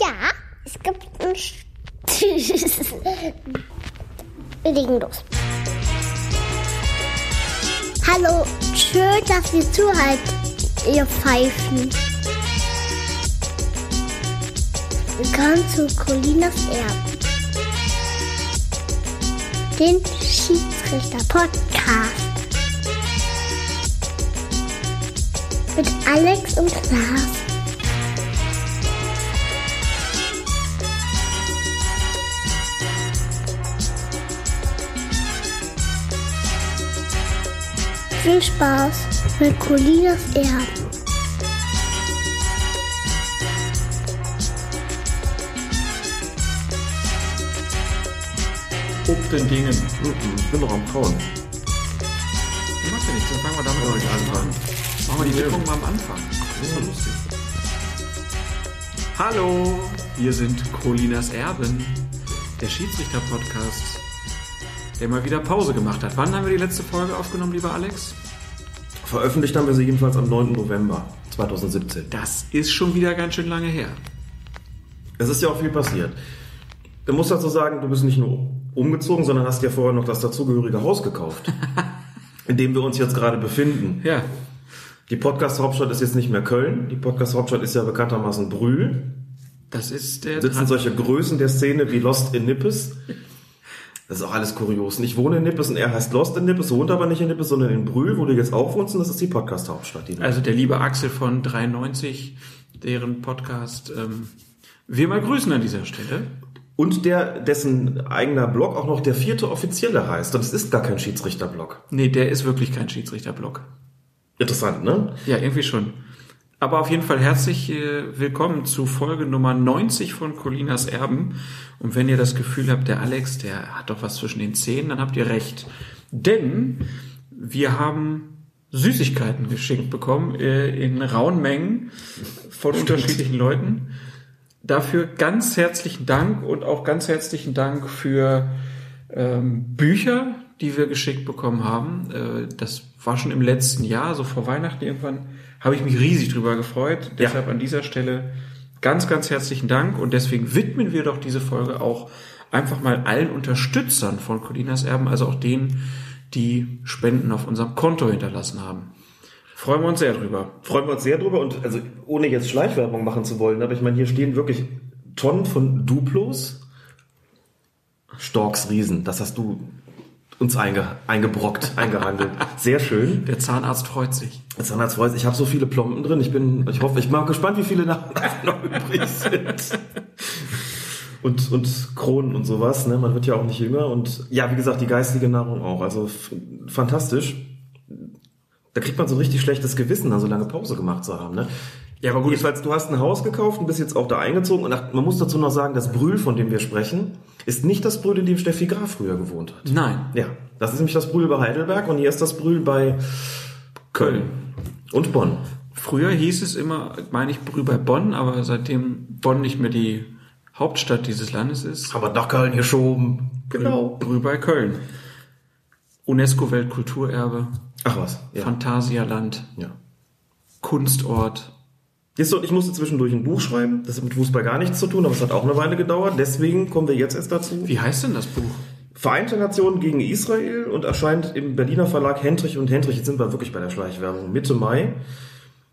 Ja, es gibt ein Tschüss. Wir legen los. Hallo, schön, dass ihr zuhört, ihr Pfeifen. Willkommen zu Colinas Erben. Den Schiedsrichter-Podcast. Mit Alex und Lars. Viel Spaß mit Colinas Erben. Ob den Dingen. Ich bin noch am Kauen. Ich mag ja nichts, dann fangen wir damit gleich an. Machen wir die Wirkung mal am Anfang. Das ist doch lustig. Hallo, wir sind Colinas Erben, der Schiedsrichter-Podcast, der mal wieder Pause gemacht hat. Wann haben wir die letzte Folge aufgenommen, lieber Alex? Veröffentlicht haben wir sie jedenfalls am 9. November 2017. Das ist schon wieder ganz schön lange her. Es ist ja auch viel passiert. Du musst dazu sagen, du bist nicht nur umgezogen, sondern hast ja vorher noch das dazugehörige Haus gekauft, in dem wir uns jetzt gerade befinden. Ja, Die Podcast-Hauptstadt ist jetzt nicht mehr Köln. Die Podcast-Hauptstadt ist ja bekanntermaßen Brühl. das ist der... Sitzen solche Größen der Szene wie Lost in Nippes. Das ist auch alles kurios. Und Ich wohne in Nippes und er heißt Lost in Nippes, wohnt aber nicht in Nippes, sondern in Brühl, wo du jetzt auch wohnst. Und das ist die Podcast-Hauptstadt. Die Also der liebe Axel von 93, deren Podcast... Ähm, wir mal grüßen an dieser Stelle. Und der, dessen eigener Blog auch noch der vierte offizielle heißt. Und es ist gar kein Schiedsrichterblog. Nee, der ist wirklich kein Schiedsrichterblock. Interessant, ne? Ja, irgendwie schon. Aber auf jeden Fall herzlich äh, willkommen zu Folge Nummer 90 von Colinas Erben. Und wenn ihr das Gefühl habt, der Alex, der hat doch was zwischen den Zähnen, dann habt ihr recht. Denn wir haben Süßigkeiten geschenkt bekommen äh, in rauen Mengen von unterschiedlichen Leuten. Dafür ganz herzlichen Dank und auch ganz herzlichen Dank für ähm, Bücher, die wir geschickt bekommen haben. Äh, das war schon im letzten Jahr, so vor Weihnachten irgendwann, habe ich mich riesig drüber gefreut. Deshalb an dieser Stelle ganz, ganz herzlichen Dank und deswegen widmen wir doch diese Folge auch einfach mal allen Unterstützern von Colinas Erben, also auch denen, die Spenden auf unserem Konto hinterlassen haben. Freuen wir uns sehr drüber. Freuen wir uns sehr drüber und also ohne jetzt Schleichwerbung machen zu wollen, aber ich meine, hier stehen wirklich Tonnen von Duplos. Storks Riesen, das hast du uns einge, eingebrockt, eingehandelt. Sehr schön. Der Zahnarzt freut sich. Zahnarzt freut sich. Ich habe so viele Plomben drin. Ich bin, ich hoffe, ich bin auch gespannt, wie viele nach noch übrig sind. Und, und Kronen und sowas, ne? Man wird ja auch nicht jünger. Und ja, wie gesagt, die geistige Nahrung auch. Also fantastisch. Da kriegt man so richtig schlechtes Gewissen, da so lange Pause gemacht zu haben, ne? Ja, aber gut, Jedenfalls, du hast ein Haus gekauft und bist jetzt auch da eingezogen. Und ach, man muss dazu noch sagen, das Brühl, von dem wir sprechen, ist nicht das Brühl, in dem Steffi Graf früher gewohnt hat. Nein. Ja, das ist nämlich das Brühl bei Heidelberg und hier ist das Brühl bei Köln und Bonn. Früher hieß es immer, meine ich, Brühl bei Bonn, aber seitdem Bonn nicht mehr die Hauptstadt dieses Landes ist, Aber nach Köln geschoben. Genau. Brühl bei Köln. UNESCO-Weltkulturerbe, Ach was. Ja. Phantasialand, ja. Kunstort. Jetzt so, ich musste zwischendurch ein Buch schreiben. Das hat mit Fußball gar nichts zu tun, aber es hat auch eine Weile gedauert. Deswegen kommen wir jetzt erst dazu. Wie heißt denn das Buch? Vereinte Nationen gegen Israel und erscheint im Berliner Verlag Hendrich und Hendrich. Jetzt sind wir wirklich bei der Schleichwerbung. Mitte Mai.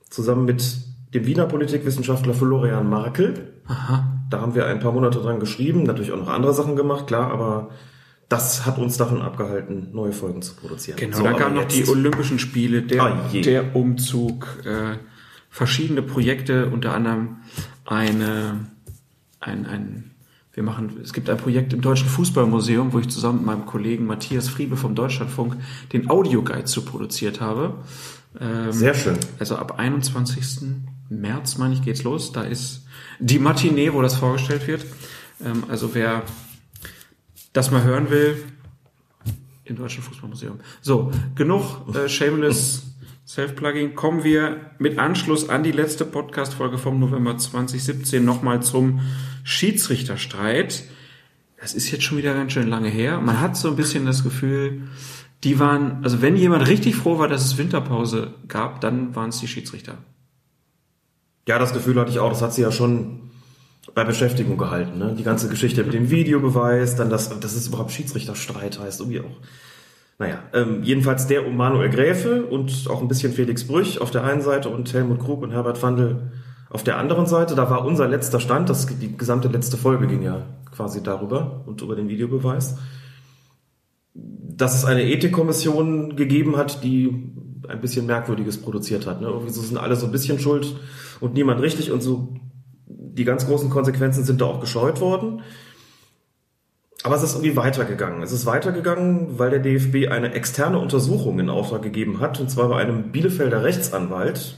Zusammen mit dem Wiener Politikwissenschaftler Florian Markel. Aha. Da haben wir ein paar Monate dran geschrieben, natürlich auch noch andere Sachen gemacht, klar, aber das hat uns davon abgehalten, neue Folgen zu produzieren. Genau, So, aber kamen noch die Olympischen Spiele, der, Ah, der Umzug, äh, verschiedene Projekte, unter anderem eine, ein, ein, wir machen, es gibt ein Projekt im Deutschen Fußballmuseum, wo ich zusammen mit meinem Kollegen Matthias Friebe vom Deutschlandfunk den Audioguide zu produziert habe. Ähm, Sehr schön. Also ab 21. März, meine ich, geht's los. Da ist die Matinee, wo das vorgestellt wird. Ähm, also wer das mal hören will, im Deutschen Fußballmuseum. So, genug äh, shameless Self-Plugging. Kommen wir mit Anschluss an die letzte Podcast-Folge vom November 2017 nochmal zum Schiedsrichterstreit. Das ist jetzt schon wieder ganz schön lange her. Man hat so ein bisschen das Gefühl, die waren, also wenn jemand richtig froh war, dass es Winterpause gab, dann waren es die Schiedsrichter. Ja, das Gefühl hatte ich auch. Das hat sie ja schon bei Beschäftigung gehalten. Ne? Die ganze Geschichte mit dem Videobeweis, dann das, das ist überhaupt Schiedsrichterstreit heißt, irgendwie auch. Naja, ähm, jedenfalls der um Manuel Gräfe und auch ein bisschen Felix Brüch auf der einen Seite und Helmut Krug und Herbert Fandl auf der anderen Seite. Da war unser letzter Stand, das, die gesamte letzte Folge ging ja quasi darüber und über den Videobeweis. Dass es eine Ethikkommission gegeben hat, die ein bisschen Merkwürdiges produziert hat. Ne? Irgendwie so sind alle so ein bisschen schuld und niemand richtig und so die ganz großen Konsequenzen sind da auch gescheut worden. Aber es ist irgendwie weitergegangen. Es ist weitergegangen, weil der DFB eine externe Untersuchung in Auftrag gegeben hat, und zwar bei einem Bielefelder Rechtsanwalt.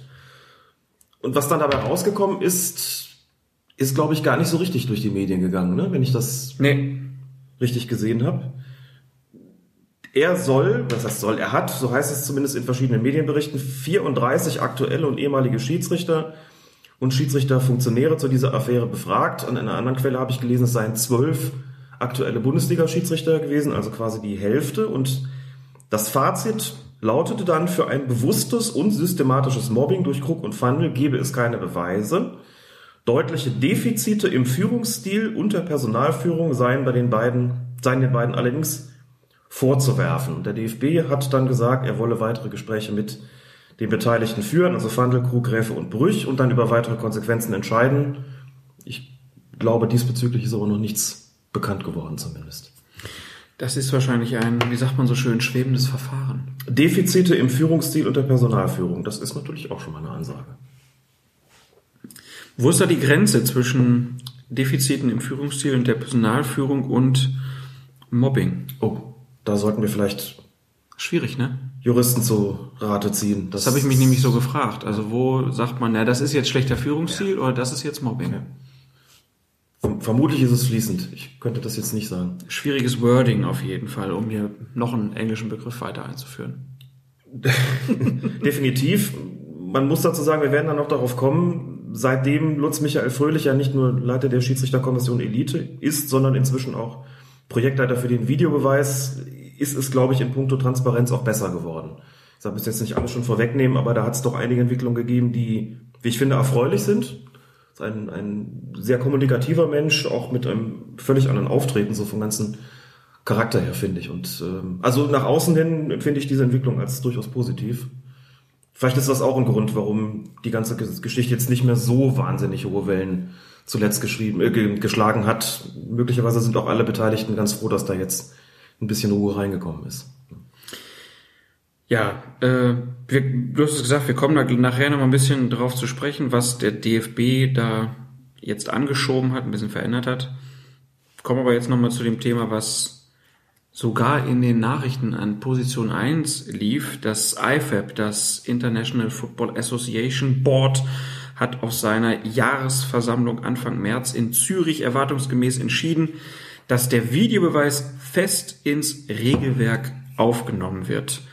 Und was dann dabei rausgekommen ist, ist, glaube ich, gar nicht so richtig durch die Medien gegangen, ne? wenn ich das nee. richtig gesehen habe. Er soll, was heißt soll, er hat, so heißt es zumindest in verschiedenen Medienberichten, 34 aktuelle und ehemalige Schiedsrichter und Schiedsrichterfunktionäre zu dieser Affäre befragt. An einer anderen Quelle habe ich gelesen, es seien zwölf aktuelle Bundesliga-Schiedsrichter gewesen, also quasi die Hälfte. Und das Fazit lautete dann, für ein bewusstes und systematisches Mobbing durch Krug und Fandel gebe es keine Beweise. Deutliche Defizite im Führungsstil und der Personalführung seien bei den beiden, seien den beiden allerdings vorzuwerfen. Der DFB hat dann gesagt, er wolle weitere Gespräche mit den Beteiligten führen, also Fandel, Krug, Gräfe und Brüch und dann über weitere Konsequenzen entscheiden. Ich glaube, diesbezüglich ist aber noch nichts bekannt geworden zumindest. Das ist wahrscheinlich ein, wie sagt man so schön, schwebendes Verfahren. Defizite im Führungsstil und der Personalführung, das ist natürlich auch schon mal eine Ansage. Wo ist da die Grenze zwischen Defiziten im Führungsstil und der Personalführung und Mobbing? Oh, da sollten wir vielleicht schwierig, ne? Juristen zu Rate ziehen. Das, das habe ich mich nämlich so gefragt. Also wo sagt man, na, das ist jetzt schlechter Führungsstil ja. oder das ist jetzt Mobbing? Okay. Vermutlich ist es fließend. Ich könnte das jetzt nicht sagen. Schwieriges Wording auf jeden Fall, um hier noch einen englischen Begriff weiter einzuführen. Definitiv. Man muss dazu sagen, wir werden dann noch darauf kommen, seitdem Lutz Michael Fröhlich ja nicht nur Leiter der Schiedsrichterkommission Elite ist, sondern inzwischen auch Projektleiter für den Videobeweis, ist es, glaube ich, in puncto Transparenz auch besser geworden. Ich sage bis jetzt nicht alles schon vorwegnehmen, aber da hat es doch einige Entwicklungen gegeben, die, wie ich finde, erfreulich sind. Ist ein, ein sehr kommunikativer Mensch, auch mit einem völlig anderen Auftreten, so vom ganzen Charakter her, finde ich. Und ähm, also nach außen hin empfinde ich diese Entwicklung als durchaus positiv. Vielleicht ist das auch ein Grund, warum die ganze Geschichte jetzt nicht mehr so wahnsinnig hohe Wellen zuletzt geschrieben, äh, geschlagen hat. Möglicherweise sind auch alle Beteiligten ganz froh, dass da jetzt ein bisschen Ruhe reingekommen ist. Ja, äh, wir, du hast es gesagt, wir kommen da nachher noch mal ein bisschen drauf zu sprechen, was der DFB da jetzt angeschoben hat, ein bisschen verändert hat. Kommen aber jetzt noch mal zu dem Thema, was sogar in den Nachrichten an Position 1 lief. Das IFAB, das International Football Association Board, hat auf seiner Jahresversammlung Anfang März in Zürich erwartungsgemäß entschieden, dass der Videobeweis fest ins Regelwerk aufgenommen wird.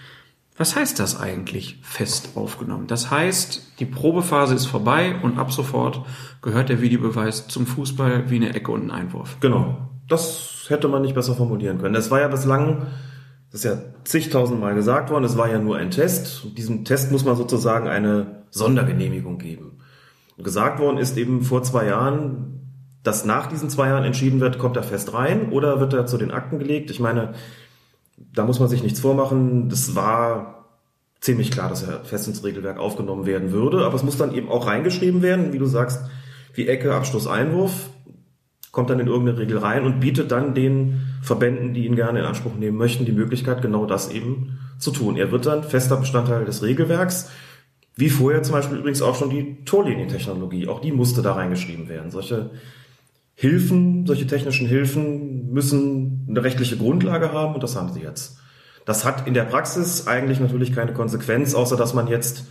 Was heißt das eigentlich, fest aufgenommen? Das heißt, die Probephase ist vorbei und ab sofort gehört der Videobeweis zum Fußball wie eine Ecke und ein Einwurf. Genau. Das hätte man nicht besser formulieren können. Es war ja bislang, das ist ja zigtausendmal gesagt worden, es war ja nur ein Test. Und diesem Test muss man sozusagen eine Sondergenehmigung geben gesagt worden ist eben vor zwei Jahren, dass nach diesen zwei Jahren entschieden wird, kommt er fest rein oder wird er zu den Akten gelegt. Ich meine, da muss man sich nichts vormachen. Das war ziemlich klar, dass er fest ins Regelwerk aufgenommen werden würde, aber es muss dann eben auch reingeschrieben werden, wie du sagst, wie Ecke, Abschluss, Einwurf, kommt dann in irgendeine Regel rein und bietet dann den Verbänden, die ihn gerne in Anspruch nehmen möchten, die Möglichkeit, genau das eben zu tun. Er wird dann fester Bestandteil des Regelwerks. Wie vorher zum Beispiel übrigens auch schon die Torlinientechnologie. Auch die musste da reingeschrieben werden. Solche Hilfen, solche technischen Hilfen müssen eine rechtliche Grundlage haben und das haben sie jetzt. Das hat in der Praxis eigentlich natürlich keine Konsequenz, außer dass man jetzt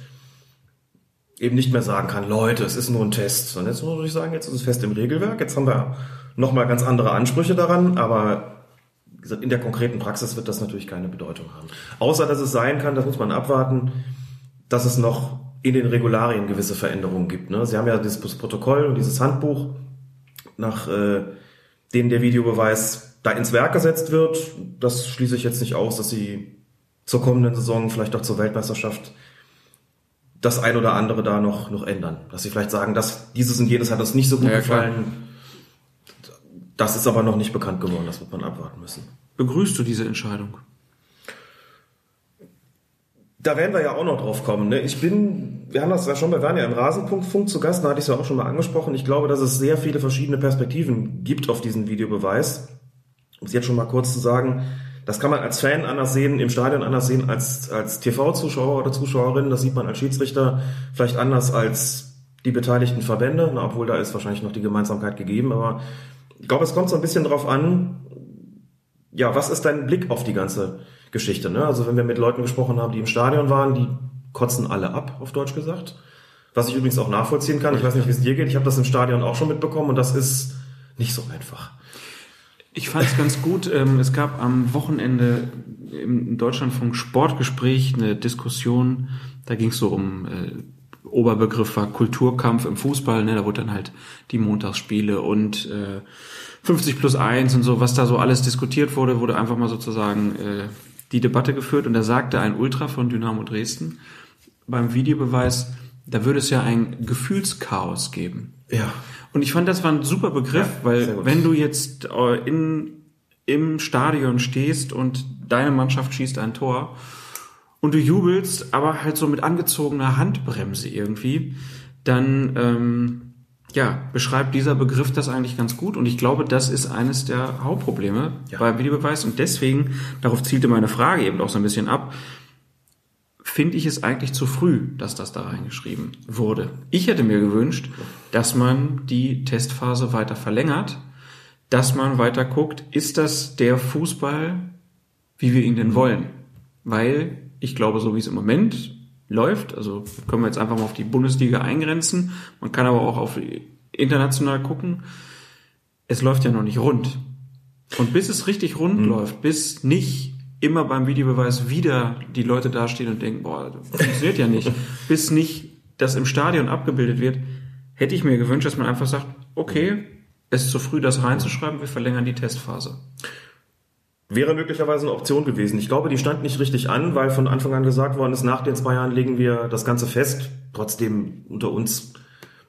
eben nicht mehr sagen kann, Leute, es ist nur ein Test. Sondern jetzt muss ich sagen, jetzt ist es fest im Regelwerk. Jetzt haben wir nochmal ganz andere Ansprüche daran, aber in der konkreten Praxis wird das natürlich keine Bedeutung haben. Außer dass es sein kann, das muss man abwarten, dass es noch in den Regularien gewisse Veränderungen gibt. Ne? Sie haben ja dieses Protokoll und dieses Handbuch, nach äh, dem der Videobeweis da ins Werk gesetzt wird. Das schließe ich jetzt nicht aus, dass sie zur kommenden Saison, vielleicht auch zur Weltmeisterschaft, das ein oder andere da noch, noch ändern. Dass sie vielleicht sagen, dass dieses und jenes hat uns nicht so gut ja, gefallen. Das ist aber noch nicht bekannt geworden, das wird man abwarten müssen. Begrüßt du diese Entscheidung? Da werden wir ja auch noch drauf kommen. Ne? Ich bin, wir haben das ja schon, wir waren ja im Rasenpunktfunk zu Gast, da hatte ich es ja auch schon mal angesprochen. Ich glaube, dass es sehr viele verschiedene Perspektiven gibt auf diesen Videobeweis. Um es jetzt schon mal kurz zu sagen, das kann man als Fan anders sehen, im Stadion anders sehen als, als TV-Zuschauer oder Zuschauerin. Das sieht man als Schiedsrichter vielleicht anders als die beteiligten Verbände, na, obwohl da ist wahrscheinlich noch die Gemeinsamkeit gegeben. Aber ich glaube, es kommt so ein bisschen drauf an, ja, was ist dein Blick auf die ganze Geschichte? Ne? Also wenn wir mit Leuten gesprochen haben, die im Stadion waren, die kotzen alle ab, auf Deutsch gesagt. Was ich übrigens auch nachvollziehen kann. Ich weiß nicht, wie es dir geht. Ich habe das im Stadion auch schon mitbekommen und das ist nicht so einfach. Ich fand es ganz gut. Ähm, es gab am Wochenende im Deutschlandfunk Sportgespräch eine Diskussion. Da ging es so um äh, Oberbegriff war Kulturkampf im Fußball. Ne? Da wurde dann halt die Montagsspiele und äh, 50 plus 1 und so, was da so alles diskutiert wurde, wurde einfach mal sozusagen äh, die Debatte geführt. Und da sagte ein Ultra von Dynamo Dresden beim Videobeweis, da würde es ja ein Gefühlschaos geben. Ja. Und ich fand, das war ein super Begriff, Ja, weil wenn du jetzt äh, in, im Stadion stehst und deine Mannschaft schießt ein Tor und du jubelst, aber halt so mit angezogener Handbremse irgendwie, dann ähm, ja, beschreibt dieser Begriff das eigentlich ganz gut. Und ich glaube, das ist eines der Hauptprobleme Ja. beim Videobeweis. Und deswegen, darauf zielte meine Frage eben auch so ein bisschen ab, finde ich es eigentlich zu früh, dass das da reingeschrieben wurde. Ich hätte mir gewünscht, dass man die Testphase weiter verlängert, dass man weiter guckt, ist das der Fußball, wie wir ihn denn wollen? Weil ich glaube, so wie es im Moment läuft, also können wir jetzt einfach mal auf die Bundesliga eingrenzen, man kann aber auch auf international gucken, es läuft ja noch nicht rund. Und bis es richtig rund läuft, bis nicht immer beim Videobeweis wieder die Leute dastehen und denken, boah, das funktioniert ja nicht, bis nicht das im Stadion abgebildet wird, hätte ich mir gewünscht, dass man einfach sagt, okay, es ist zu früh, das reinzuschreiben, wir verlängern die Testphase. Wäre möglicherweise eine Option gewesen. Ich glaube, die stand nicht richtig an, weil von Anfang an gesagt worden ist, nach den zwei Jahren legen wir das Ganze fest. Trotzdem unter uns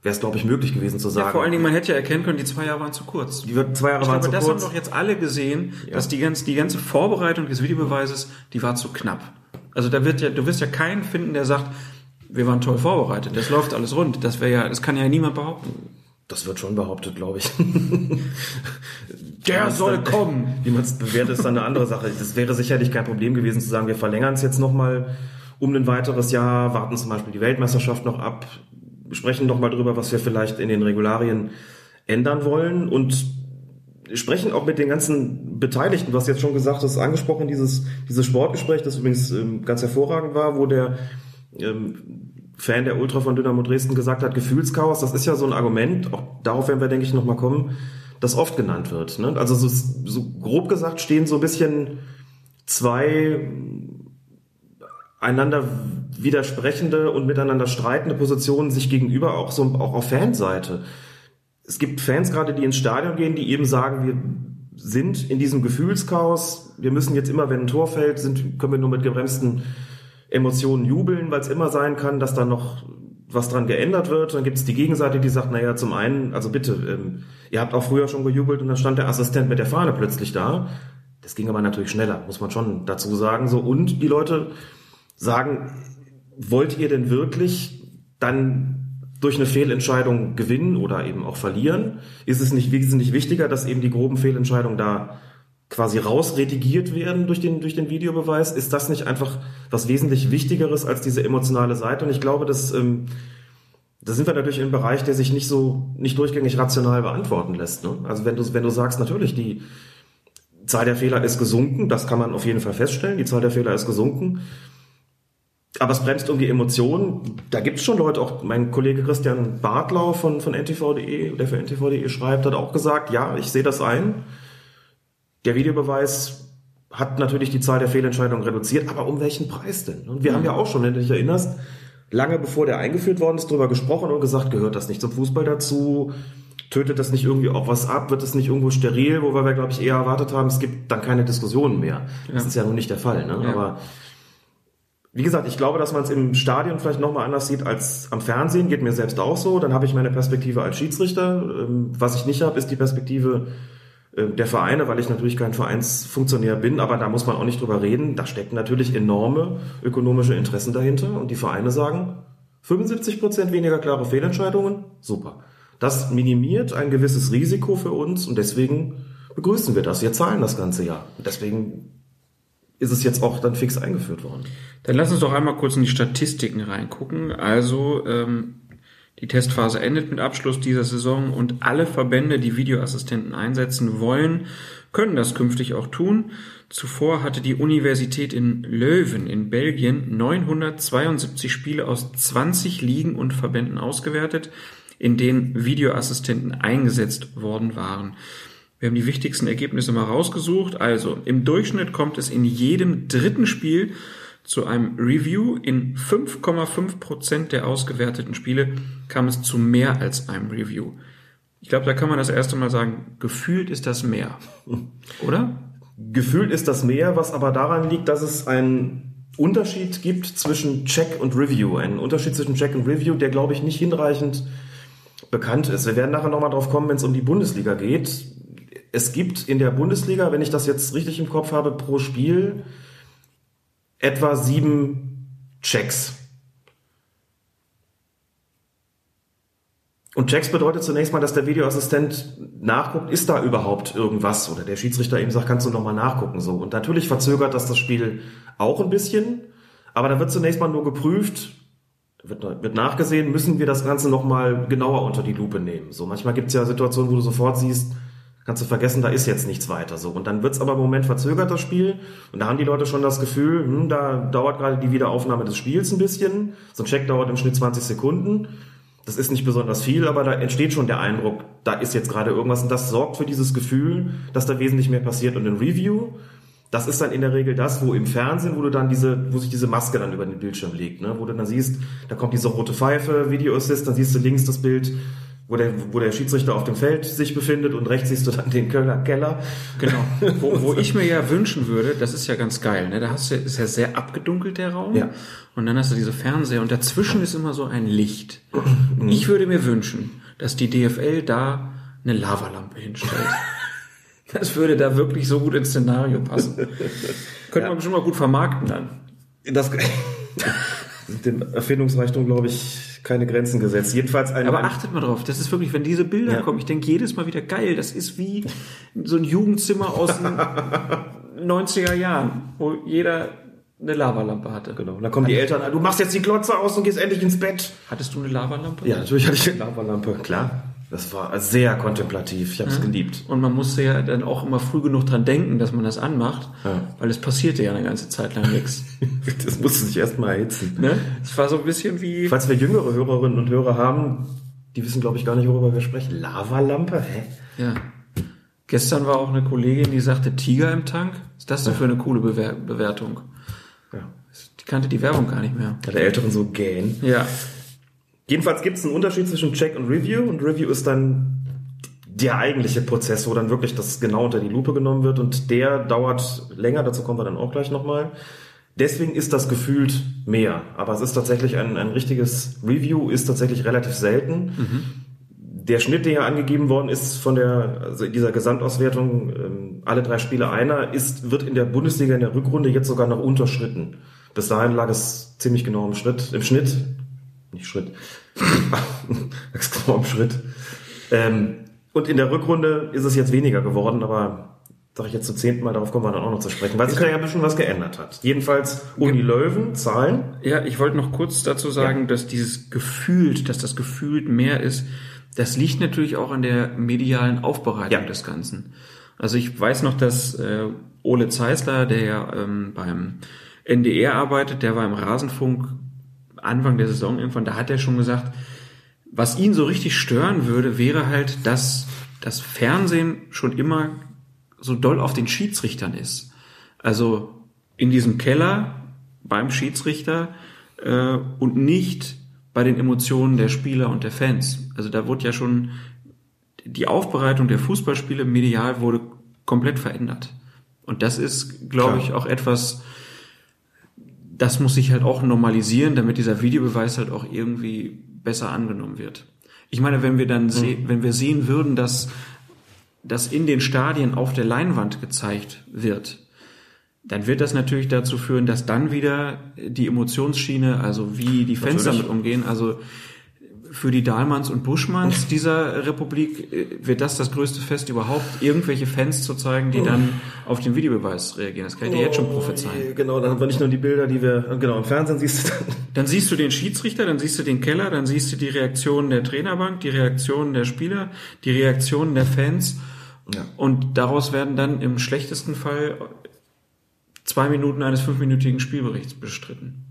wäre es, glaube ich, möglich gewesen zu sagen. Ja, vor allen Dingen, man hätte ja erkennen können, die zwei Jahre waren zu kurz. die zwei Jahre Ich waren glaube, zu das kurz. haben doch jetzt alle gesehen, dass die ganze, die ganze Vorbereitung des Videobeweises, die war zu knapp. Also da wird ja, du wirst ja keinen finden, der sagt, wir waren toll vorbereitet, das läuft alles rund. Das wäre ja, das kann ja niemand behaupten. Das wird schon behauptet, glaube ich. Der soll dann- kommen. Wie man es bewertet, ist dann eine andere Sache. Das wäre sicherlich kein Problem gewesen zu sagen, wir verlängern es jetzt nochmal um ein weiteres Jahr, warten zum Beispiel die Weltmeisterschaft noch ab, sprechen nochmal drüber, was wir vielleicht in den Regularien ändern wollen und sprechen auch mit den ganzen Beteiligten. Hast jetzt schon gesagt, ist angesprochen, dieses, dieses Sportgespräch, das übrigens ähm, ganz hervorragend war, wo der ähm, Fan der Ultra von Dynamo Dresden gesagt hat, Gefühlschaos, das ist ja so ein Argument, auch darauf werden wir, denke ich, nochmal kommen, das oft genannt wird. Ne? Also so, so grob gesagt stehen so ein bisschen zwei einander widersprechende und miteinander streitende Positionen sich gegenüber, auch so auch auf Fanseite. Es gibt Fans gerade, die ins Stadion gehen, die eben sagen, wir sind in diesem Gefühlschaos, wir müssen jetzt immer, wenn ein Tor fällt, sind, können wir nur mit gebremsten Emotionen jubeln, weil es immer sein kann, dass da noch was dran geändert wird. Dann gibt es die Gegenseite, die sagt, naja, zum einen, also bitte, ähm, ihr habt auch früher schon gejubelt und dann stand der Assistent mit der Fahne plötzlich da. Das ging aber natürlich schneller, muss man schon dazu sagen. So und die Leute sagen, wollt ihr denn wirklich dann durch eine Fehlentscheidung gewinnen oder eben auch verlieren? Ist es nicht wesentlich wichtiger, dass eben die groben Fehlentscheidungen da quasi rausredigiert werden durch den, durch den Videobeweis? Ist das nicht einfach was wesentlich Wichtigeres als diese emotionale Seite? Und ich glaube, dass, ähm, da sind wir natürlich in einem Bereich, der sich nicht so, nicht durchgängig rational beantworten lässt. Ne? Also wenn du, wenn du sagst, natürlich, die Zahl der Fehler ist gesunken, das kann man auf jeden Fall feststellen, die Zahl der Fehler ist gesunken. Aber es bremst um die Emotionen. Da gibt es schon Leute, auch mein Kollege Christian Bartlau von, von ntv.de, der für ntv.de schreibt, hat auch gesagt, ja, ich sehe das ein. Der Videobeweis hat natürlich die Zahl der Fehlentscheidungen reduziert, aber um welchen Preis denn? Und wir haben ja auch schon, wenn du dich erinnerst, lange bevor der eingeführt worden ist, darüber gesprochen und gesagt, gehört das nicht zum Fußball dazu? Tötet das nicht irgendwie auch was ab? Wird es nicht irgendwo steril, wo wir, glaube ich, eher erwartet haben, es gibt dann keine Diskussionen mehr. Das ist ja nun nicht der Fall. Ne? Ja. Aber wie gesagt, ich glaube, dass man es im Stadion vielleicht nochmal anders sieht als am Fernsehen. Geht mir selbst auch so. Dann habe ich meine Perspektive als Schiedsrichter. Ähm, Was ich nicht habe, ist die Perspektive äh, der Vereine, weil ich natürlich kein Vereinsfunktionär bin, aber da muss man auch nicht drüber reden. Da stecken natürlich enorme ökonomische Interessen dahinter und die Vereine sagen, 75 Prozent weniger klare Fehlentscheidungen, super. Das minimiert ein gewisses Risiko für uns und deswegen begrüßen wir das. Wir zahlen das ganze Jahr. Deswegen ist es jetzt auch dann fix eingeführt worden. Dann lass uns doch einmal kurz in die Statistiken reingucken. Also ähm, die Testphase endet mit Abschluss dieser Saison und alle Verbände, die Videoassistenten einsetzen wollen, können das künftig auch tun. Zuvor hatte die Universität in Leuven in Belgien 972 Spiele aus 20 Ligen und Verbänden ausgewertet, in denen Videoassistenten eingesetzt worden waren. Wir haben die wichtigsten Ergebnisse mal rausgesucht. Also im Durchschnitt kommt es in jedem dritten Spiel zu einem Review. In 5,5 Prozent der ausgewerteten Spiele kam es zu mehr als einem Review. Ich glaube, da kann man das erste Mal sagen, gefühlt ist das mehr. Oder? Gefühlt ist das mehr, was aber daran liegt, dass es einen Unterschied gibt zwischen Check und Review. Einen Unterschied zwischen Check und Review, der, glaube ich, nicht hinreichend bekannt ist. Wir werden nachher nochmal drauf kommen, wenn es um die Bundesliga geht. Es gibt in der Bundesliga, wenn ich das jetzt richtig im Kopf habe, pro Spiel etwa sieben Checks. Und Checks bedeutet zunächst mal, dass der Videoassistent nachguckt, ist da überhaupt irgendwas? Oder der Schiedsrichter eben sagt, kannst du nochmal nachgucken, so. Und natürlich verzögert das das Spiel auch ein bisschen. Aber da wird zunächst mal nur geprüft, wird, wird nachgesehen, müssen wir das Ganze nochmal genauer unter die Lupe nehmen. So, manchmal gibt es ja Situationen, wo du sofort siehst, kannst du vergessen, da ist jetzt nichts weiter so. Und dann wird's aber im Moment verzögert, das Spiel. Und da haben die Leute schon das Gefühl, hm, da dauert gerade die Wiederaufnahme des Spiels ein bisschen. So ein Check dauert im Schnitt 20 Sekunden. Das ist nicht besonders viel, aber da entsteht schon der Eindruck, da ist jetzt gerade irgendwas. Und das sorgt für dieses Gefühl, dass da wesentlich mehr passiert. Und ein Review, das ist dann in der Regel das, wo im Fernsehen, wo du dann diese, wo sich diese Maske dann über den Bildschirm legt, ne? wo du dann siehst, da kommt diese rote Pfeife, Video Assist, dann siehst du links das Bild, wo der, wo der Schiedsrichter auf dem Feld sich befindet und rechts siehst du dann den Kölner Keller. Genau. wo, wo ich mir ja wünschen würde, das ist ja ganz geil, ne? Da hast du, ist ja sehr abgedunkelt der Raum. Ja. Und dann hast du diese Fernseher und dazwischen ist immer so ein Licht. Ich würde mir wünschen, dass die DFL da eine Lavalampe hinstellt. Das würde da wirklich so gut ins Szenario passen. Könnte Ja. man bestimmt mal gut vermarkten dann. Das, dem Erfindungsreichtum, glaube ich, keine Grenzen gesetzt. Jedenfalls ein, Aber achtet mal drauf, das ist wirklich, wenn diese Bilder Ja. kommen, ich denke jedes Mal wieder geil, das ist wie so ein Jugendzimmer aus den 90er Jahren, wo jeder eine Lavalampe hatte. Genau. Und dann kommen die Eltern, du machst jetzt die Glotze aus und gehst endlich ins Bett. Hattest du eine Lavalampe? Ja, natürlich hatte ich eine Lavalampe, klar. Das war sehr kontemplativ. Ich habe es geliebt. Und man musste ja dann auch immer früh genug dran denken, dass man das anmacht, Ja. weil es passierte ja eine ganze Zeit lang nichts. Das musste sich erstmal erhitzen. Ne? Es war so ein bisschen wie. Falls wir jüngere Hörerinnen und Hörer haben, die wissen, glaube ich, gar nicht, worüber wir sprechen. Lavalampe? Hä? Ja. Gestern war auch eine Kollegin, die sagte Tiger im Tank. Was ist das denn für eine coole Bewer Bewertung? Ja. Die kannte die Werbung gar nicht mehr. Alle Älteren so gähn. Ja. Jedenfalls gibt es einen Unterschied zwischen Check und Review. Und Review ist dann der eigentliche Prozess, wo dann wirklich das genau unter die Lupe genommen wird. Und der dauert länger, dazu kommen wir dann auch gleich nochmal. Deswegen ist das gefühlt mehr. Aber es ist tatsächlich ein, ein richtiges Review, ist tatsächlich relativ selten. Der Schnitt, der ja angegeben worden ist von der, also dieser Gesamtauswertung, ähm, alle drei Spiele einer, ist, wird in der Bundesliga in der Rückrunde jetzt sogar noch unterschritten. Bis dahin lag es ziemlich genau im Schritt, im Schnitt, nicht Schritt, ist genau im Schritt. Ähm, und in der Rückrunde ist es jetzt weniger geworden, aber sage ich jetzt zum zehnten Mal, darauf kommen wir dann auch noch zu sprechen, weil sich da ja ein bisschen was geändert hat. Jedenfalls Uni Löwen, Zahlen. Ja, ich wollte noch kurz dazu sagen, dass dieses gefühlt, dass das gefühlt mehr ist, das liegt natürlich auch an der medialen Aufbereitung Ja. des Ganzen. Also ich weiß noch, dass äh, Ole Zeisler, der ja ähm, beim NDR arbeitet, der war im Rasenfunk Anfang der Saison irgendwann, da hat er schon gesagt, was ihn so richtig stören würde, wäre halt, dass das Fernsehen schon immer so doll auf den Schiedsrichtern ist. Also in diesem Keller beim Schiedsrichter äh, und nicht bei den Emotionen der Spieler und der Fans. Also da wurde ja schon die Aufbereitung der Fußballspiele medial wurde komplett verändert. Und das ist, glaube ich, auch etwas, das muss sich halt auch normalisieren, damit dieser Videobeweis halt auch irgendwie besser angenommen wird. Ich meine, wenn wir dann sehen, wenn wir sehen würden, dass das in den Stadien auf der Leinwand gezeigt wird, dann wird das natürlich dazu führen, dass dann wieder die Emotionsschiene, also wie die Fans damit umgehen, also für die Dahlmanns und Buschmanns dieser Republik äh, wird das das größte Fest überhaupt, irgendwelche Fans zu zeigen, die dann auf den Videobeweis reagieren. Das kann ich dir jetzt schon prophezeien. Genau, dann haben wir nicht nur die Bilder, die wir, genau, im Fernsehen siehst du dann. Dann siehst du den Schiedsrichter, dann siehst du den Keller, dann siehst du die Reaktionen der Trainerbank, die Reaktionen der Spieler, die Reaktionen der Fans. Ja. Und daraus werden dann im schlechtesten Fall zwei Minuten eines fünfminütigen Spielberichts bestritten.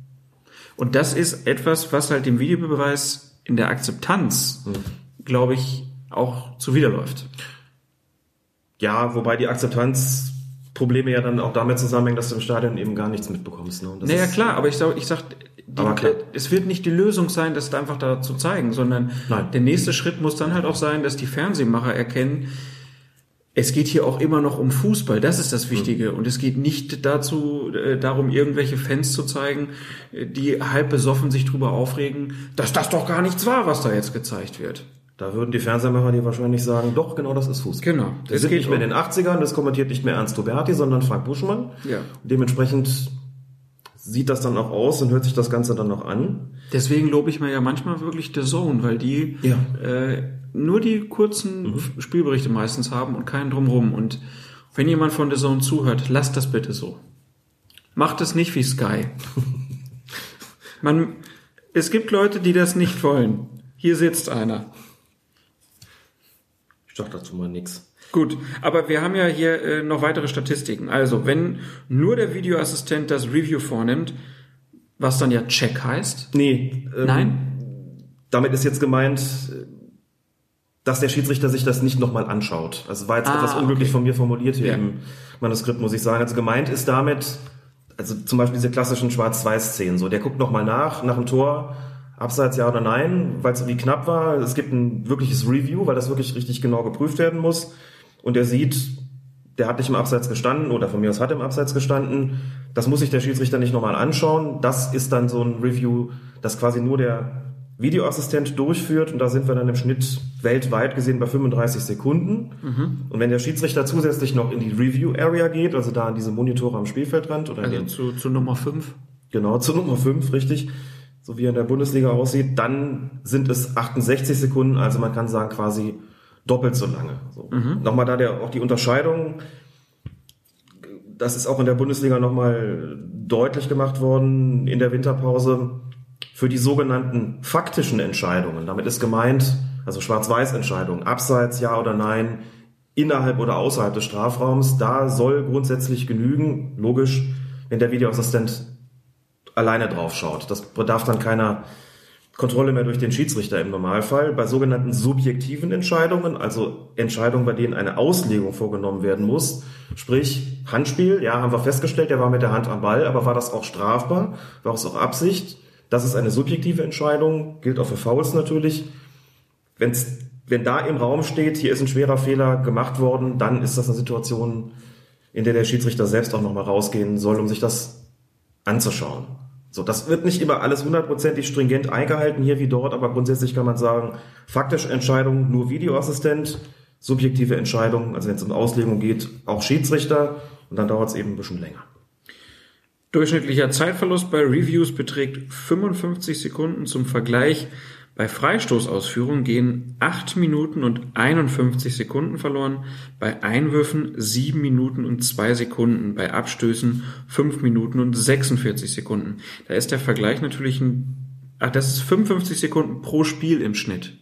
Und das ist etwas, was halt dem Videobeweis in der Akzeptanz, glaube ich, auch zuwiderläuft. Ja, wobei die Akzeptanzprobleme ja dann auch damit zusammenhängen, dass du im Stadion eben gar nichts mitbekommst. Ne? Naja, ist- klar, aber ich sag, ich sag, die, es wird nicht die Lösung sein, das einfach da zu zeigen, sondern Nein. der nächste Schritt muss dann halt auch sein, dass die Fernsehmacher erkennen, es geht hier auch immer noch um Fußball, das ist das Wichtige. Und es geht nicht dazu, äh, darum, irgendwelche Fans zu zeigen, äh, die halb besoffen sich drüber aufregen, dass das doch gar nichts war, was da jetzt gezeigt wird. Da würden die Fernsehmacher dir wahrscheinlich sagen, doch, genau das ist Fußball. Genau. Wir Es sind geht nicht mehr in um- den 80ern, das kommentiert nicht mehr Ernst Roberti, sondern Frank Buschmann. Ja. Dementsprechend sieht das dann auch aus und hört sich das Ganze dann noch an. Deswegen lobe ich mir ja manchmal wirklich The Zone, weil die Ja. äh, nur die kurzen F- Spielberichte meistens haben und keinen drumrum. Und wenn jemand von The Zone zuhört, lasst das bitte so. Macht es nicht wie Sky. Man, es gibt Leute, die das nicht wollen. Hier sitzt einer. Ich sag dazu mal nix. Gut, aber wir haben ja hier äh, noch weitere Statistiken. Also, wenn nur der Videoassistent das Review vornimmt, was dann ja Check heißt. Nee, ähm, Nein? damit ist jetzt gemeint, dass der Schiedsrichter sich das nicht nochmal anschaut. Also war jetzt Ah, etwas unglücklich okay. von mir formuliert hier Ja. im Manuskript, muss ich sagen. Also gemeint ist damit, also zum Beispiel diese klassischen Schwarz-Weiß-Szenen, so, der guckt nochmal nach, nach dem Tor, Abseits ja oder nein, weil es irgendwie knapp war. Es gibt ein wirkliches Review, weil das wirklich richtig genau geprüft werden muss. Und er sieht, der hat nicht im Abseits gestanden oder von mir aus hat er im Abseits gestanden. Das muss sich der Schiedsrichter nicht nochmal anschauen. Das ist dann so ein Review, das quasi nur der Videoassistent durchführt. Und da sind wir dann im Schnitt weltweit gesehen bei 35 Sekunden. Und wenn der Schiedsrichter zusätzlich noch in die Review Area geht, also da an diese Monitore am Spielfeldrand oder Also den zu, zu Nummer 5. Genau, zu Nummer 5, richtig. So wie er in der Bundesliga aussieht. Dann sind es 68 Sekunden, also man kann sagen quasi doppelt so lange. So. Nochmal da der, auch die Unterscheidung. Das ist auch in der Bundesliga nochmal deutlich gemacht worden in der Winterpause. Für die sogenannten faktischen Entscheidungen, damit ist gemeint, also Schwarz-Weiß-Entscheidungen, Abseits, ja oder nein, innerhalb oder außerhalb des Strafraums, da soll grundsätzlich genügen, logisch, wenn der Videoassistent alleine drauf schaut. Das bedarf dann keiner Kontrolle mehr durch den Schiedsrichter im Normalfall. Bei sogenannten subjektiven Entscheidungen, also Entscheidungen, bei denen eine Auslegung vorgenommen werden muss, sprich Handspiel, ja, haben wir festgestellt, der war mit der Hand am Ball, aber war das auch strafbar? War es auch Absicht? Das ist eine subjektive Entscheidung, gilt auch für Fouls natürlich. Wenn's, wenn da im Raum steht, hier ist ein schwerer Fehler gemacht worden, dann ist das eine Situation, in der der Schiedsrichter selbst auch nochmal rausgehen soll, um sich das anzuschauen. So, das wird nicht immer alles hundertprozentig stringent eingehalten, hier wie dort, aber grundsätzlich kann man sagen, faktische Entscheidung nur Videoassistent, subjektive Entscheidung, also wenn es um Auslegung geht, auch Schiedsrichter und dann dauert es eben ein bisschen länger. Durchschnittlicher Zeitverlust bei Reviews beträgt 55 Sekunden. Zum Vergleich, bei Freistoßausführung gehen 8 Minuten und 51 Sekunden verloren, bei Einwürfen 7 Minuten und 2 Sekunden, bei Abstößen 5 Minuten und 46 Sekunden. Da ist der Vergleich natürlich ein, ach, das ist 55 Sekunden pro Spiel im Schnitt.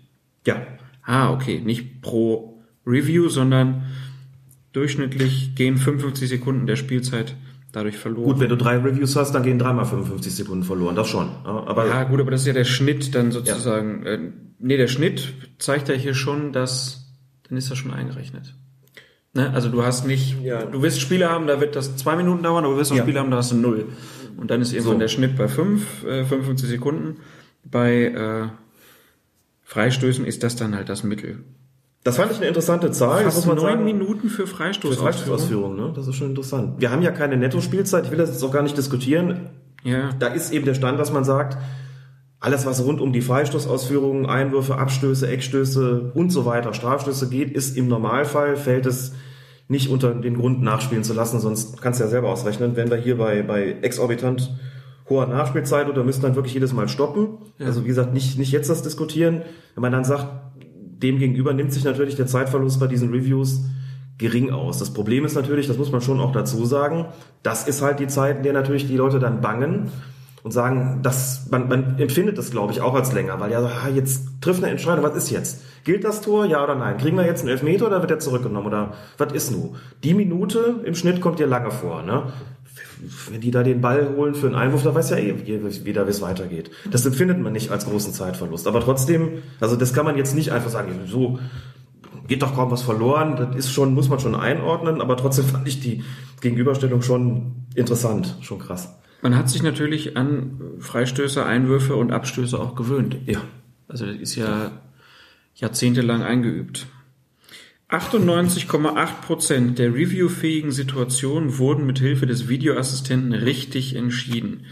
Ja, Ah, okay, nicht pro Review, sondern durchschnittlich gehen 55 Sekunden der Spielzeit dadurch verloren. gut, wenn du drei Reviews hast, dann gehen dreimal 55 Sekunden verloren, das schon. Ja, Aber Ja, gut, aber das ist ja der Schnitt dann sozusagen. Äh, nee, der Schnitt zeigt ja hier schon, dass, dann ist das schon eingerechnet. Ne? Also du hast nicht, Ja. du wirst Spiele haben, da wird das zwei Minuten dauern, aber du wirst auch Ja. Spiele haben, da hast du null. Und dann ist irgendwann So. der Schnitt bei fünf, äh, 55 Sekunden. Bei äh, Freistößen ist das dann halt das Mittel. Das fand ich eine interessante Zahl. das Fast muss man neun. Minuten für Für Freistoßausführung. Freistoßausführung, ne? Das ist schon interessant. Wir haben ja keine Nettospielzeit, ich will das jetzt auch gar nicht diskutieren. Ja. Da ist eben der Stand, dass man sagt, alles, was rund um die Freistoßausführungen, Einwürfe, Abstöße, Eckstöße und so weiter, Strafstöße geht, ist im Normalfall, fällt es nicht unter den Grund nachspielen zu lassen, sonst kannst du ja selber ausrechnen, wenn wir hier bei, bei exorbitant hoher Nachspielzeit oder müssen dann wirklich jedes Mal stoppen. Ja. Also wie gesagt, nicht, nicht jetzt das diskutieren. Wenn man dann sagt, dem gegenüber nimmt sich natürlich der Zeitverlust bei diesen Reviews gering aus. Das Problem ist natürlich, das muss man schon auch dazu sagen, das ist halt die Zeit, in der natürlich die Leute dann bangen und sagen, dass man, man empfindet das, glaube ich, auch als länger, weil ja, ah, jetzt trifft eine Entscheidung, was ist jetzt? Gilt das Tor, ja oder nein? Kriegen wir jetzt einen Elfmeter oder wird er zurückgenommen oder was ist nun? Die Minute im Schnitt kommt dir lange vor, ne? Wenn die da den Ball holen für einen Einwurf, da weiß ja eh jeder, wie es weitergeht. Das empfindet man nicht als großen Zeitverlust. Aber trotzdem, also das kann man jetzt nicht einfach sagen, so geht doch kaum was verloren. Das ist schon, muss man schon einordnen, aber trotzdem fand ich die Gegenüberstellung schon interessant, schon krass. Man hat sich natürlich an Freistöße, Einwürfe und Abstöße auch gewöhnt. Ja. Also das ist ja jahrzehntelang eingeübt. 98,8 Prozent der reviewfähigen Situationen wurden mit Hilfe des Videoassistenten richtig entschieden.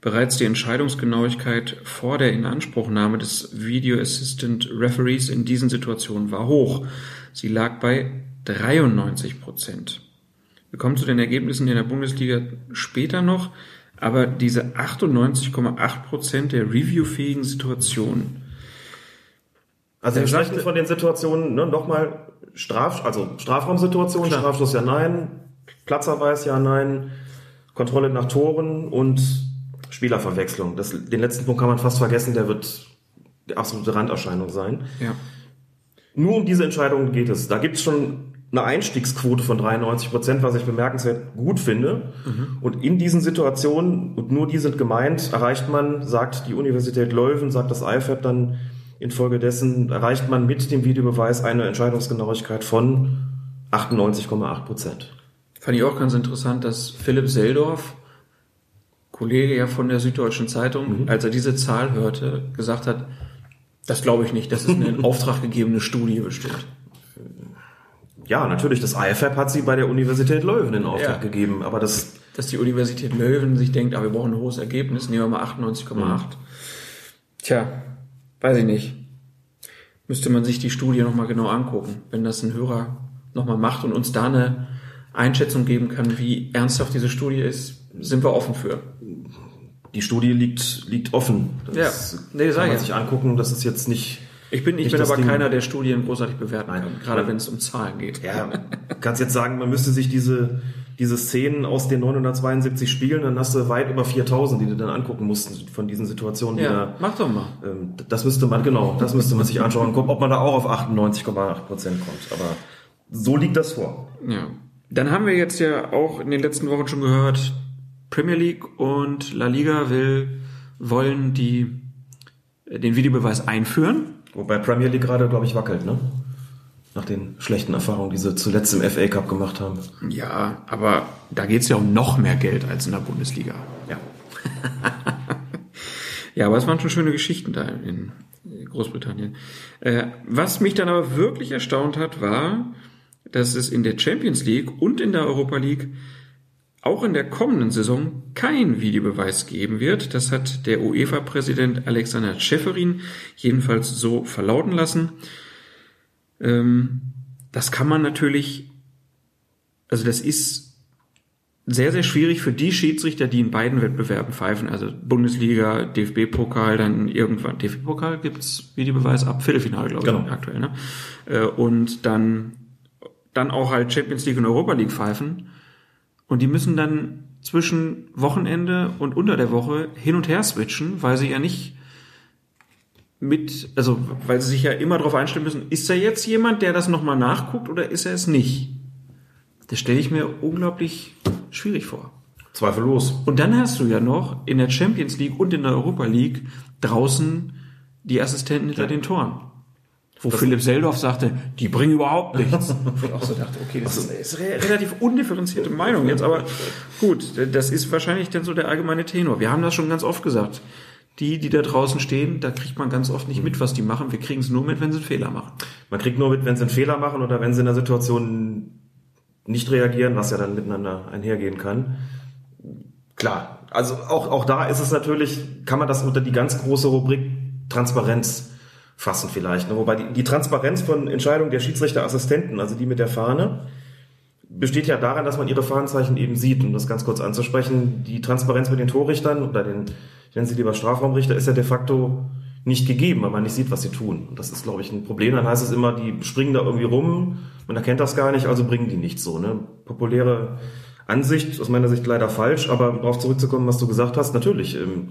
Bereits die Entscheidungsgenauigkeit vor der Inanspruchnahme des Video Assistant Referees in diesen Situationen war hoch. Sie lag bei 93 Prozent. Wir kommen zu den Ergebnissen in der Bundesliga später noch, aber diese 98,8 Prozent der reviewfähigen Situationen. Also wir sprechen von den Situationen, ne, nochmal Straf, also Strafraumsituationen, Strafstoß ja nein, Platzerweis ja nein, Kontrolle nach Toren und Spielerverwechslung. Das, den letzten Punkt kann man fast vergessen, der wird die absolute Randerscheinung sein. Ja. Nur um diese Entscheidung geht es. Da gibt es schon eine Einstiegsquote von 93 Prozent, was ich bemerkenswert gut finde. Mhm. Und in diesen Situationen, und nur die sind gemeint, erreicht man, sagt die Universität Leuven, sagt das IFAB dann infolgedessen, erreicht man mit dem Videobeweis eine Entscheidungsgenauigkeit von 98,8 Prozent. Fand ich auch ganz interessant, dass Philipp Seldorf Kollege ja von der Süddeutschen Zeitung, mhm. als er diese Zahl hörte, gesagt hat, das glaube ich nicht, das ist eine in Auftrag gegebene Studie bestimmt. Ja, natürlich, das IFAB hat sie bei der Universität Leuven in Auftrag ja. gegeben, aber das... Dass die Universität Leuven sich denkt, ah, wir brauchen ein hohes Ergebnis, nehmen wir mal 98,8. Mhm. Tja, weiß ich nicht. Müsste man sich die Studie nochmal genau angucken, wenn das ein Hörer nochmal macht und uns da eine Einschätzung geben kann, wie ernsthaft diese Studie ist, sind wir offen für. Die Studie liegt, liegt offen. Das ja, nee, kann man ja. sich angucken. Das ist jetzt nicht. Ich bin, ich bin aber Ding. keiner, der Studien großartig bewerten Nein. kann, gerade wenn es um Zahlen geht. Ja, kannst jetzt sagen, man müsste sich diese, diese Szenen aus den 972 Spielen, dann hast du weit über 4000, die du dann angucken musst von diesen Situationen. Ja, da, mach doch mal. Ähm, das müsste man, genau, das müsste man sich anschauen ob man da auch auf 98,8 Prozent kommt. Aber so liegt das vor. Ja. Dann haben wir jetzt ja auch in den letzten Wochen schon gehört, Premier League und La Liga will, wollen die, äh, den Videobeweis einführen. Wobei Premier League gerade, glaube ich, wackelt, ne? Nach den schlechten Erfahrungen, die sie zuletzt im FA Cup gemacht haben. Ja, aber da geht es ja um noch mehr Geld als in der Bundesliga. Ja. ja, aber es waren schon schöne Geschichten da in Großbritannien. Äh, was mich dann aber wirklich erstaunt hat, war, dass es in der Champions League und in der Europa League auch in der kommenden Saison kein Videobeweis geben wird. Das hat der UEFA-Präsident Alexander Schäferin jedenfalls so verlauten lassen. Ähm, das kann man natürlich, also das ist sehr, sehr schwierig für die Schiedsrichter, die in beiden Wettbewerben pfeifen, also Bundesliga, DFB-Pokal, dann irgendwann, DFB-Pokal gibt's Videobeweis ab Viertelfinale, glaube genau. ich, aktuell, ne? Äh, und dann, dann auch halt Champions League und Europa League pfeifen und die müssen dann zwischen Wochenende und unter der Woche hin und her switchen, weil sie ja nicht mit, also weil sie sich ja immer darauf einstellen müssen, ist da jetzt jemand, der das nochmal nachguckt oder ist er es nicht? Das stelle ich mir unglaublich schwierig vor. Zweifellos. Und dann hast du ja noch in der Champions League und in der Europa League draußen die Assistenten hinter ja. den Toren. Wo das Philipp Seldorf sagte, die bringen überhaupt nichts. Wo ich auch so dachte, okay, das ist eine relativ undifferenzierte Meinung jetzt, aber gut, das ist wahrscheinlich dann so der allgemeine Tenor. Wir haben das schon ganz oft gesagt. Die, die da draußen stehen, da kriegt man ganz oft nicht mit, was die machen. Wir kriegen es nur mit, wenn sie einen Fehler machen. Man kriegt nur mit, wenn sie einen Fehler machen oder wenn sie in der Situation nicht reagieren, was ja dann miteinander einhergehen kann. klar. Also auch, auch da ist es natürlich, kann man das unter die ganz große Rubrik Transparenz fassen vielleicht. Ne? Wobei die, die Transparenz von Entscheidungen der Schiedsrichterassistenten, also die mit der Fahne, besteht ja daran, dass man ihre Fahnenzeichen eben sieht. Um das ganz kurz anzusprechen, die Transparenz mit den Torrichtern oder den, ich nenne sie lieber Strafraumrichter, ist ja de facto nicht gegeben, weil man nicht sieht, was sie tun. Und das ist, glaube ich, ein Problem. Dann heißt es immer, die springen da irgendwie rum, man erkennt das gar nicht, also bringen die nichts so. Ne? Populäre Ansicht, aus meiner Sicht leider falsch, aber um darauf zurückzukommen, was du gesagt hast, natürlich. Ähm,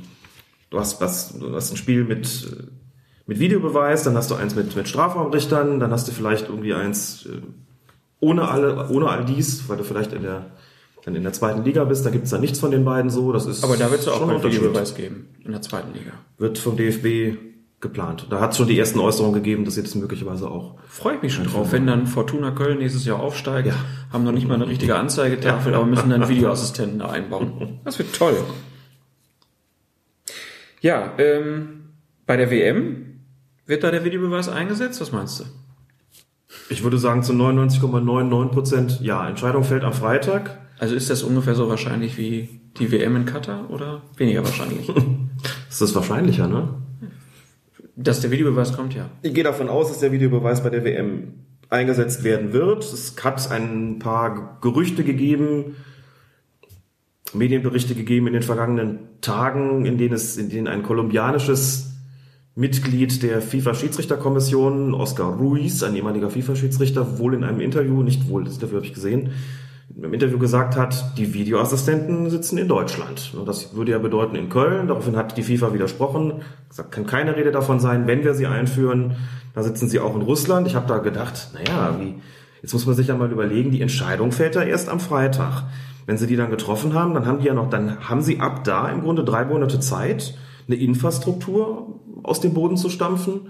du hast was, du hast ein Spiel mit, mit Videobeweis, dann hast du eins mit, mit Strafraumrichtern, dann hast du vielleicht irgendwie eins äh, ohne alle, ohne all dies, weil du vielleicht in der dann in der zweiten Liga bist, da gibt's da nichts von den beiden so. Das ist Aber da wird es auch schon ein keinen Unterschied. Videobeweis geben in der zweiten Liga. Wird vom DFB geplant. Da hat es schon die ersten Äußerungen gegeben, dass sie das möglicherweise auch. Freue ich mich schon drauf, wenn dann Fortuna Köln nächstes Jahr aufsteigt, Ja. haben noch nicht mal eine richtige Anzeigetafel, aber müssen dann Videoassistenten da einbauen. Das wird toll. Ja, ähm, bei der WM wird da der Videobeweis eingesetzt? Was meinst du? Ich würde sagen zu 99,99 Prozent ja. Entscheidung fällt am Freitag. Also ist das ungefähr so wahrscheinlich wie die WM in Katar oder weniger wahrscheinlich? Das ist wahrscheinlicher, ne? Dass der Videobeweis kommt, ja. Ich gehe davon aus, dass der Videobeweis bei der WM eingesetzt werden wird. Es hat ein paar Gerüchte gegeben, Medienberichte gegeben in den vergangenen Tagen, in denen es, in denen ein kolumbianisches Mitglied der FIFA-Schiedsrichterkommission, Oscar Ruiz, ein ehemaliger FIFA-Schiedsrichter, wohl in einem Interview, nicht wohl, das Interview habe ich gesehen, im Interview gesagt hat, die Videoassistenten sitzen in Deutschland. Das würde ja bedeuten in Köln. Daraufhin hat die FIFA widersprochen. Gesagt, kann keine Rede davon sein, wenn wir sie einführen, da sitzen sie auch in Russland. Ich habe da gedacht, naja, wie, jetzt muss man sich ja mal überlegen, die Entscheidung fällt ja erst am Freitag. Wenn sie die dann getroffen haben, dann haben die ja noch, dann haben sie ab da im Grunde drei Monate Zeit, eine Infrastruktur aus dem Boden zu stampfen,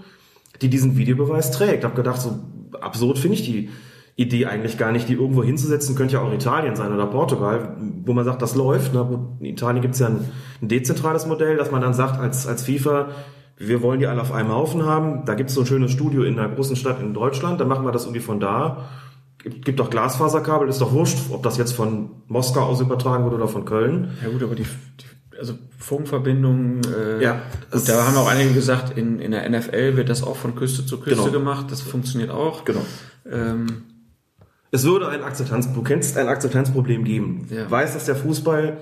die diesen Videobeweis trägt. Ich habe gedacht, so absurd finde ich die Idee eigentlich gar nicht, die irgendwo hinzusetzen, könnte ja auch Italien sein oder Portugal, wo man sagt, das läuft. Ne? Wo- In Italien gibt es ja ein, ein dezentrales Modell, dass man dann sagt, als, als FIFA, wir wollen die alle auf einem Haufen haben. Da gibt es so ein schönes Studio in einer großen Stadt in Deutschland, dann machen wir das irgendwie von da. Gibt, gibt doch Glasfaserkabel, ist doch wurscht, ob das jetzt von Moskau aus übertragen wurde oder von Köln. Ja gut, aber die, die also Funkverbindungen, äh, Ja, gut, da haben auch einige gesagt, in, in der NFL wird das auch von Küste zu Küste Genau. gemacht, das funktioniert auch. Genau. Ähm, Es würde ein Akzeptanz, du kennst ein Akzeptanzproblem geben. Ja. Weiß, dass der Fußball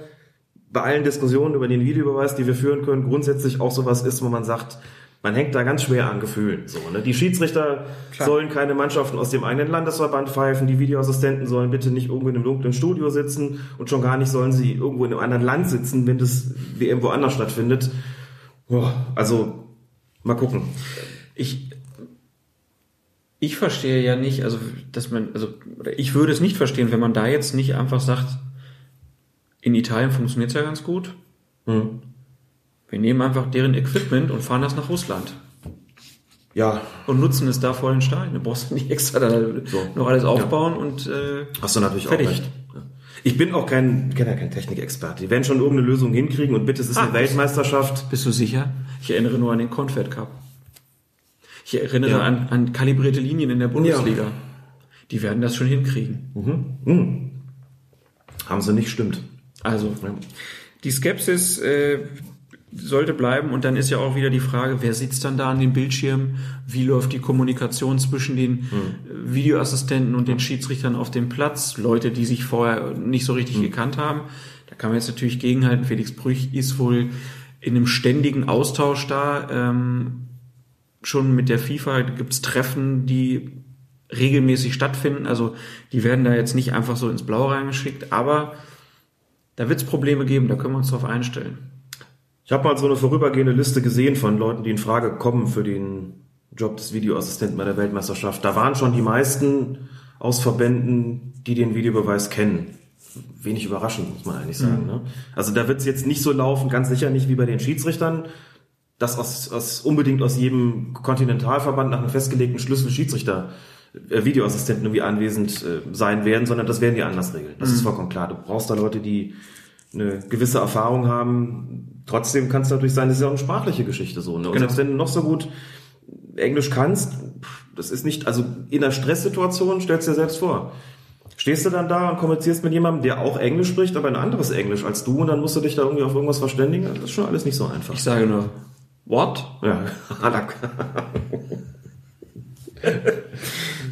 bei allen Diskussionen über den Videobeweis, die wir führen können, grundsätzlich auch sowas ist, wo man sagt, man hängt da ganz schwer an Gefühlen. So, ne? Die Schiedsrichter Klar. sollen keine Mannschaften aus dem eigenen Landesverband pfeifen, die Videoassistenten sollen bitte nicht irgendwo in einem dunklen Studio sitzen und schon gar nicht sollen sie irgendwo in einem anderen Land sitzen, wenn das WM woanders stattfindet. Boah, also, mal gucken. ich, ich verstehe ja nicht, also dass man, also ich würde es nicht verstehen, wenn man da jetzt nicht einfach sagt, in Italien funktioniert es ja ganz gut. Hm. Wir nehmen einfach deren Equipment und fahren das nach Russland Ja, und nutzen es da vor den Stadien. Du brauchst nicht extra da So. noch alles aufbauen und äh, Hast du natürlich Fertig. auch recht. Ja. Ich bin auch kein, bin ja kein Technikexperte. Die werden schon irgendeine Lösung hinkriegen und bitte, es ist Ah, eine Weltmeisterschaft. Bist du sicher? Ich erinnere nur an den Confed Cup. Ich erinnere Ja. an, an kalibrierte Linien in der Bundesliga. Die werden das schon hinkriegen. Haben sie nicht, stimmt. Also, Ja. die Skepsis äh, sollte bleiben und dann ist ja auch wieder die Frage, wer sitzt dann da an den Bildschirmen? Wie läuft die Kommunikation zwischen den äh, Videoassistenten und den Schiedsrichtern auf dem Platz? Leute, die sich vorher nicht so richtig gekannt haben. Da kann man jetzt natürlich gegenhalten. Felix Brüch ist wohl in einem ständigen Austausch da. Ähm, schon mit der FIFA gibt's Treffen, die regelmäßig stattfinden. Also die werden da jetzt nicht einfach so ins Blaue reingeschickt, aber da wird's Probleme geben, da können wir uns drauf einstellen. Ich habe mal so eine vorübergehende Liste gesehen von Leuten, die in Frage kommen für den Job des Videoassistenten bei der Weltmeisterschaft. Da waren schon die meisten aus Verbänden, die den Videobeweis kennen. Wenig überraschend, muss man eigentlich sagen. Ne? Also da wird es jetzt nicht so laufen, ganz sicher nicht wie bei den Schiedsrichtern, dass aus, aus unbedingt aus jedem Kontinentalverband nach einem festgelegten Schlüssel Schiedsrichter äh, Videoassistenten irgendwie anwesend äh, sein werden, sondern das werden die anders regeln. Das ist vollkommen klar. Du brauchst da Leute, die eine gewisse Erfahrung haben. Trotzdem kann es natürlich sein, das ist ja auch eine sprachliche Geschichte so. Ne? Und Genau. selbst wenn du noch so gut Englisch kannst, das ist nicht, also in einer Stresssituation, stellst dir selbst vor. stehst du dann da und kommunizierst mit jemandem, der auch Englisch spricht, aber ein anderes Englisch als du und dann musst du dich da irgendwie auf irgendwas verständigen. Das ist schon alles nicht so einfach. Ich sage nur, what? Ja.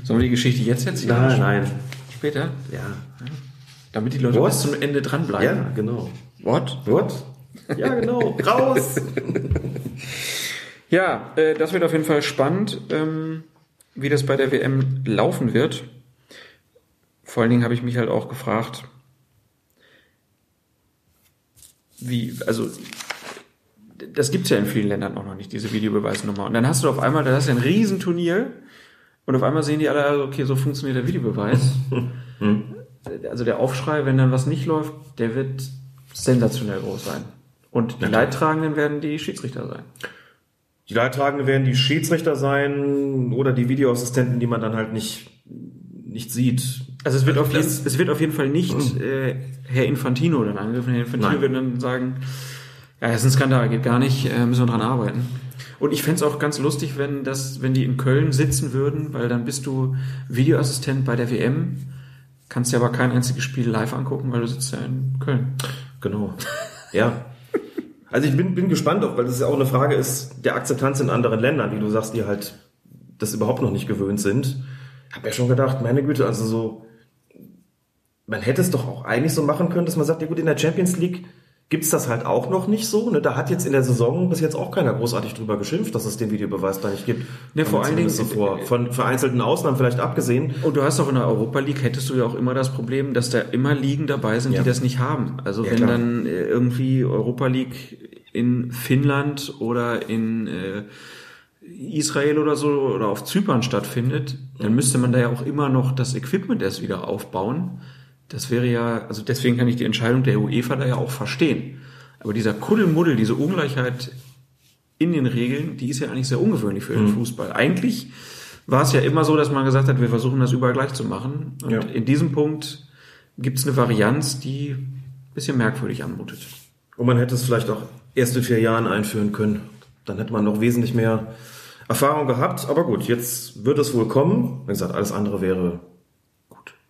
Sollen wir die Geschichte jetzt erzählen? Nein, nein. Später? Ja. Damit die Leute What? bis zum Ende dranbleiben. Ja, genau. What? What? Ja, genau. Raus! Ja, äh, das wird auf jeden Fall spannend, ähm, wie das bei der WM laufen wird. Vor allen Dingen habe ich mich halt auch gefragt, wie, also das gibt's ja in vielen Ländern auch noch nicht, diese Videobeweisnummer. Und dann hast du auf einmal, da hast du ein Riesenturnier und auf einmal sehen die alle, also, okay, so funktioniert der Videobeweis. also der Aufschrei, wenn dann was nicht läuft, der wird sensationell groß sein. Und die Leidtragenden werden die Schiedsrichter sein. Die Leidtragenden werden die Schiedsrichter sein oder die Videoassistenten, die man dann halt nicht, nicht sieht. Also es wird, auf jeden, es wird auf jeden Fall nicht äh, Herr Infantino dann angegriffen. Herr Infantino Nein. wird dann sagen, ja, das ist ein Skandal, geht gar nicht, äh, müssen wir dran arbeiten. Und ich fänd's auch ganz lustig, wenn das, wenn die in Köln sitzen würden, weil dann bist du Videoassistent bei der WM, kannst dir aber kein einziges Spiel live angucken, weil du sitzt ja in Köln. Genau. Ja. Also ich bin, bin gespannt, auf, weil das ja auch eine Frage ist der Akzeptanz in anderen Ländern, wie du sagst, die halt das überhaupt noch nicht gewöhnt sind. Hab mir schon gedacht, meine Güte, also so, man hätte es doch auch eigentlich so machen können, dass man sagt, ja gut, in der Champions League gibt's das halt auch noch nicht so. Ne? Da hat jetzt in der Saison bis jetzt auch keiner großartig drüber geschimpft, dass es den Videobeweis da nicht gibt. Ne, vor allen Dingen- so vor. Von vereinzelten Ausnahmen vielleicht abgesehen. Und du hast auch in der Europa League, hättest du ja auch immer das Problem, dass da immer Ligen dabei sind, Ja. die das nicht haben. Also Ja, wenn klar. dann äh, irgendwie Europa League in Finnland oder in äh, Israel oder so oder auf Zypern stattfindet, dann müsste man da ja auch immer noch das Equipment erst wieder aufbauen. Das wäre ja, also deswegen kann ich die Entscheidung der UEFA da ja auch verstehen. Aber dieser Kuddelmuddel, diese Ungleichheit in den Regeln, die ist ja eigentlich sehr ungewöhnlich für den Fußball. Eigentlich war es ja immer so, dass man gesagt hat, wir versuchen das überall gleich zu machen. Und Ja. in diesem Punkt gibt es eine Varianz, die ein bisschen merkwürdig anmutet. Und man hätte es vielleicht auch erst in vier Jahren einführen können. Dann hätte man noch wesentlich mehr Erfahrung gehabt. Aber gut, jetzt wird es wohl kommen. Wie gesagt, alles andere wäre.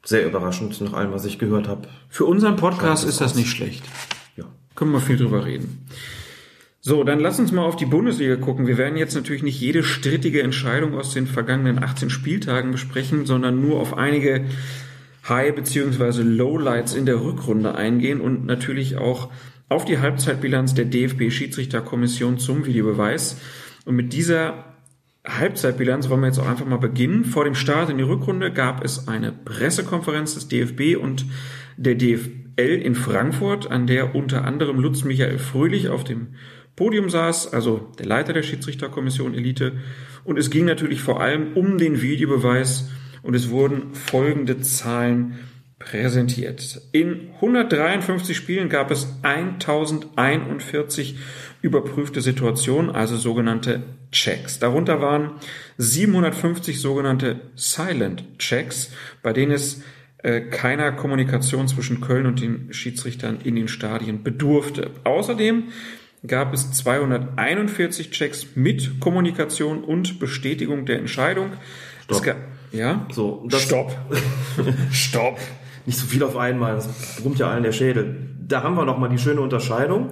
Sehr überraschend nach allem, was ich gehört habe. Für unseren Podcast ist das nicht schlecht. Ja. Können wir viel drüber reden. So, dann lass uns mal auf die Bundesliga gucken. Wir werden jetzt natürlich nicht jede strittige Entscheidung aus den vergangenen 18 Spieltagen besprechen, sondern nur auf einige High- bzw. Lowlights in der Rückrunde eingehen und natürlich auch auf die Halbzeitbilanz der DFB-Schiedsrichterkommission zum Videobeweis. Und mit dieser Halbzeitbilanz wollen wir jetzt auch einfach mal beginnen. Vor dem Start in die Rückrunde gab es eine Pressekonferenz des DFB und der DFL in Frankfurt, an der unter anderem Lutz Michael Fröhlich auf dem Podium saß, also der Leiter der Schiedsrichterkommission Elite. Und es ging natürlich vor allem um den Videobeweis und es wurden folgende Zahlen präsentiert. In 153 Spielen gab es 1041 überprüfte Situationen, also sogenannte Checks. Darunter waren 750 sogenannte Silent Checks, bei denen es äh, keiner Kommunikation zwischen Köln und den Schiedsrichtern in den Stadien bedurfte. Außerdem gab es 241 Checks mit Kommunikation und Bestätigung der Entscheidung. Stopp. ja? So, das- Stopp. Stopp. Nicht so viel auf einmal, das brummt ja allen der Schädel. Da haben wir nochmal die schöne Unterscheidung.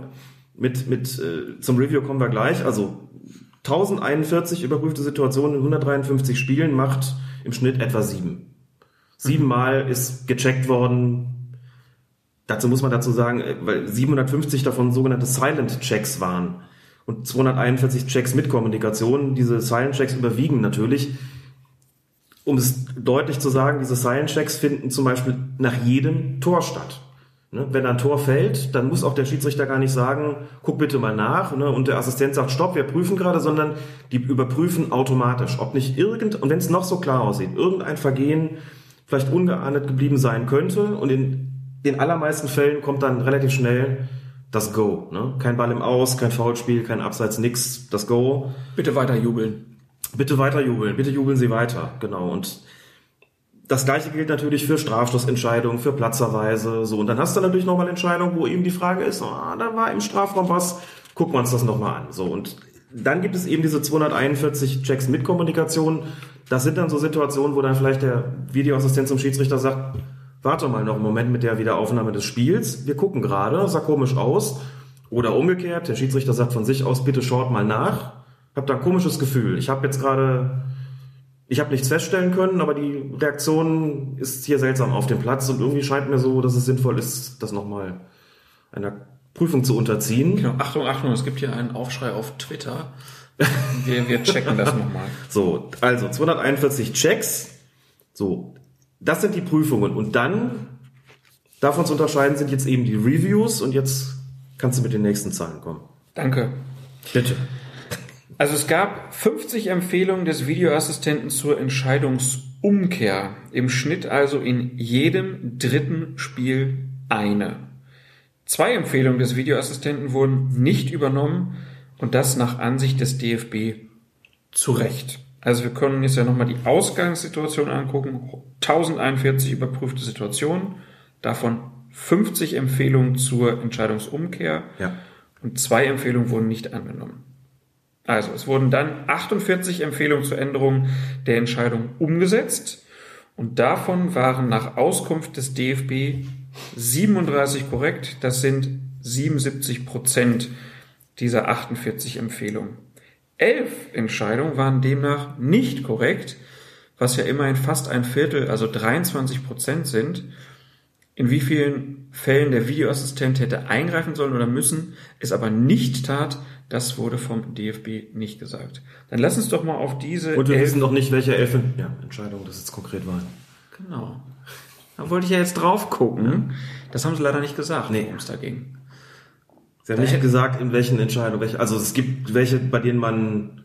Mit, mit, äh, zum Review kommen wir gleich. Also 1041 überprüfte Situationen in 153 Spielen macht im Schnitt etwa sieben. Siebenmal ist gecheckt worden. Dazu muss man dazu sagen, äh, weil 750 davon sogenannte Silent Checks waren und 241 Checks mit Kommunikation. Diese Silent Checks überwiegen natürlich. Um es deutlich zu sagen, diese Silent Checks finden zum Beispiel nach jedem Tor statt. Ne, Wenn ein Tor fällt, dann muss auch der Schiedsrichter gar nicht sagen, guck bitte mal nach. Ne, Und der Assistent sagt, stopp, wir prüfen gerade, sondern die überprüfen automatisch, ob nicht irgend, und wenn es noch so klar aussieht, irgendein Vergehen vielleicht ungeahndet geblieben sein könnte. Und in den allermeisten Fällen kommt dann relativ schnell das Go. Ne? Kein Ball im Aus, kein Foulspiel, kein Abseits, nix, das Go. Bitte weiter jubeln. Bitte weiter jubeln, bitte jubeln Sie weiter, genau. Und das gleiche gilt natürlich für Strafstoßentscheidungen, für Platzerweise, so. Und dann hast du natürlich nochmal Entscheidungen, wo eben die Frage ist, ah, da war im Strafraum was, gucken wir uns das nochmal an, so. Und dann gibt es eben diese 241 Checks mit Kommunikation. Das sind dann so Situationen, wo dann vielleicht der Videoassistent zum Schiedsrichter sagt, warte mal noch einen Moment mit der Wiederaufnahme des Spiels. Wir gucken gerade, sah komisch aus. Oder umgekehrt, der Schiedsrichter sagt von sich aus, bitte schaut mal nach. Hab da ein komisches Gefühl. Ich habe jetzt gerade, ich habe nichts feststellen können, aber die Reaktion ist hier seltsam auf dem Platz und irgendwie scheint mir so, dass es sinnvoll ist, das nochmal einer Prüfung zu unterziehen. Genau. Achtung, Achtung, es gibt hier einen Aufschrei auf Twitter. Wir, wir checken das nochmal. So, also 241 Checks. So, das sind die Prüfungen. Und dann, davon zu unterscheiden, sind jetzt eben die Reviews. Und jetzt kannst du mit den nächsten Zahlen kommen. Danke. Bitte. Also es gab 50 Empfehlungen des Videoassistenten zur Entscheidungsumkehr. Im Schnitt also in jedem dritten Spiel eine. Zwei Empfehlungen des Videoassistenten wurden nicht übernommen und das nach Ansicht des DFB zu Recht. Also wir können jetzt ja nochmal die Ausgangssituation angucken. 1041 überprüfte Situationen, davon 50 Empfehlungen zur Entscheidungsumkehr Ja. und zwei Empfehlungen wurden nicht angenommen. Also es wurden dann 48 Empfehlungen zur Änderung der Entscheidung umgesetzt und davon waren nach Auskunft des DFB 37 korrekt. Das sind 77 Prozent dieser 48 Empfehlungen. Elf Entscheidungen waren demnach nicht korrekt, was ja immerhin fast ein Viertel, also 23 Prozent sind. In wie vielen Fällen der Videoassistent hätte eingreifen sollen oder müssen, es aber nicht tat, das wurde vom DFB nicht gesagt. Dann lass uns doch mal auf diese Und wir elf- wissen noch nicht, welche elf ja, Entscheidungen das jetzt konkret waren. Genau. Da wollte ich ja jetzt drauf gucken. Das haben sie leider nicht gesagt, Nee. worum es da ging. Sie haben nicht gesagt, in welchen Entscheidungen, welche, also es gibt welche, bei denen man,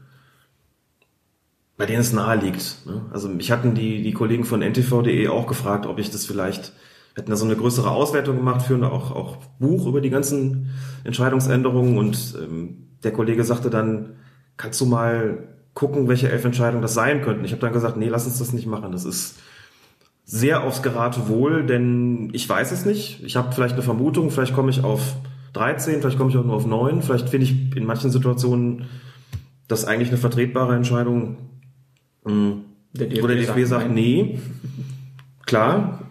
bei denen es nahe liegt. Ne? Also mich hatten die, die Kollegen von ntv.de auch gefragt, ob ich das vielleicht, hatten da so eine größere Auswertung gemacht, führen auch, auch Buch über die ganzen Entscheidungsänderungen und ähm, der Kollege sagte dann, kannst du mal gucken, welche elf Entscheidungen das sein könnten. Ich habe dann gesagt, nee, lass uns das nicht machen. Das ist sehr aufs Geratewohl, denn ich weiß es nicht. Ich habe vielleicht eine Vermutung, vielleicht komme ich auf 13, vielleicht komme ich auch nur auf 9, vielleicht finde ich in manchen Situationen das eigentlich eine vertretbare Entscheidung. Mm, Der DFB Wo der DFB sagt sagt, nee, klar.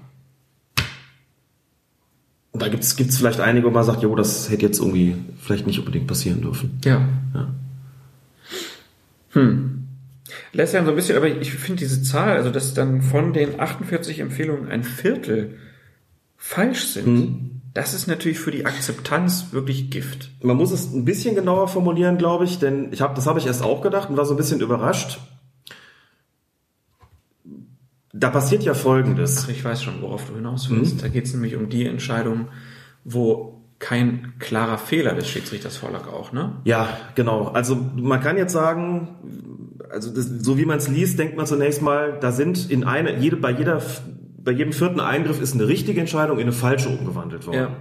Und da gibt's gibt's vielleicht einige, wo man sagt, jo, das hätte jetzt irgendwie vielleicht nicht unbedingt passieren dürfen. Ja. Ja. Hm. Lässt ja so ein bisschen, aber ich finde diese Zahl, also dass dann von den 48 Empfehlungen ein Viertel falsch sind, Hm. das ist natürlich für die Akzeptanz wirklich Gift. Man muss es ein bisschen genauer formulieren, glaube ich, denn ich habe, das habe ich erst auch gedacht und war so ein bisschen überrascht. Da passiert ja Folgendes. Ach, ich weiß schon, worauf du hinaus willst. Da geht es nämlich um die Entscheidung, wo kein klarer Fehler des Schiedsrichters vorlag auch, ne? Ja, genau. Also man kann jetzt sagen, also das, so wie man es liest, denkt man zunächst mal, da sind in eine, jede, bei jeder, bei jedem vierten Eingriff ist eine richtige Entscheidung in eine falsche umgewandelt worden. Ja.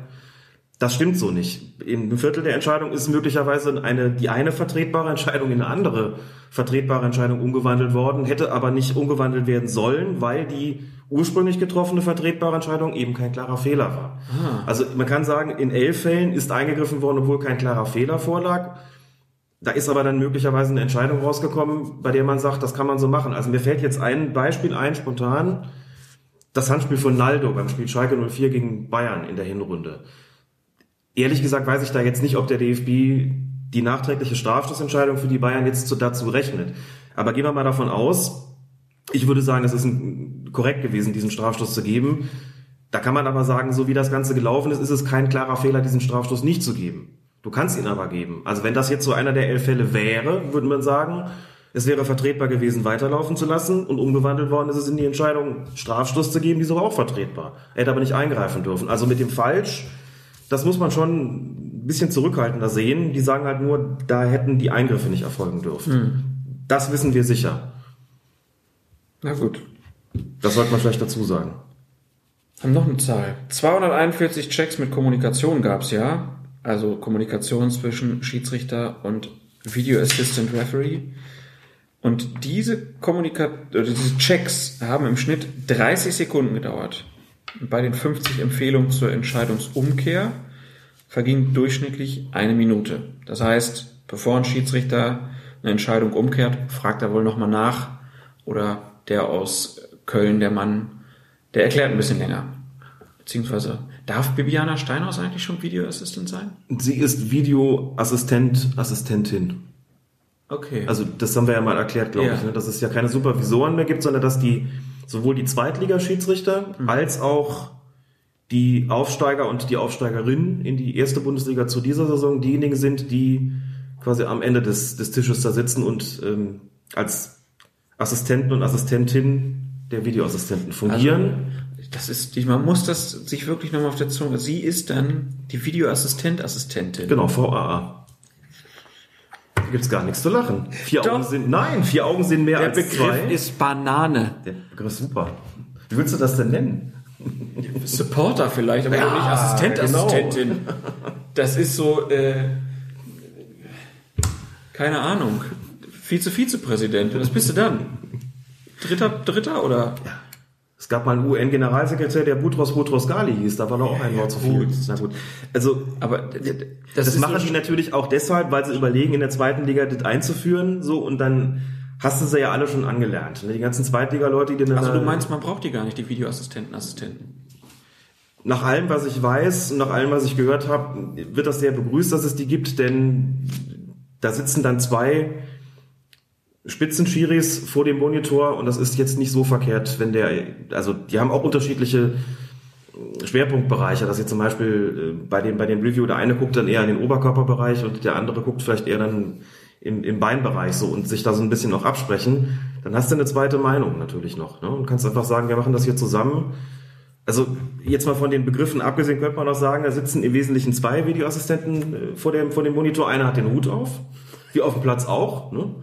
Das stimmt so nicht. In einem Viertel der Entscheidung ist möglicherweise eine, die eine vertretbare Entscheidung in eine andere vertretbare Entscheidung umgewandelt worden, hätte aber nicht umgewandelt werden sollen, weil die ursprünglich getroffene vertretbare Entscheidung eben kein klarer Fehler war. Also man kann sagen, in elf Fällen ist eingegriffen worden, obwohl kein klarer Fehler vorlag. Da ist aber dann möglicherweise eine Entscheidung rausgekommen, bei der man sagt, das kann man so machen. Also mir fällt jetzt ein Beispiel ein, spontan. Das Handspiel von Naldo beim Spiel Schalke 04 gegen Bayern in der Hinrunde. Ehrlich gesagt weiß ich da jetzt nicht, ob der DFB die nachträgliche Strafstoßentscheidung für die Bayern jetzt zu, dazu rechnet. Aber gehen wir mal davon aus, ich würde sagen, es ist ein, korrekt gewesen, diesen Strafstoß zu geben. Da kann man aber sagen, so wie das Ganze gelaufen ist, ist es kein klarer Fehler, diesen Strafstoß nicht zu geben. Du kannst ihn aber geben. Also wenn das jetzt so einer der elf Fälle wäre, würde man sagen, es wäre vertretbar gewesen, weiterlaufen zu lassen und umgewandelt worden ist es in die Entscheidung, Strafstoß zu geben, die ist aber auch vertretbar. Er hätte aber nicht eingreifen dürfen. Also mit dem Falsch, das muss man schon ein bisschen zurückhaltender sehen. Die sagen halt nur, da hätten die Eingriffe nicht erfolgen dürfen. Das wissen wir sicher. Na gut. Das sollte man vielleicht dazu sagen. Haben noch eine Zahl. 241 Checks mit Kommunikation gab's ja. Also Kommunikation zwischen Schiedsrichter und Video Assistant Referee. Und diese Kommunika oder diese Checks haben im Schnitt 30 Sekunden gedauert. Bei den 50 Empfehlungen zur Entscheidungsumkehr verging durchschnittlich eine Minute. Das heißt, bevor ein Schiedsrichter eine Entscheidung umkehrt, fragt er wohl nochmal nach. Oder der aus Köln, der Mann, der erklärt ein bisschen länger. Beziehungsweise, darf Bibiana Steinhaus eigentlich schon Videoassistent sein? Sie ist Videoassistent, Assistentin. Okay. Also das haben wir ja mal erklärt, glaube Ja. ich, ne? dass es ja keine Supervisoren mehr gibt, sondern dass die sowohl die Zweitligaschiedsrichter Mhm. als auch die Aufsteiger und die Aufsteigerinnen in die erste Bundesliga zu dieser Saison diejenigen sind, die quasi am Ende des, des Tisches da sitzen und ähm, als Assistenten und Assistentinnen der Videoassistenten fungieren. das ist, man muss das sich wirklich nochmal auf der Zunge. Sie ist dann die Videoassistent-Assistentin. genau, VAA. Da gibt's gar nichts zu lachen. Vier Doch. Augen sind, nein, vier Augen sind mehr Der als Begriff zwei. ist Banane. der Begriff ist super. Wie willst du das denn nennen? Supporter vielleicht, aber Ja, nicht Assistent, genau. Assistentin. Das ist so, äh, keine Ahnung. Vize-Vizepräsident. Was bist du dann? Dritter, Dritter oder? Es gab mal einen UN-Generalsekretär, der Butros Butros Ghali hieß, da war doch auch ein Wort zu viel. Na gut. Also, Aber das, ist machen so die natürlich auch deshalb, weil sie überlegen, in der zweiten Liga das einzuführen, so, und dann hast du sie ja alle schon angelernt. ne? Die ganzen Zweitliga-Leute, die dann Also du meinst, man braucht die gar nicht, die Videoassistenten, Assistenten. nach allem, was ich weiß und nach allem, was ich gehört habe, wird das sehr begrüßt, dass es die gibt, denn da sitzen dann zwei Spitzenschiris vor dem Monitor und das ist jetzt nicht so verkehrt, wenn der, also die haben auch unterschiedliche Schwerpunktbereiche, dass jetzt zum Beispiel äh, bei dem, bei dem Review der eine guckt dann eher in den Oberkörperbereich und der andere guckt vielleicht eher dann im, im Beinbereich so und sich da so ein bisschen auch absprechen, dann hast du eine zweite Meinung natürlich noch ne? und kannst einfach sagen, wir machen das hier zusammen also jetzt mal von den Begriffen abgesehen, könnte man auch sagen, da sitzen im Wesentlichen zwei Videoassistenten äh, vor dem, vor dem Monitor. Einer hat den Hut auf, wie auf dem Platz auch. Ne?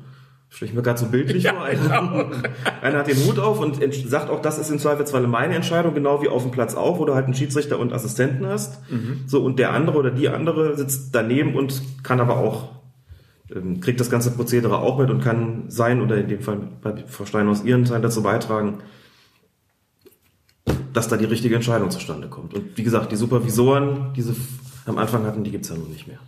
Stelle ich mir gerade so bildlich vor. Einer, einer hat den Hut auf und sagt auch, das ist im Zweifelsfall meine Entscheidung, genau wie auf dem Platz auch, wo du halt einen Schiedsrichter und Assistenten hast. So Und der andere oder die andere sitzt daneben und kann aber auch, ähm, kriegt das ganze Prozedere auch mit und kann sein oder in dem Fall bei Frau Steinhaus ihren Teil dazu beitragen, dass da die richtige Entscheidung zustande kommt. Und wie gesagt, die Supervisoren, die sie am Anfang hatten, die gibt's ja nun nicht mehr.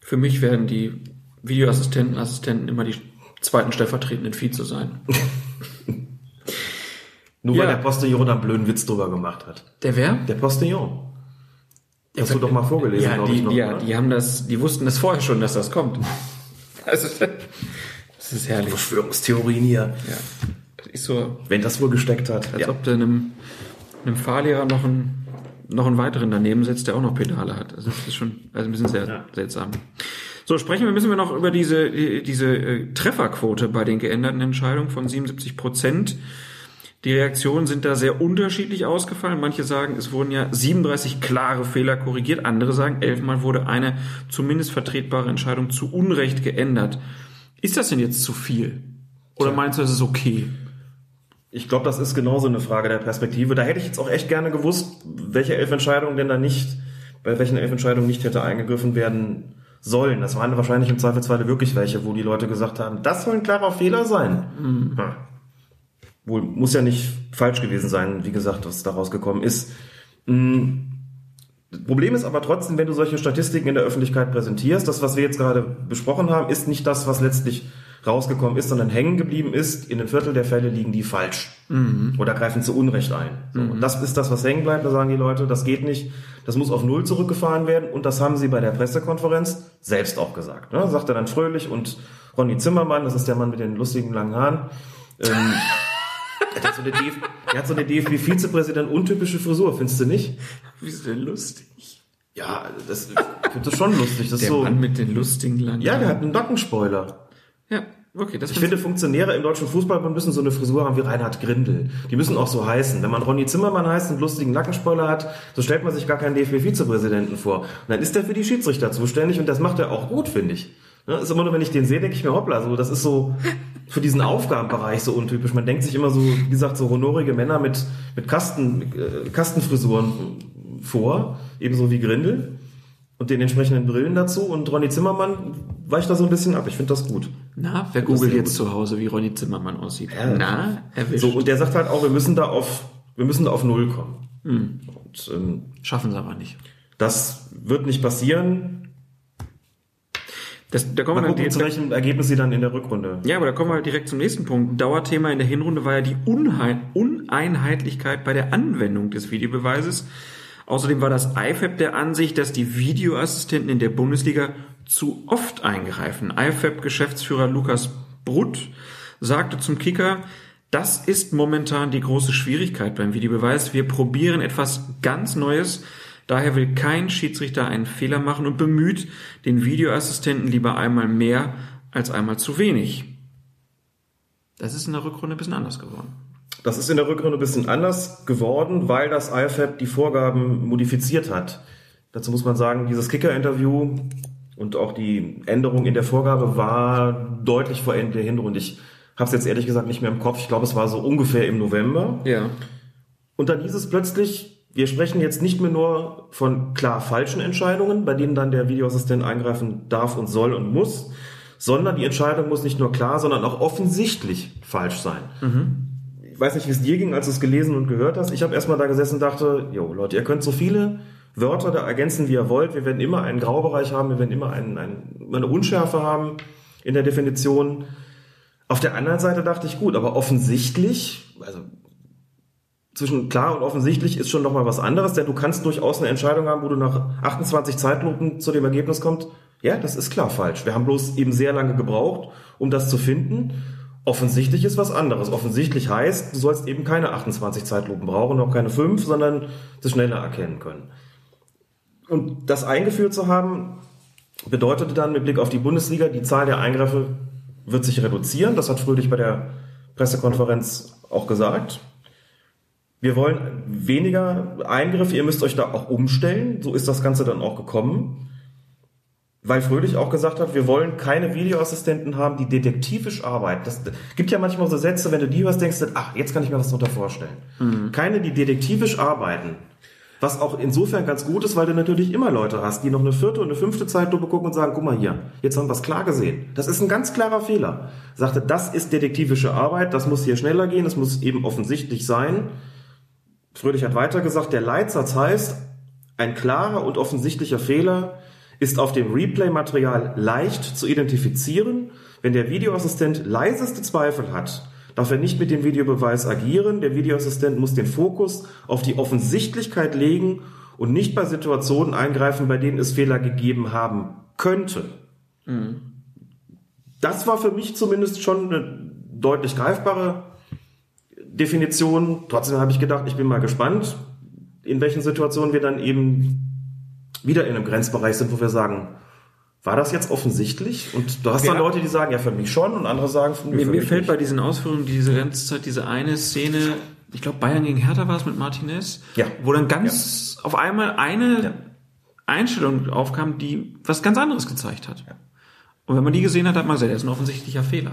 Für mich werden die Videoassistenten, Assistenten immer die zweiten stellvertretenden Vize sein. Nur Ja. weil der Postillon da einen blöden Witz drüber gemacht hat. Der wer? Der Postillon. Hast du doch mal vorgelesen, ja, die, ich noch. ja, oder? die haben das, die wussten das vorher schon, dass das kommt. Also, das ist herrlich. Verschwörungstheorien hier. Ja. Das ist so, Wenn das wohl gesteckt hat. als ob du einem, einem Fahrlehrer noch einen, noch einen weiteren daneben setzt, der auch noch Pedale hat. Also das ist schon also ein bisschen sehr Ja. seltsam. So, sprechen wir, müssen wir noch über diese, die- diese äh, Trefferquote bei den geänderten Entscheidungen von 77 Prozent. Die Reaktionen sind da sehr unterschiedlich ausgefallen. Manche sagen, es wurden ja 37 klare Fehler korrigiert. Andere sagen, elfmal wurde eine zumindest vertretbare Entscheidung zu Unrecht geändert. Ist das denn jetzt zu viel? Oder Tja. meinst du, es ist okay? Ich glaube, das ist genauso eine Frage der Perspektive. Da hätte ich jetzt auch echt gerne gewusst, welche elf Entscheidungen denn da nicht, bei welchen elf Entscheidungen nicht hätte eingegriffen werden sollen. Das waren wahrscheinlich im Zweifelsfall wirklich welche, wo die Leute gesagt haben, das soll ein klarer Fehler sein. Ja. Wohl, muss ja nicht falsch gewesen sein, wie gesagt, was da rausgekommen ist. Das Problem ist aber trotzdem, wenn du solche Statistiken in der Öffentlichkeit präsentierst, das, was wir jetzt gerade besprochen haben, ist nicht das, was letztlich rausgekommen ist, sondern hängen geblieben ist. In einem Viertel der Fälle liegen die falsch oder greifen zu Unrecht ein. So, Und das ist das, was hängen bleibt. Da sagen die Leute, das geht nicht, das muss auf Null zurückgefahren werden. Und das haben sie bei der Pressekonferenz selbst auch gesagt. Ne? Sagt er dann fröhlich und Ronny Zimmermann, das ist der Mann mit den lustigen langen Haaren, ähm, der hat so eine, DF so eine DFB-Vizepräsident untypische Frisur, findest du nicht? Wie ist denn lustig? Ja, das, ich finde das schon lustig. Das Der so, Mann mit den lustigen langen ja, der Haaren. hat einen Nackenspoiler. Okay, das Ich finde, Funktionäre im deutschen Fußballbund müssen so eine Frisur haben wie Reinhard Grindel. Die müssen auch so heißen. Wenn man Ronny Zimmermann heißt und lustigen Nackenspoiler hat, so stellt man sich gar keinen DFB-Vizepräsidenten vor. Und dann ist der für die Schiedsrichter zuständig und das macht er auch gut, finde ich. Ne, ist immer nur, wenn ich den sehe, denke ich mir, hoppla, so, das ist so für diesen Aufgabenbereich so untypisch. Man denkt sich immer so, wie gesagt, so honorige Männer mit, mit Kasten, äh, Kastenfrisuren vor, ebenso wie Grindel. Und den entsprechenden Brillen dazu. Und Ronny Zimmermann weicht da so ein bisschen ab. Ich finde das gut. Na, wer googelt jetzt zu Hause, wie Ronny Zimmermann aussieht? Ja. Na, erwischt. So, und der sagt halt auch, wir müssen da auf, wir müssen da auf Null kommen. Und ähm, Schaffen sie aber nicht. das wird nicht passieren. Das, da kommen Mal wir dann gucken, zu welchem Ergebnis sie dann in der Rückrunde. ja, aber da kommen wir halt direkt zum nächsten Punkt. Dauerthema in der Hinrunde war ja die Uneinheitlichkeit bei der Anwendung des Videobeweises. Außerdem war das IFAB der Ansicht, dass die Videoassistenten in der Bundesliga zu oft eingreifen. IFAB-Geschäftsführer Lukas Brutt sagte zum Kicker, das ist momentan die große Schwierigkeit beim Videobeweis. Wir probieren etwas ganz Neues. Daher will kein Schiedsrichter einen Fehler machen und bemüht den Videoassistenten lieber einmal mehr als einmal zu wenig. Das ist in der Rückrunde ein bisschen anders geworden. Das ist in der Rückrunde ein bisschen anders geworden, weil das IFAB die Vorgaben modifiziert hat. Dazu muss man sagen, dieses Kicker-Interview und auch die Änderung in der Vorgabe war deutlich vor Ende der Hinrunde. Ich habe es jetzt ehrlich gesagt nicht mehr im Kopf. Ich glaube, es war so ungefähr im November. Ja. Und dann hieß es plötzlich, wir sprechen jetzt nicht mehr nur von klar falschen Entscheidungen, bei denen dann der Videoassistent eingreifen darf und soll und muss, sondern die Entscheidung muss nicht nur klar, sondern auch offensichtlich falsch sein. Ich weiß nicht, wie es dir ging, als du es gelesen und gehört hast. Ich habe erstmal da gesessen und dachte, jo Leute, ihr könnt so viele Wörter da ergänzen, wie ihr wollt. Wir werden immer einen Graubereich haben, wir werden immer einen, einen, eine Unschärfe haben in der Definition. Auf der anderen Seite dachte ich, gut, aber offensichtlich, also zwischen klar und offensichtlich ist schon noch mal was anderes, denn du kannst durchaus eine Entscheidung haben, wo du nach 28 Zeitlupen zu dem Ergebnis kommst, ja, das ist klar falsch. Wir haben bloß eben sehr lange gebraucht, um das zu finden. Offensichtlich ist was anderes. Offensichtlich heißt, du sollst eben keine 28 Zeitlupen brauchen, auch keine 5, sondern das schneller erkennen können. Und das eingeführt zu haben, bedeutete dann mit Blick auf die Bundesliga, die Zahl der Eingriffe wird sich reduzieren. Das hat Fröhlich bei der Pressekonferenz auch gesagt. Wir wollen weniger Eingriffe, ihr müsst euch da auch umstellen. So ist das Ganze dann auch gekommen. Weil Fröhlich auch gesagt hat, wir wollen keine Videoassistenten haben, die detektivisch arbeiten. Das gibt ja manchmal so Sätze, wenn du die hörst, denkst ach, jetzt kann ich mir was darunter vorstellen. Keine, die detektivisch arbeiten. Was auch insofern ganz gut ist, weil du natürlich immer Leute hast, die noch eine vierte und eine fünfte Zeitlupe gucken und sagen, guck mal hier, jetzt haben wir es klar gesehen. Das ist ein ganz klarer Fehler. Sagte, das ist detektivische Arbeit, das muss hier schneller gehen, das muss eben offensichtlich sein. Fröhlich hat weiter gesagt, der Leitsatz heißt, ein klarer und offensichtlicher Fehler ist auf dem Replay-Material leicht zu identifizieren. Wenn der Videoassistent leiseste Zweifel hat, darf er nicht mit dem Videobeweis agieren. Der Videoassistent muss den Fokus auf die Offensichtlichkeit legen und nicht bei Situationen eingreifen, bei denen es Fehler gegeben haben könnte. Das war für mich zumindest schon eine deutlich greifbare Definition. Trotzdem habe ich gedacht, ich bin mal gespannt, in welchen Situationen wir dann eben wieder in einem Grenzbereich sind, wo wir sagen, war das jetzt offensichtlich? Und du hast dann Ja. Leute, die sagen, ja, für mich schon, und andere sagen, für, Mir, für mir fällt nicht. bei diesen Ausführungen diese ganze Zeit diese eine Szene, ich glaube Bayern gegen Hertha war es mit Martinez, Ja. wo dann ganz auf einmal eine Ja. Einstellung aufkam, die was ganz anderes gezeigt hat. Und wenn man die gesehen hat, hat man gesagt, das ist ein offensichtlicher Fehler.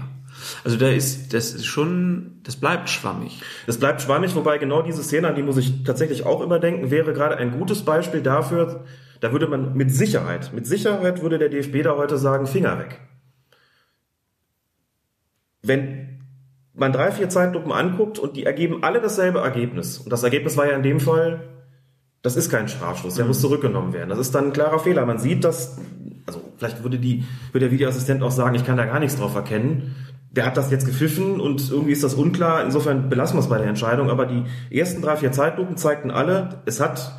Also da ist, das ist schon, das bleibt schwammig. Es bleibt schwammig, wobei genau diese Szene, an die muss ich tatsächlich auch überdenken, wäre gerade ein gutes Beispiel dafür, da würde man mit Sicherheit, mit Sicherheit würde der DFB da heute sagen, Finger weg. Wenn man drei, vier Zeitlupen anguckt und die ergeben alle dasselbe Ergebnis, und das Ergebnis war ja in dem Fall, das ist kein Strafschuss, der muss zurückgenommen werden. Das ist dann ein klarer Fehler. Man sieht, dass, also vielleicht würde die, würde der Videoassistent auch sagen, ich kann da gar nichts drauf erkennen. Der hat das jetzt gepfiffen und irgendwie ist das unklar. Insofern belassen wir es bei der Entscheidung. Aber die ersten drei, vier Zeitlupen zeigten alle, es hat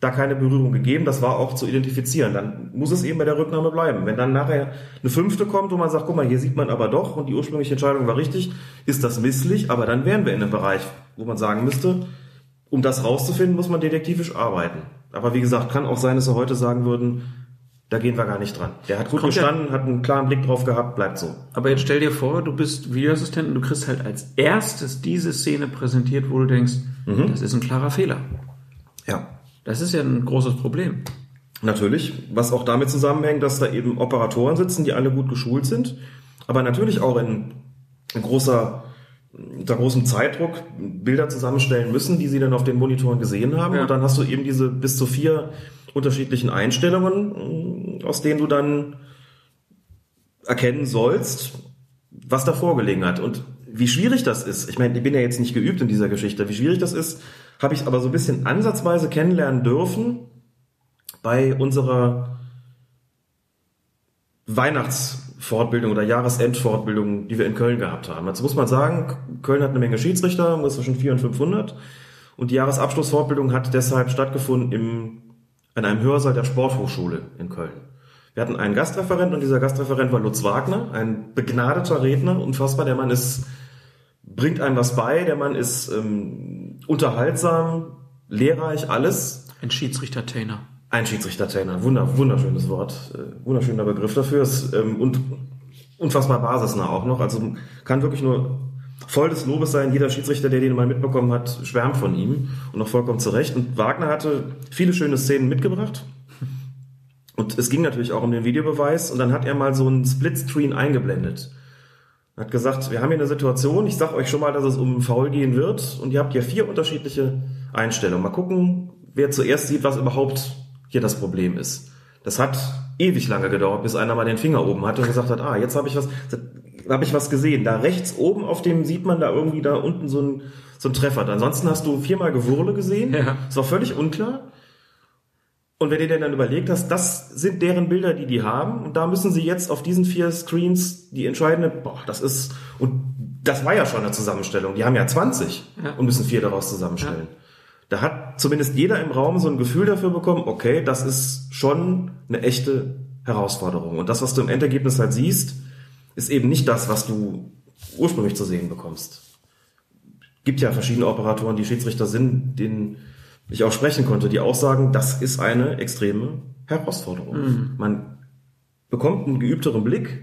da keine Berührung gegeben. Das war auch zu identifizieren. Dann muss es eben bei der Rücknahme bleiben. Wenn dann nachher eine fünfte kommt, wo man sagt, guck mal, hier sieht man aber doch und die ursprüngliche Entscheidung war richtig, ist das misslich. Aber dann wären wir in einem Bereich, wo man sagen müsste, um das rauszufinden, muss man detektivisch arbeiten. Aber wie gesagt, kann auch sein, dass sie heute sagen würden, da gehen wir gar nicht dran. Der hat gut Kommt ja- gestanden, hat einen klaren Blick drauf gehabt, bleibt so. Aber jetzt stell dir vor, du bist Videoassistent und du kriegst halt als erstes diese Szene präsentiert, wo du denkst, das ist ein klarer Fehler. Ja. Das ist ja ein großes Problem. Natürlich, was auch damit zusammenhängt, dass da eben Operatoren sitzen, die alle gut geschult sind, aber natürlich auch in, großer, unter großem Zeitdruck Bilder zusammenstellen müssen, die sie dann auf den Monitoren gesehen haben. Ja. Und dann hast du eben diese bis zu vier unterschiedlichen Einstellungen, aus denen du dann erkennen sollst, was da vorgelegen hat. Und wie schwierig das ist, ich meine, ich bin ja jetzt nicht geübt in dieser Geschichte, wie schwierig das ist, habe ich aber so ein bisschen ansatzweise kennenlernen dürfen bei unserer Weihnachtsfortbildung oder Jahresendfortbildung, die wir in Köln gehabt haben. Jetzt muss man sagen, Köln hat eine Menge Schiedsrichter, irgendwas zwischen 400 und 500. Und die Jahresabschlussfortbildung hat deshalb stattgefunden im, in einem Hörsaal der Sporthochschule in Köln. Wir hatten einen Gastreferent und dieser Gastreferent war Lutz Wagner, ein begnadeter Redner, unfassbar. Der Mann ist, bringt einem was bei, der Mann ist ähm, unterhaltsam, lehrreich, alles. Ein Schiedsrichter-Tainer. Ein Schiedsrichter-Trainer, Wunder, wunderschönes Wort, äh, wunderschöner Begriff dafür ist, ähm, und unfassbar basisnah auch noch. Also kann wirklich nur voll des Lobes sein. Jeder Schiedsrichter, der den mal mitbekommen hat, schwärmt von ihm und auch vollkommen zurecht. Und Wagner hatte viele schöne Szenen mitgebracht. Und es ging natürlich auch um den Videobeweis. Und dann hat er mal so einen Splitscreen eingeblendet. Hat gesagt, wir haben hier eine Situation, ich sag euch schon mal, dass es um einen Foul gehen wird. Und ihr habt hier vier unterschiedliche Einstellungen. Mal gucken, wer zuerst sieht, was überhaupt hier das Problem ist. Das hat ewig lange gedauert, bis einer mal den Finger oben hatte und gesagt hat, ah, jetzt habe ich was, habe ich was gesehen. Da rechts oben auf dem sieht man da irgendwie da unten so ein, so ein Treffer. Ansonsten hast du viermal Gewurle gesehen. Ja. Das war völlig unklar. Und wenn du dir dann überlegt hast, das sind deren Bilder, die die haben, und da müssen sie jetzt auf diesen vier Screens die entscheidende, boah, das ist, und das war ja schon eine Zusammenstellung. Die haben ja 20 Ja. und müssen vier daraus zusammenstellen. Da hat zumindest jeder im Raum so ein Gefühl dafür bekommen, okay, das ist schon eine echte Herausforderung. Und das, was du im Endergebnis halt siehst, ist eben nicht das, was du ursprünglich zu sehen bekommst. Gibt ja verschiedene Operatoren, die Schiedsrichter sind, denen ich auch sprechen konnte, die auch sagen, das ist eine extreme Herausforderung. Man bekommt einen geübteren Blick,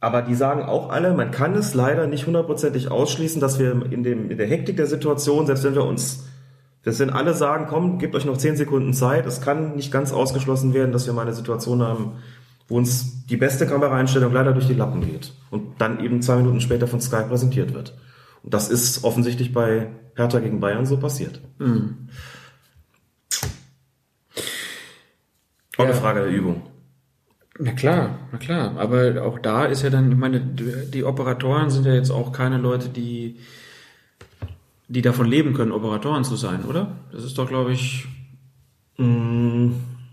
aber die sagen auch alle, man kann es leider nicht hundertprozentig ausschließen, dass wir in, dem, in der Hektik der Situation, selbst wenn wir uns, selbst wenn alle sagen, komm, gebt euch noch zehn Sekunden Zeit, es kann nicht ganz ausgeschlossen werden, dass wir mal eine Situation haben, wo uns die beste Kameraeinstellung leider durch die Lappen geht und dann eben zwei Minuten später von Sky präsentiert wird. Und das ist offensichtlich bei Hertha gegen Bayern so passiert. Auch eine Ja. Frage der Übung. Na klar, na klar. Aber auch da ist ja dann, ich meine, die Operatoren sind ja jetzt auch keine Leute, die, die davon leben können, Operatoren zu sein, oder? Das ist doch, glaube ich,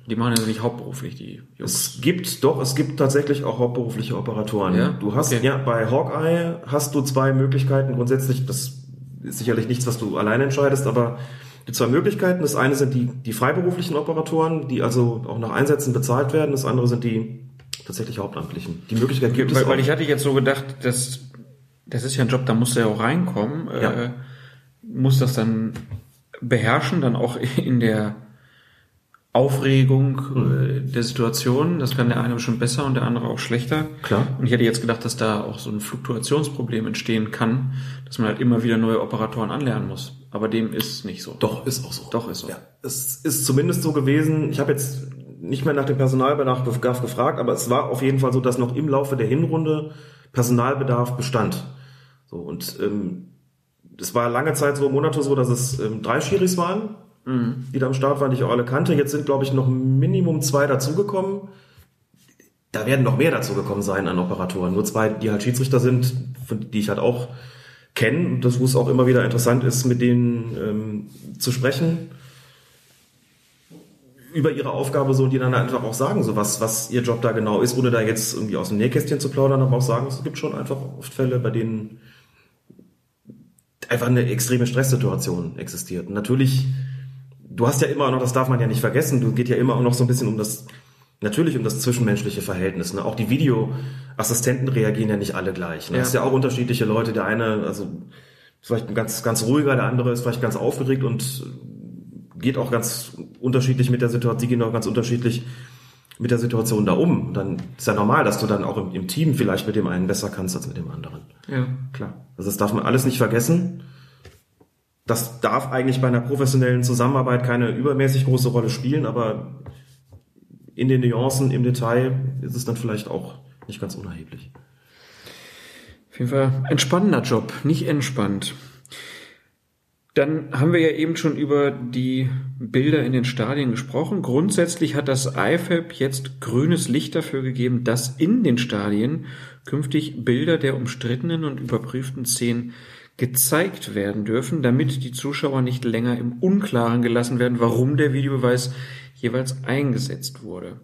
die machen ja nicht hauptberuflich, die Jungs. Es gibt doch, es gibt tatsächlich auch hauptberufliche Operatoren. Ja? Du hast Okay. ja bei Hawkeye hast du zwei Möglichkeiten. Grundsätzlich, das ist sicherlich nichts, was du alleine entscheidest, aber die zwei Möglichkeiten. Das eine sind die, die freiberuflichen Operatoren, die also auch nach Einsätzen bezahlt werden. Das andere sind die tatsächlich Hauptamtlichen. Die Möglichkeit gibt es Weil, auch. weil ich hatte jetzt so gedacht, dass das ist ja ein Job, da musst du ja auch reinkommen, Ja. äh, muss das dann beherrschen, dann auch in der Aufregung äh, der Situation. Das kann der eine bestimmt besser und der andere auch schlechter. Klar. Und ich hätte jetzt gedacht, dass da auch so ein Fluktuationsproblem entstehen kann, dass man halt immer wieder neue Operatoren anlernen muss. Aber dem ist nicht so. Doch, ist auch so. Doch, ist so. Ja, es ist zumindest so gewesen. Ich habe jetzt nicht mehr nach dem Personalbedarf gef- gefragt, aber es war auf jeden Fall so, dass noch im Laufe der Hinrunde Personalbedarf bestand. So und ähm, es war lange Zeit so Monate so, dass es ähm, drei Schiris waren, die da am Start waren, die ich auch alle kannte. Jetzt sind glaube ich noch Minimum zwei dazugekommen. Da werden noch mehr dazugekommen sein an Operatoren. Nur zwei, die halt Schiedsrichter sind, die ich halt auch kenne. Das, wo es auch immer wieder interessant ist, mit denen ähm, zu sprechen über ihre Aufgabe so, die dann einfach auch sagen, so was, was ihr Job da genau ist, ohne da jetzt irgendwie aus dem Nähkästchen zu plaudern, aber auch sagen, es gibt schon einfach oft Fälle, bei denen einfach eine extreme Stresssituation existiert. Und natürlich, du hast ja immer noch, das darf man ja nicht vergessen, du geht ja immer auch noch so ein bisschen um das, natürlich um das zwischenmenschliche Verhältnis. Ne? Auch die Videoassistenten reagieren ja nicht alle gleich. Ne? Ja. Du hast ja auch unterschiedliche Leute. Der eine, also ist vielleicht ganz, ganz ruhiger, der andere ist vielleicht ganz aufgeregt und geht auch ganz unterschiedlich mit der Situation, die gehen auch ganz unterschiedlich mit der Situation da um. Und dann ist ja normal, dass du dann auch im, im Team vielleicht mit dem einen besser kannst als mit dem anderen. Ja. Klar. Also das darf man alles nicht vergessen. Das darf eigentlich bei einer professionellen Zusammenarbeit keine übermäßig große Rolle spielen, aber in den Nuancen, im Detail ist es dann vielleicht auch nicht ganz unerheblich. Auf jeden Fall ein spannender Job, nicht entspannt. Dann haben wir ja eben schon über die Bilder in den Stadien gesprochen. Grundsätzlich hat das IFAB jetzt grünes Licht dafür gegeben, dass in den Stadien künftig Bilder der umstrittenen und überprüften Szenen gezeigt werden dürfen, damit die Zuschauer nicht länger im Unklaren gelassen werden, warum der Videobeweis jeweils eingesetzt wurde.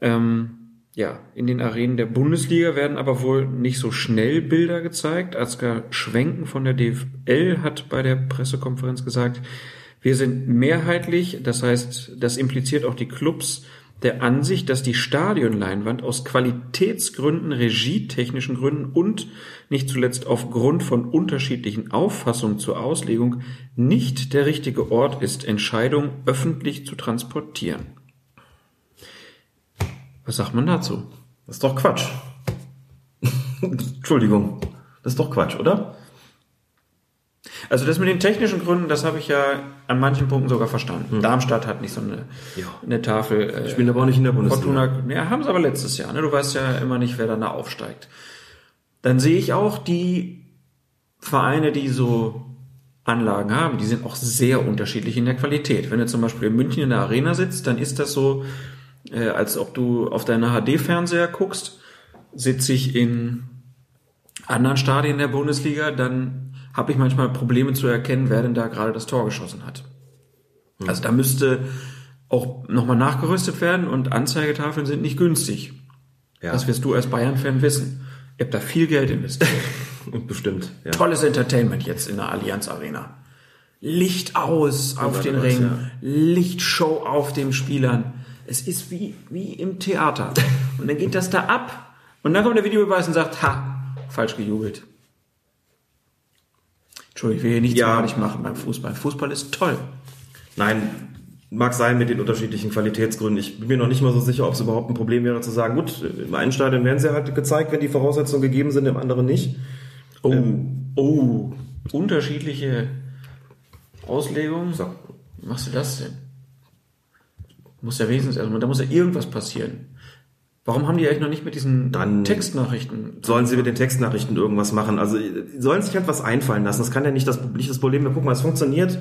Ähm, Ja, in den Arenen der Bundesliga werden aber wohl nicht so schnell Bilder gezeigt. Ansgar Schwenken von der DFL hat bei der Pressekonferenz gesagt, wir sind mehrheitlich, das heißt, das impliziert auch die Clubs, der Ansicht, dass die Stadionleinwand aus Qualitätsgründen, regietechnischen Gründen und nicht zuletzt aufgrund von unterschiedlichen Auffassungen zur Auslegung nicht der richtige Ort ist, Entscheidungen öffentlich zu transportieren. Was sagt man dazu? Das ist doch Quatsch. Entschuldigung. Das ist doch Quatsch, oder? Also das mit den technischen Gründen, das habe ich ja an manchen Punkten sogar verstanden. Hm. Darmstadt hat nicht so eine, Ja. eine Tafel. Äh, Spielen aber auch nicht in der Bundesliga. Fortuna, ja, haben sie aber letztes Jahr. Ne? Du weißt ja immer nicht, wer dann da aufsteigt. Dann sehe ich auch die Vereine, die so Anlagen haben, die sind auch sehr unterschiedlich in der Qualität. Wenn du zum Beispiel in München in der Arena sitzt, dann ist das so, äh, als ob du auf deine HD-Fernseher guckst. Sitze ich in anderen Stadien der Bundesliga, dann habe ich manchmal Probleme zu erkennen, wer denn da gerade das Tor geschossen hat. Also da müsste auch nochmal nachgerüstet werden und Anzeigetafeln sind nicht günstig. Ja. Das wirst du als Bayern-Fan wissen. Ihr habt da viel Geld investiert. Bestimmt. Ja. Tolles Entertainment jetzt in der Allianz Arena. Licht aus auf den das, Ring, ja. Lichtshow auf den Spielern. Es ist wie, wie im Theater. Und dann geht das da ab und dann kommt der Videobeweis und sagt, ha, falsch gejubelt. Entschuldigung, ich will hier nichts Ja. malig machen beim Fußball. Fußball ist toll. Nein, mag sein mit den unterschiedlichen Qualitätsgründen. Ich bin mir noch nicht mal so sicher, ob es überhaupt ein Problem wäre zu sagen, gut, im einen Stadion werden sie halt gezeigt, wenn die Voraussetzungen gegeben sind, im anderen nicht. Oh, Ähm, oh, unterschiedliche Auslegungen. So. Wie machst du das denn? Muss ja wesentlich, also da muss ja irgendwas passieren. Warum haben die eigentlich noch nicht mit diesen Dann- Textnachrichten? Sollen sie mit den Textnachrichten irgendwas machen? Also sollen sich halt was einfallen lassen. Das kann ja nicht das, nicht das Problem sein. Guck mal, es funktioniert.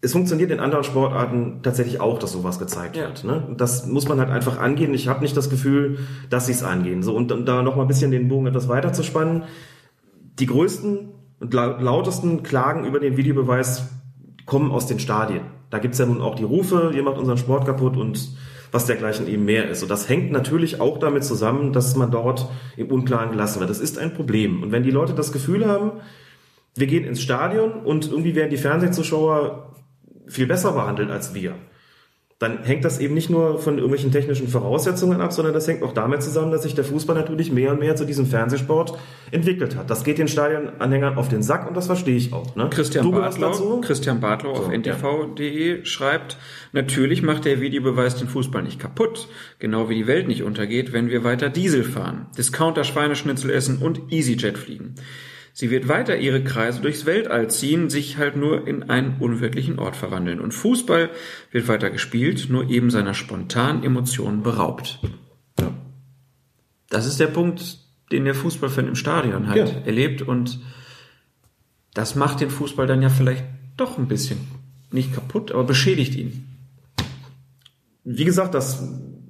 Es funktioniert in anderen Sportarten tatsächlich auch, dass sowas gezeigt Ja. wird. Ne? Das muss man halt einfach angehen. Ich habe nicht das Gefühl, dass sie es angehen. So und um da noch mal ein bisschen den Bogen etwas weiter zu spannen. Die größten und lau- lautesten Klagen über den Videobeweis kommen aus den Stadien. Da gibt's ja nun auch die Rufe, ihr macht unseren Sport kaputt und was dergleichen eben mehr ist. Und das hängt natürlich auch damit zusammen, dass man dort im Unklaren gelassen wird. Das ist ein Problem. Und wenn die Leute das Gefühl haben, wir gehen ins Stadion und irgendwie werden die Fernsehzuschauer viel besser behandelt als wir, dann hängt das eben nicht nur von irgendwelchen technischen Voraussetzungen ab, sondern das hängt auch damit zusammen, dass sich der Fußball natürlich mehr und mehr zu diesem Fernsehsport entwickelt hat. Das geht den Stadionanhängern auf den Sack und das verstehe ich auch. Ne? Christian Bartlow, Christian Bartlow auf So, ntv.de schreibt, natürlich macht der Videobeweis den Fußball nicht kaputt, genau wie die Welt nicht untergeht, wenn wir weiter Diesel fahren, Discounter Schweineschnitzel essen und EasyJet fliegen. Sie wird weiter ihre Kreise durchs Weltall ziehen, sich halt nur in einen unwirklichen Ort verwandeln. Und Fußball wird weiter gespielt, nur eben seiner spontanen Emotionen beraubt. Ja. Das ist der Punkt, den der Fußballfan im Stadion halt Ja. erlebt und das macht den Fußball dann ja vielleicht doch ein bisschen nicht kaputt, aber beschädigt ihn. Wie gesagt, das,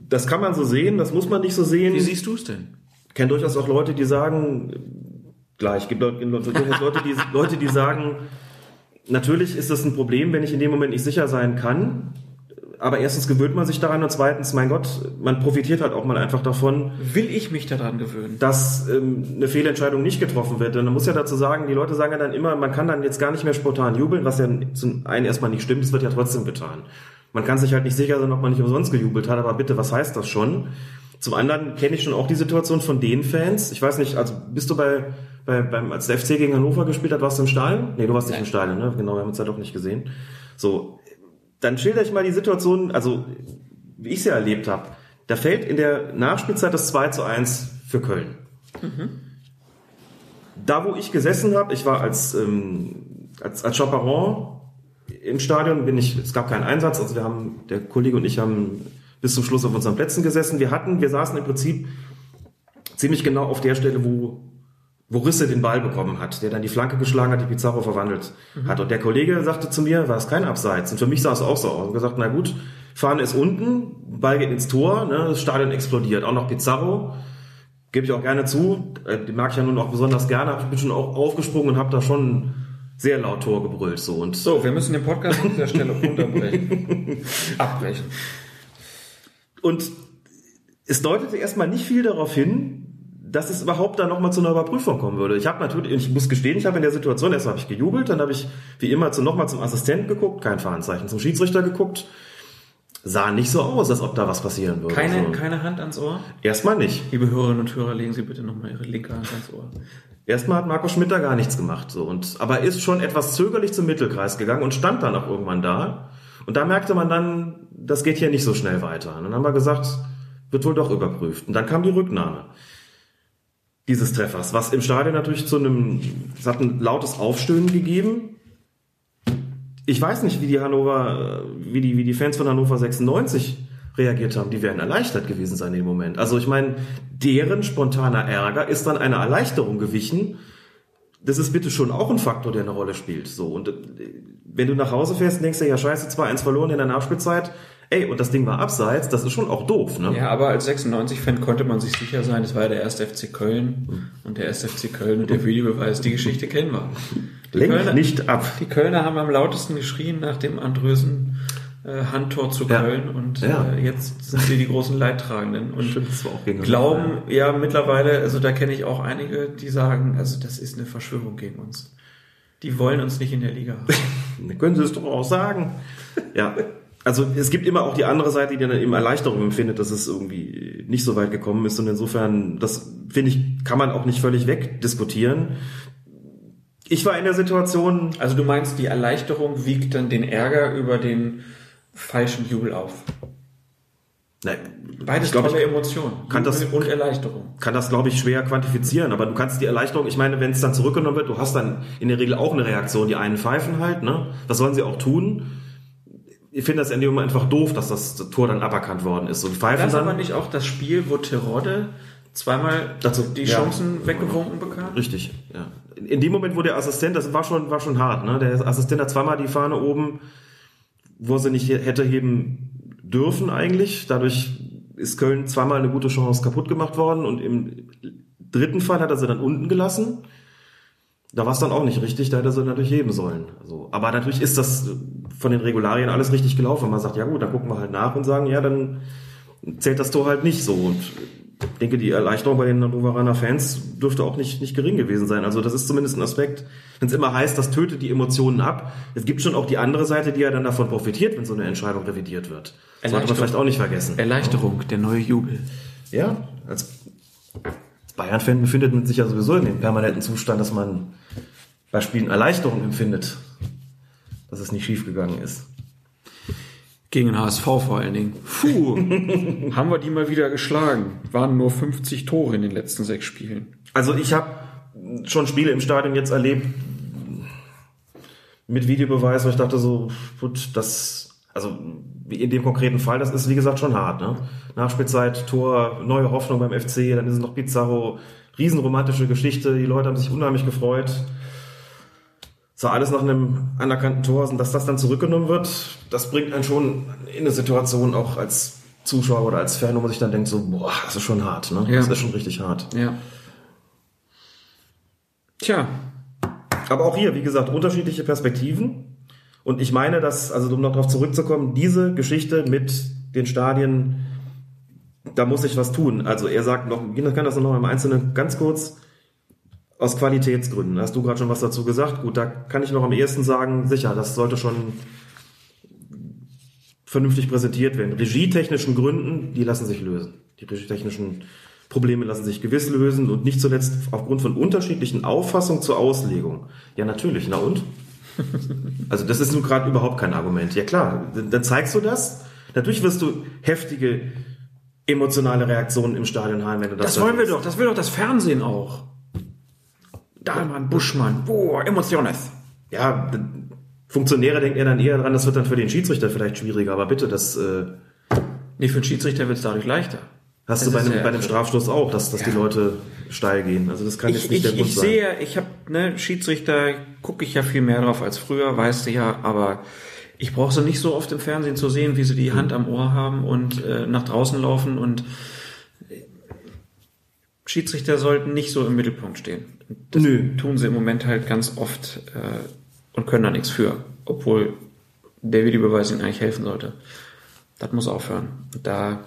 das kann man so sehen, das muss man nicht so sehen. Wie siehst du es denn? Ich kenne durchaus auch Leute, die sagen, gleich, gibt Leute, Leute, Leute, die, Leute, die sagen, natürlich ist das ein Problem, wenn ich in dem Moment nicht sicher sein kann. Aber erstens gewöhnt man sich daran und zweitens, mein Gott, man profitiert halt auch mal einfach davon, Will ich mich daran gewöhnen? dass ähm, eine Fehlentscheidung nicht getroffen wird. Und man muss ja dazu sagen, die Leute sagen ja dann immer, man kann dann jetzt gar nicht mehr spontan jubeln, was ja zum einen erstmal nicht stimmt, es wird ja trotzdem getan. Man kann sich halt nicht sicher sein, ob man nicht umsonst gejubelt hat, aber bitte, was heißt das schon? Zum anderen kenne ich schon auch die Situation von den Fans. Ich weiß nicht, also bist du bei, bei beim, als der FC gegen Hannover gespielt hat, warst du im Stadion? Nee, du warst nicht Nein. im Stadion, ne? Genau, wir haben uns ja doch nicht gesehen. So, dann schilder ich mal die Situation, also wie ich sie erlebt habe. Da fällt in der Nachspielzeit das 2 zu 1 für Köln. Da, wo ich gesessen habe, ich war als, ähm, als, als Chaperon im Stadion, bin ich, es gab keinen Einsatz, also wir haben, der Kollege und ich haben bis zum Schluss auf unseren Plätzen gesessen. Wir hatten, wir saßen im Prinzip ziemlich genau auf der Stelle, wo, wo Risse den Ball bekommen hat, der dann die Flanke geschlagen hat, die Pizarro verwandelt hat. Und der Kollege sagte zu mir, war es kein Abseits. Und für mich sah es auch so aus. Und gesagt, na gut, Fahne ist unten, Ball geht ins Tor, ne, das Stadion explodiert. Auch noch Pizarro, gebe ich auch gerne zu, äh, die mag ich ja nun auch besonders gerne. Ich bin schon auch aufgesprungen und habe da schon sehr laut Tor gebrüllt. So. Und So, wir müssen den Podcast an dieser Stelle unterbrechen. Abbrechen. Und es deutete erstmal nicht viel darauf hin, dass es überhaupt da nochmal zu einer Überprüfung kommen würde. Ich habe natürlich, ich muss gestehen, ich habe in der Situation, erstmal habe ich gejubelt, dann habe ich wie immer zu, nochmal zum Assistenten geguckt, kein Verhandzeichen, zum Schiedsrichter geguckt. Sah nicht so aus, als ob da was passieren würde. Keine, So. keine Hand ans Ohr? Erstmal nicht. Liebe Hörerinnen und Hörer, legen Sie bitte nochmal Ihre linke Hand ans Ohr. Erstmal hat Marco Schmidt da gar nichts gemacht, so und aber ist schon etwas zögerlich zum Mittelkreis gegangen und stand dann auch irgendwann da. Und da merkte man dann, das geht hier nicht so schnell weiter. Und dann haben wir gesagt, wird wohl doch überprüft. Und dann kam die Rücknahme dieses Treffers, was im Stadion natürlich zu einem, es hat ein lautes Aufstöhnen gegeben. Ich weiß nicht, wie die Hannover, äh, wie die, wie die Fans von Hannover 96 reagiert haben. Die wären erleichtert gewesen sein im Moment. Also ich meine, deren spontaner Ärger ist dann einer Erleichterung gewichen. Das ist bitte schon auch ein Faktor, der eine Rolle spielt. So und äh, wenn du nach Hause fährst, denkst du ja Scheiße, 2-1 verloren in der Nachspielzeit. Ey, und das Ding war abseits, das ist schon auch doof, ne? Ja, aber als 96-Fan konnte man sich sicher sein, es war ja der erste FC Köln und der erste FC Köln und der Videobeweis, die Geschichte kennen wir. Die Lenk Kölner- nicht ab. Die Kölner haben am lautesten geschrien nach dem Andrösen äh, Handtor zu Ja. Köln und Ja. äh, jetzt sind sie die großen Leidtragenden und Stimmt, glauben ja mittlerweile, also da kenne ich auch einige, die sagen, also das ist eine Verschwörung gegen uns. Die wollen uns nicht in der Liga haben. Können Sie es doch auch sagen. Ja. Also es gibt immer auch die andere Seite, die dann eben Erleichterung empfindet, dass es irgendwie nicht so weit gekommen ist. Und insofern, das finde ich, kann man auch nicht völlig wegdiskutieren. Ich war in der Situation, Also du meinst, die Erleichterung wiegt dann den Ärger über den falschen Jubel auf. nein, Beides ich glaube, tolle Emotionen. kann das- und Erleichterung. kann das, glaube ich, schwer quantifizieren. Aber du kannst die Erleichterung, ich meine, wenn es dann zurückgenommen wird, du hast dann in der Regel auch eine Reaktion. Die einen pfeifen halt, ne? Was sollen sie auch tun? Ich finde das in dem Moment einfach doof, dass das Tor dann aberkannt worden ist. Und pfeifen Das dann. aber nicht auch das Spiel, wo Terodde zweimal Dazu- die ja. Chancen weggewunken bekam? Richtig, ja. In- In dem Moment, wo der Assistent, das war schon, war schon hart, ne? Der Assistent hat zweimal die Fahne oben, wo sie nicht hätte heben dürfen eigentlich. Dadurch ist Köln zweimal eine gute Chance kaputt gemacht worden und im dritten Fall hat er sie dann unten gelassen. Da war es dann auch nicht richtig, da hätte er sie natürlich heben sollen. Also, aber natürlich ist das von den Regularien alles richtig gelaufen. Man sagt, ja gut, dann gucken wir halt nach und sagen, ja, dann zählt das Tor halt nicht so. Und ich denke, die Erleichterung bei den Hannoveraner Fans dürfte auch nicht, nicht gering gewesen sein. Also das ist zumindest ein Aspekt, wenn es immer heißt, das tötet die Emotionen ab. Es gibt schon auch die andere Seite, die ja dann davon profitiert, wenn so eine Entscheidung revidiert wird. Das sollte man vielleicht auch nicht vergessen. Erleichterung, der neue Jubel. Ja, als Bayern-Fan befindet man sich ja sowieso in dem permanenten Zustand, dass man bei Spielen Erleichterung empfindet, dass es nicht schiefgegangen ist. Gegen den HSV vor allen Dingen. Puh, haben wir die mal wieder geschlagen. Waren nur 50 Tore in den letzten sechs Spielen. Also ich habe schon Spiele im Stadion jetzt erlebt mit Videobeweis, wo ich dachte so, gut, das, also in dem konkreten Fall, das ist wie gesagt schon hart. Ne? Nachspielzeit, Tor, neue Hoffnung beim FC, dann ist es noch Pizarro, riesenromantische Geschichte, die Leute haben sich unheimlich gefreut. So alles nach einem anerkannten Tor und dass das dann zurückgenommen wird, das bringt einen schon in eine Situation auch als Zuschauer oder als Fan, wo man sich dann denkt so, boah, das ist schon hart, ne? Ja. Das ist schon richtig hart. Ja. Tja, Aber auch hier, wie gesagt, unterschiedliche Perspektiven. Und ich meine, dass, also um noch darauf zurückzukommen, diese Geschichte mit den Stadien, da muss ich was tun. Also er sagt noch, ich kann das noch im Einzelnen ganz kurz aus Qualitätsgründen. Hast du gerade schon was dazu gesagt? Gut, da kann ich noch am ehesten sagen, sicher, das sollte schon vernünftig präsentiert werden. Regietechnischen Gründen, die lassen sich lösen. Die regietechnischen Probleme lassen sich gewiss lösen und nicht zuletzt aufgrund von unterschiedlichen Auffassungen zur Auslegung. Ja, natürlich, na und? Also das ist nun gerade überhaupt kein Argument. Ja klar, dann zeigst du das. Natürlich wirst du heftige emotionale Reaktionen im Stadion haben, wenn du das das wollen wir doch. Das will doch das Fernsehen auch. Dahlmann, Buschmann, boah, Emotiones. Ja, Funktionäre denken ja dann eher dran, das wird dann für den Schiedsrichter vielleicht schwieriger, aber bitte, das äh, Nee, für den Schiedsrichter wird es dadurch leichter. hast Das du bei einem, ja- bei einem Strafstoß auch, dass, dass die Ja. Leute steil gehen. Also das kann jetzt Ich, nicht ich, der Grund ich sein. sehe, ich habe ne, Schiedsrichter gucke ich ja viel mehr drauf als früher, weißt du ja, aber ich brauche sie nicht so oft im Fernsehen zu sehen, wie sie die Hand am Ohr haben und äh, nach draußen laufen und Schiedsrichter sollten nicht so im Mittelpunkt stehen. Das Nö. tun sie im Moment halt ganz oft äh, und können da nichts für, obwohl der Videobeweis ihnen eigentlich helfen sollte. Das muss aufhören. Da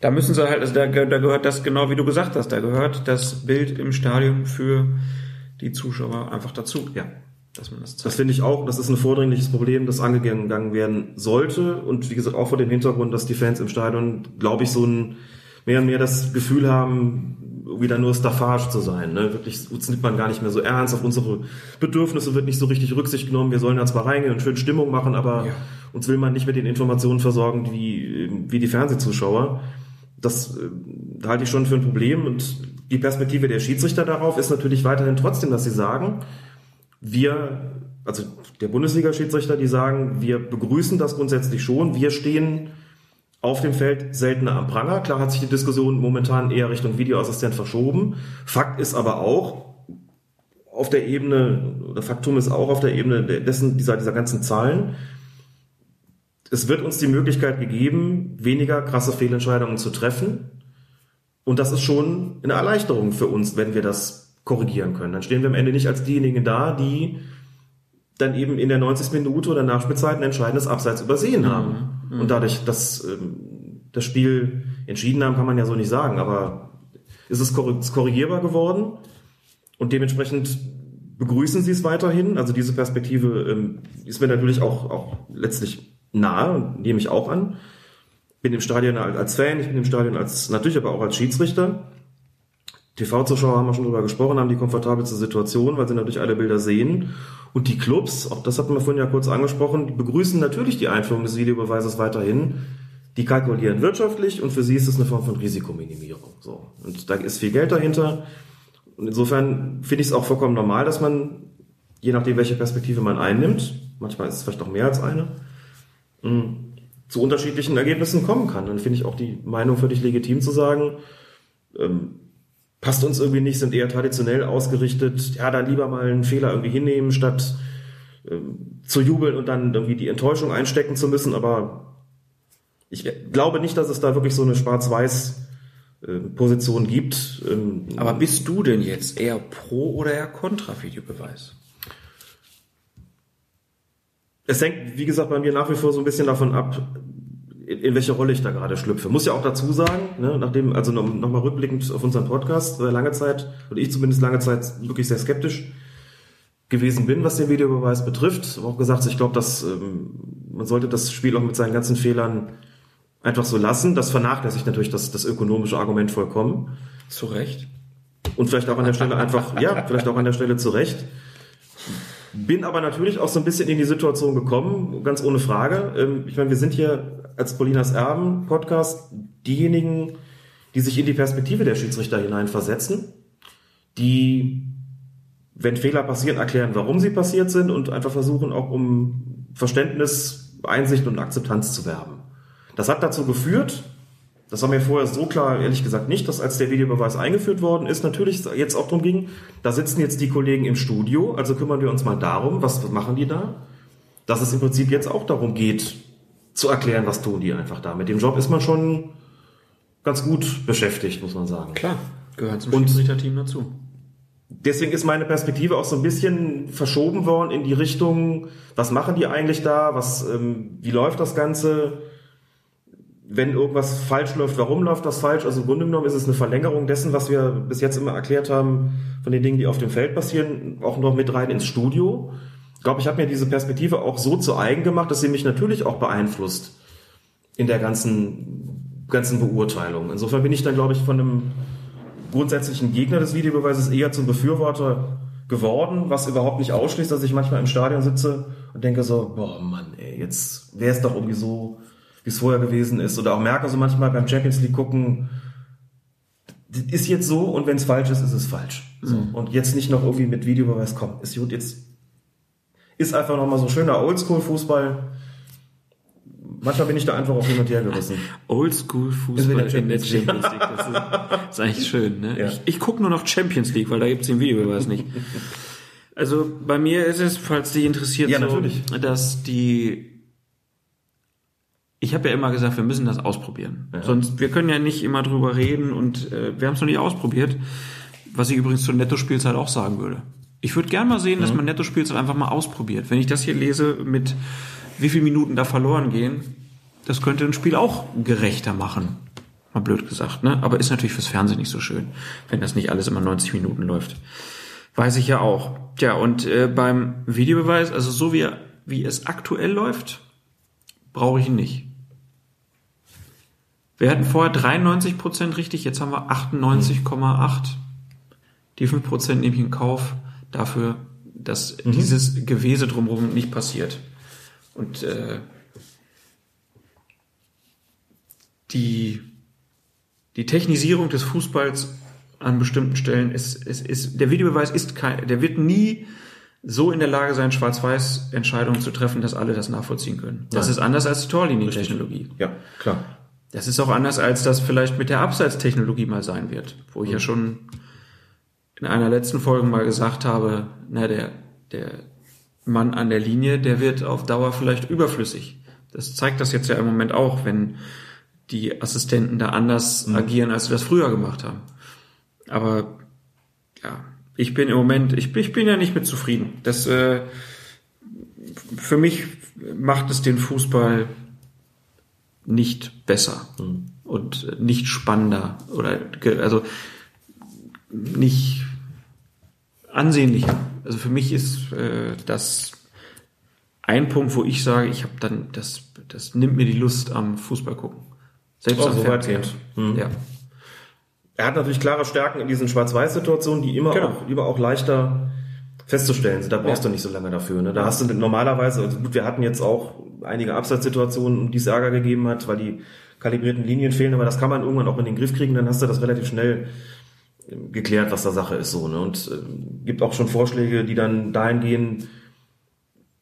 Da müssen sie halt, also da, da gehört das genau wie du gesagt hast, da gehört das Bild im Stadion für die Zuschauer einfach dazu. Ja. Dass man das zeigt. Das finde ich auch, das ist ein vordringliches Problem, das angegangen werden sollte. Und wie gesagt, auch vor dem Hintergrund, dass die Fans im Stadion, glaube ich, so ein mehr und mehr das Gefühl haben, wieder nur Staffage zu sein. Ne? Wirklich, uns nimmt man gar nicht mehr so ernst, auf unsere Bedürfnisse wird nicht so richtig Rücksicht genommen. Wir sollen da zwar reingehen und schön Stimmung machen, aber Ja. uns will man nicht mit den Informationen versorgen wie, wie die Fernsehzuschauer. Das äh, halte ich schon für ein Problem und die Perspektive der Schiedsrichter darauf ist natürlich weiterhin trotzdem, dass sie sagen, wir, also der Bundesliga-Schiedsrichter, die sagen, wir begrüßen das grundsätzlich schon, wir stehen auf dem Feld seltener am Pranger. Klar hat sich die Diskussion momentan eher Richtung Videoassistent verschoben. Fakt ist aber auch, auf der Ebene, oder Faktum ist auch auf der Ebene dessen, dieser, dieser ganzen Zahlen, es wird uns die Möglichkeit gegeben, weniger krasse Fehlentscheidungen zu treffen. Und das ist schon eine Erleichterung für uns, wenn wir das korrigieren können. Dann stehen wir am Ende nicht als diejenigen da, die dann eben in der 90. Minute oder Nachspielzeit ein entscheidendes Abseits übersehen haben. Und dadurch, dass ähm, das Spiel entschieden haben, kann man ja so nicht sagen, aber ist es ist korrigierbar geworden und dementsprechend begrüßen sie es weiterhin. Also diese Perspektive ähm, ist mir natürlich auch, auch letztlich nahe, nehme ich auch an. Bin im Stadion als als Fan, ich bin im Stadion als, natürlich aber auch als Schiedsrichter. TV-Zuschauer haben wir schon drüber gesprochen, haben die komfortabelste Situation, weil sie natürlich alle Bilder sehen. Und die Clubs, auch das hatten wir vorhin ja kurz angesprochen, die begrüßen natürlich die Einführung des Videobeweises weiterhin. Die kalkulieren wirtschaftlich und für sie ist es eine Form von Risikominimierung. So. Und da ist viel Geld dahinter. Und insofern finde ich es auch vollkommen normal, dass man, je nachdem, welche Perspektive man einnimmt, manchmal ist es vielleicht auch mehr als eine, mh, zu unterschiedlichen Ergebnissen kommen kann. Dann finde ich auch die Meinung völlig legitim zu sagen, ähm, passt uns irgendwie nicht, sind eher traditionell ausgerichtet, ja, dann lieber mal einen Fehler irgendwie hinnehmen, statt ähm, zu jubeln und dann irgendwie die Enttäuschung einstecken zu müssen. Aber ich glaube nicht, dass es da wirklich so eine schwarz-weiß äh, Position gibt. Ähm, Aber bist du denn jetzt eher pro oder eher kontra Videobeweis? es hängt, wie gesagt, bei mir nach wie vor so ein bisschen davon ab, in, welche Rolle ich da gerade schlüpfe. Muss ja auch dazu sagen, ne, nachdem, also nochmal noch mal rückblickend auf unseren Podcast, äh, lange Zeit, oder ich zumindest lange Zeit wirklich sehr skeptisch gewesen bin, was den Videobeweis betrifft. Hab auch gesagt, ich glaube, dass ähm, man sollte das Spiel auch mit seinen ganzen Fehlern einfach so lassen. Das vernachlässigt natürlich das, das ökonomische Argument vollkommen. Zu Recht. Und vielleicht auch an der Stelle einfach, ja, vielleicht auch an der Stelle zurecht. Bin aber natürlich auch so ein bisschen in die Situation gekommen, ganz ohne Frage. Ähm, Ich meine, wir sind hier als Paulinas Erben Podcast diejenigen, die sich in die Perspektive der Schiedsrichter hineinversetzen, die, wenn Fehler passieren, erklären, warum sie passiert sind und einfach versuchen auch um Verständnis, Einsicht und Akzeptanz zu werben. Das hat dazu geführt, das war mir vorher so klar, ehrlich gesagt nicht, dass als der Videobeweis eingeführt worden ist, natürlich jetzt auch drum ging, da sitzen jetzt die Kollegen im Studio, also kümmern wir uns mal darum, was machen die da? Dass es im Prinzip jetzt auch darum geht, zu erklären, was tun die einfach da. Mit dem Job ist man schon ganz gut beschäftigt, muss man sagen. Klar, gehört zum Schiedsrichterteam dazu. Deswegen ist meine Perspektive auch so ein bisschen verschoben worden in die Richtung, was machen die eigentlich da, was, ähm, wie läuft das Ganze? wenn irgendwas falsch läuft, warum läuft das falsch? Also im Grunde genommen ist es eine Verlängerung dessen, was wir bis jetzt immer erklärt haben, von den Dingen, die auf dem Feld passieren, auch noch mit rein ins Studio. Ich glaube, ich habe mir diese Perspektive auch so zu eigen gemacht, dass sie mich natürlich auch beeinflusst in der ganzen, ganzen Beurteilung. Insofern bin ich dann, glaube ich, von einem grundsätzlichen Gegner des Videobeweises eher zum Befürworter geworden, was überhaupt nicht ausschließt, dass ich manchmal im Stadion sitze und denke so, boah Mann, ey, jetzt wäre es doch irgendwie so, wie es vorher gewesen ist. Oder auch merke so manchmal beim Champions League gucken, das ist jetzt so und wenn es falsch ist, ist es falsch. So. Und jetzt nicht noch irgendwie mit Videobeweis kommen. Ist gut, jetzt ist einfach nochmal so schöner Oldschool-Fußball. Manchmal bin ich da einfach auch hin und her gerissen. Oldschool-Fußball In der Champions League. Champions League. Das ist, ist eigentlich schön. Ne? Ja. Ich, ich gucke nur noch Champions League, weil da gibt's den Videobeweis nicht. Also bei mir ist es, falls Sie interessiert, Ja, so, natürlich. dass die ich habe ja immer gesagt, wir müssen das ausprobieren. Sonst, wir können ja nicht immer drüber reden und äh, wir haben es noch nicht ausprobiert. Was ich übrigens zur Netto-Spielzeit auch sagen würde. Ich würde gern mal sehen, dass man Netto-Spielzeit einfach mal ausprobiert. Wenn ich das hier lese mit wie viele Minuten da verloren gehen, das könnte ein Spiel auch gerechter machen. Mal blöd gesagt, ne? Aber ist natürlich fürs Fernsehen nicht so schön, wenn das nicht alles immer 90 Minuten läuft. Weiß ich ja auch. Tja, und äh, beim Videobeweis, also so wie, wie es aktuell läuft, brauche ich ihn nicht. Wir hatten vorher 93 Prozent richtig, jetzt haben wir 98,8. Die 5 Prozent nehme ich in Kauf dafür, dass Mhm. dieses Gewese drumherum nicht passiert. Und äh, die, die Technisierung des Fußballs an bestimmten Stellen ist, ist, ist der Videobeweis ist kein, der wird nie so in der Lage sein, schwarz-weiß Entscheidungen zu treffen, dass alle das nachvollziehen können. Das Nein. ist anders als die Torlinientechnologie. Ja, klar. Das ist auch anders, als das vielleicht mit der Abseitstechnologie mal sein wird, wo ich ja schon in einer letzten Folge mal gesagt habe, na, der, der Mann an der Linie, der wird auf Dauer vielleicht überflüssig. Das zeigt das jetzt ja im Moment auch, wenn die Assistenten da anders agieren, als sie das früher gemacht haben. Aber ja, ich bin im Moment, ich, bin- ich bin ja nicht mit zufrieden. Das äh, für mich macht es den Fußball nicht besser und nicht spannender oder also nicht ansehnlicher. Also für mich ist äh, das ein Punkt, wo ich sage, ich habe dann das das nimmt mir die Lust am Fußball gucken. Selbst Oh, so weit geht. Mhm. Ja. Er hat natürlich klare Stärken in diesen Schwarz-Weiß-Situationen, die immer, Genau. auch, immer auch leichter festzustellen sind. Da brauchst Ja. du nicht so lange dafür. Ne? Da hast du normalerweise, also gut, wir hatten jetzt auch einige Abseitssituationen, um die es Ärger gegeben hat, weil die kalibrierten Linien fehlen, aber das kann man irgendwann auch in den Griff kriegen, dann hast du das relativ schnell geklärt, was da Sache ist so. Ne? Und ähm, gibt auch schon Vorschläge, die dann dahin gehen,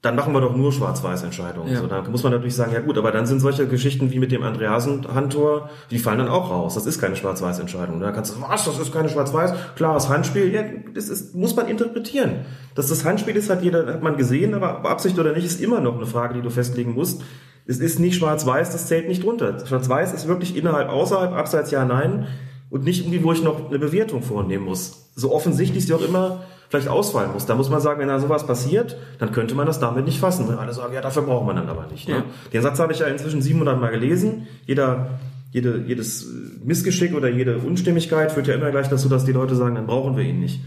dann machen wir doch nur Schwarz-Weiß-Entscheidungen. Ja. So, da muss man natürlich sagen, ja gut, aber dann sind solche Geschichten wie mit dem Andreasen-Handtor, die fallen dann auch raus. Das ist keine Schwarz-Weiß-Entscheidung. Da kannst du sagen, was, das ist keine Schwarz-Weiß, klares Handspiel. Ja, das ist, muss man interpretieren. Dass das Handspiel ist, hat jeder, hat man gesehen, aber Absicht oder nicht, ist immer noch eine Frage, die du festlegen musst. Es ist nicht Schwarz-Weiß, das zählt nicht drunter. Schwarz-Weiß ist wirklich innerhalb, außerhalb, abseits ja, nein. Und nicht irgendwie, wo ich noch eine Bewertung vornehmen muss. So offensichtlich sie auch immer vielleicht ausfallen muss. Da muss man sagen, wenn da sowas passiert, dann könnte man das damit nicht fassen. Weil alle sagen, ja, dafür braucht man dann aber nicht. Ne? Ja. Den Satz habe ich ja inzwischen 700 Mal gelesen. Jeder, jede, jedes Missgeschick oder jede Unstimmigkeit führt ja immer gleich dazu, dass die Leute sagen, dann brauchen wir ihn nicht.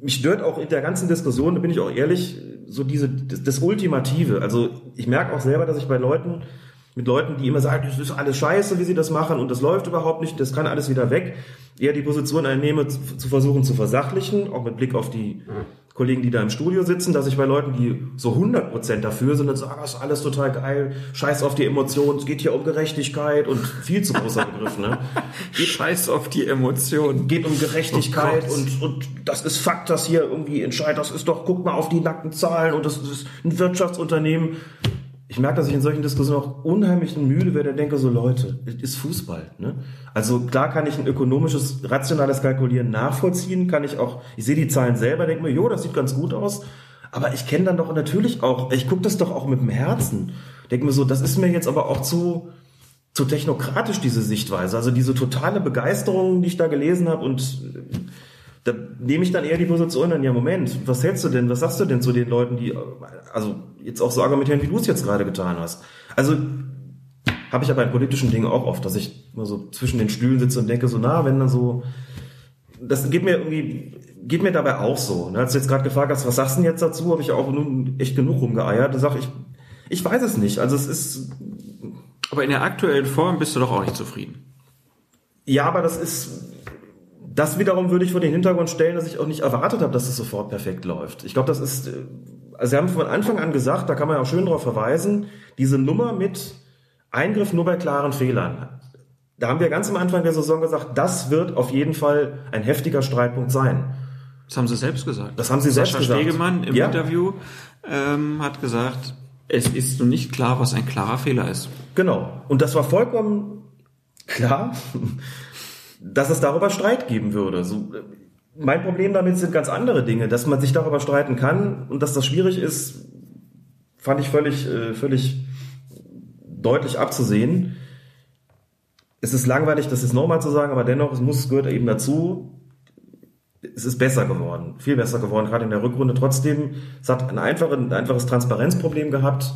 Mich stört auch in der ganzen Diskussion, da bin ich auch ehrlich, so diese, das, das Ultimative. Also ich merke auch selber, dass ich bei Leuten, mit Leuten, die immer sagen, das ist alles scheiße, wie sie das machen und das läuft überhaupt nicht, das kann alles wieder weg, eher die Position einnehme, zu, versuchen zu versachlichen, auch mit Blick auf die Kollegen, die da im Studio sitzen, dass ich bei Leuten, die so 100% dafür sind und sagen, das ist alles total geil, scheiß auf die Emotionen, es geht hier um Gerechtigkeit und viel zu großer Begriff, ne? Scheiß auf die Emotionen. geht um Gerechtigkeit Oh und, und das ist Fakt, dass hier irgendwie entscheidet, das ist doch, guck mal auf die nackten Zahlen und das ist ein Wirtschaftsunternehmen. Ich merke, dass ich in solchen Diskussionen auch unheimlich müde werde denke, so Leute, es ist Fußball. Ne? Also klar kann ich ein ökonomisches, rationales Kalkulieren nachvollziehen, kann ich auch, ich sehe die Zahlen selber, denke mir, jo, das sieht ganz gut aus, aber ich kenne dann doch natürlich auch, ich gucke das doch auch mit dem Herzen. Denke mir so, das ist mir jetzt aber auch zu, zu technokratisch, diese Sichtweise. Also diese totale Begeisterung, die ich da gelesen habe und äh, da nehme ich dann eher die Position an, ja Moment, was hältst du denn, was sagst du denn zu den Leuten, die, also jetzt auch so argumentieren, wie du es jetzt gerade getan hast. Also habe ich aber in politischen Dingen auch oft, dass ich nur so zwischen den Stühlen sitze und denke so, na, wenn dann so, das geht mir irgendwie, geht mir dabei auch so. Ne? Als du jetzt gerade gefragt hast, was sagst du denn jetzt dazu, habe ich auch nun echt genug rumgeeiert. Da sage ich, ich weiß es nicht. Also es ist, Aber in der aktuellen Form bist du doch auch nicht zufrieden. Ja, aber das ist, das wiederum würde ich vor den Hintergrund stellen, dass ich auch nicht erwartet habe, dass es sofort perfekt läuft. Ich glaube, das ist, äh, also Sie haben von Anfang an gesagt, da kann man ja auch schön darauf verweisen, diese Nummer mit Eingriff nur bei klaren Fehlern. Da haben wir ganz am Anfang der Saison gesagt, das wird auf jeden Fall ein heftiger Streitpunkt sein. Das haben sie selbst gesagt. Das haben sie selbst Sascha gesagt. Stegemann im Ja. Interview ähm, hat gesagt, es ist nun nicht klar, was ein klarer Fehler ist. Genau. Und das war vollkommen klar, dass es darüber Streit geben würde. So, mein Problem damit sind ganz andere Dinge, dass man sich darüber streiten kann und dass das schwierig ist, fand ich völlig, äh, völlig deutlich abzusehen. Es ist langweilig, das ist normal zu sagen, aber dennoch, es muss, gehört eben dazu. Es ist besser geworden, viel besser geworden, gerade in der Rückrunde. Trotzdem, es hat ein einfaches Transparenzproblem gehabt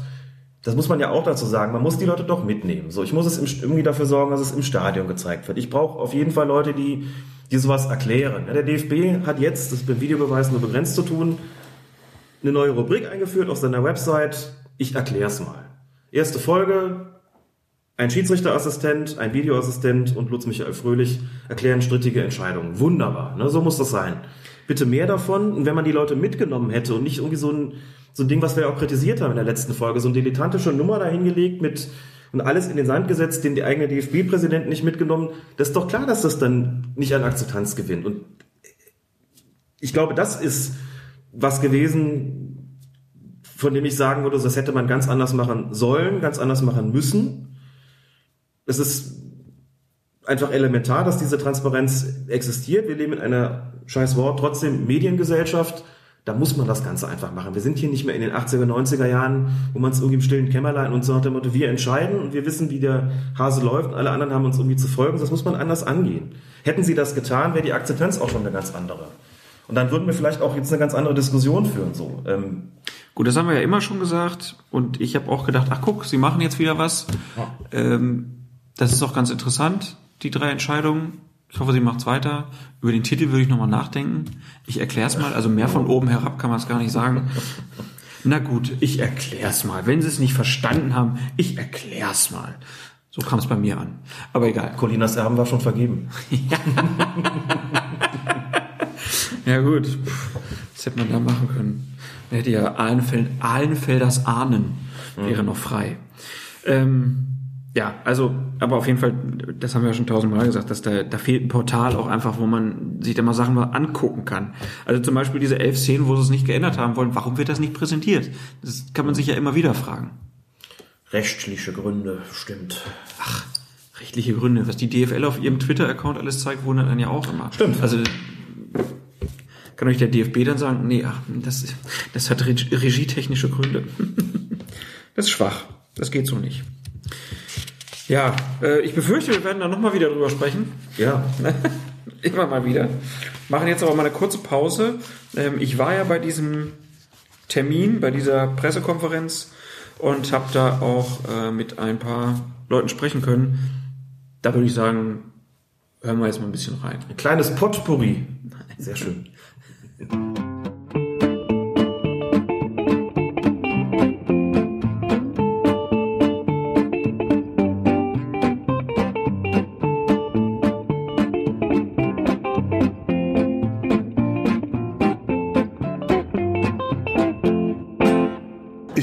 das muss man ja auch dazu sagen, man muss die Leute doch mitnehmen. So, ich muss es im, irgendwie dafür sorgen, dass es im Stadion gezeigt wird. Ich brauche auf jeden Fall Leute, die, die sowas erklären. Der DFB hat jetzt, das ist beim Videobeweis nur begrenzt zu tun, eine neue Rubrik eingeführt auf seiner Website. Ich erkläre es mal. Erste Folge, ein Schiedsrichterassistent, ein Videoassistent und Lutz Michael Fröhlich erklären strittige Entscheidungen. Wunderbar, ne? so muss das sein. Bitte mehr davon. Und wenn man die Leute mitgenommen hätte und nicht irgendwie so ein, so ein Ding, was wir auch kritisiert haben in der letzten Folge, so eine dilettantische Nummer dahingelegt mit und alles in den Sand gesetzt, den die eigene DFB-Präsident nicht mitgenommen, das ist doch klar, dass das dann nicht an Akzeptanz gewinnt. Und ich glaube, das ist was gewesen, von dem ich sagen würde, das hätte man ganz anders machen sollen, ganz anders machen müssen. Es ist einfach elementar, dass diese Transparenz existiert. Wir leben in einer scheiß Wort, trotzdem Mediengesellschaft. Da muss man das Ganze einfach machen. Wir sind hier nicht mehr in den 80er, 90er Jahren, wo man es irgendwie im stillen Kämmerlein und so nach dem Motto, wir entscheiden und wir wissen, wie der Hase läuft und alle anderen haben uns irgendwie zu folgen. Das muss man anders angehen. Hätten sie das getan, wäre die Akzeptanz auch schon eine ganz andere. Und dann würden wir vielleicht auch jetzt eine ganz andere Diskussion führen. So. Ähm, Gut, das haben wir ja immer schon gesagt. Und ich habe auch gedacht, ach guck, sie machen jetzt wieder was. Ja. Ähm, das ist auch ganz interessant, die drei Entscheidungen. Ich hoffe, sie macht's weiter. Über den Titel würde ich nochmal nachdenken. Ich erkläre es mal. Also mehr von oben herab kann man es gar nicht sagen. Na gut, ich erklär's mal. Wenn Sie es nicht verstanden haben, ich erklär's mal. So kam es bei mir an. Aber egal. Colinas Erben war schon vergeben. Ja gut, was hätte man da machen können? Man hätte ja Ahlenfeld, Ahlenfelders Ahnen wäre noch frei. Ähm, ja, also, aber auf jeden Fall, das haben wir ja schon tausendmal gesagt, dass da, da fehlt ein Portal auch einfach, wo man sich da mal Sachen mal angucken kann. Also zum Beispiel diese elf Szenen, wo sie es nicht geändert haben wollen, warum wird das nicht präsentiert? Das kann man sich ja immer wieder fragen. Rechtliche Gründe, stimmt. Ach, rechtliche Gründe. Was die DFL auf ihrem Twitter-Account alles zeigt, wundert einen ja auch immer. Stimmt. Also kann euch der DFB dann sagen, nee, ach, das, das hat reg- regietechnische Gründe. das ist schwach. Das geht so nicht. Ja, äh, ich befürchte, wir werden da nochmal wieder drüber sprechen. Ja, Immer mal wieder. Machen jetzt aber mal eine kurze Pause. Ähm, ich war ja bei diesem Termin, bei dieser Pressekonferenz und habe da auch äh, mit ein paar Leuten sprechen können. Da würde ich sagen, hören wir jetzt mal ein bisschen rein. ein kleines Potpourri. Sehr schön.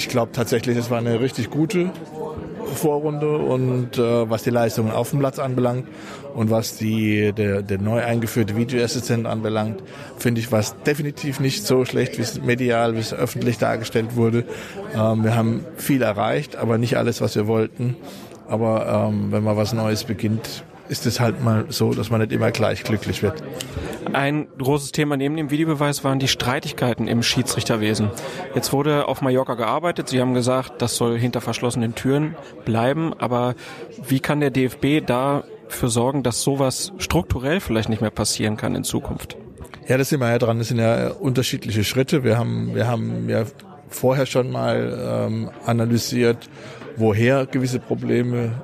Ich glaube tatsächlich, es war eine richtig gute Vorrunde und äh, was die Leistungen auf dem Platz anbelangt und was die der, der neu eingeführte Videoassistent anbelangt, finde ich war es definitiv nicht so schlecht, wie es medial, wie es öffentlich dargestellt wurde. Ähm, wir haben viel erreicht, aber nicht alles, was wir wollten. Aber ähm, wenn man was Neues beginnt, ist es halt mal so, dass man nicht immer gleich glücklich wird. Ein großes Thema neben dem Videobeweis waren die Streitigkeiten im Schiedsrichterwesen. Jetzt wurde auf Mallorca gearbeitet. Sie haben gesagt, das soll hinter verschlossenen Türen bleiben. Aber wie kann der DFB dafür sorgen, dass sowas strukturell vielleicht nicht mehr passieren kann in Zukunft? Ja, das sind wir ja dran. Das sind ja unterschiedliche Schritte. Wir haben, wir haben ja vorher schon mal ähm, analysiert, woher gewisse Probleme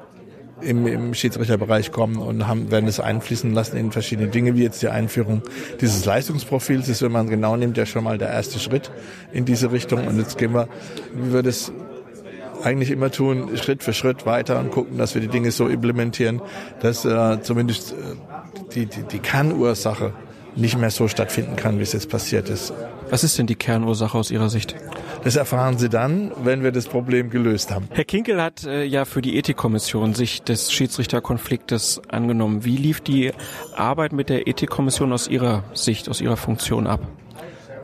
im, im Schiedsrichterbereich kommen und haben, werden es einfließen lassen in verschiedene Dinge, wie jetzt die Einführung dieses Leistungsprofils ist, wenn man genau nimmt, ja schon mal der erste Schritt in diese Richtung. Und jetzt gehen wir, wie wir das eigentlich immer tun, Schritt für Schritt weiter und gucken, dass wir die Dinge so implementieren, dass äh, zumindest äh, die, die, die Kernursache nicht mehr so stattfinden kann, wie es jetzt passiert ist. Was ist denn die Kernursache aus Ihrer Sicht? Das erfahren Sie dann, wenn wir das Problem gelöst haben. Herr Kinkel hat äh, ja für die Ethikkommission sich des Schiedsrichterkonfliktes angenommen. Wie lief die Arbeit mit der Ethikkommission aus Ihrer Sicht, aus Ihrer Funktion ab?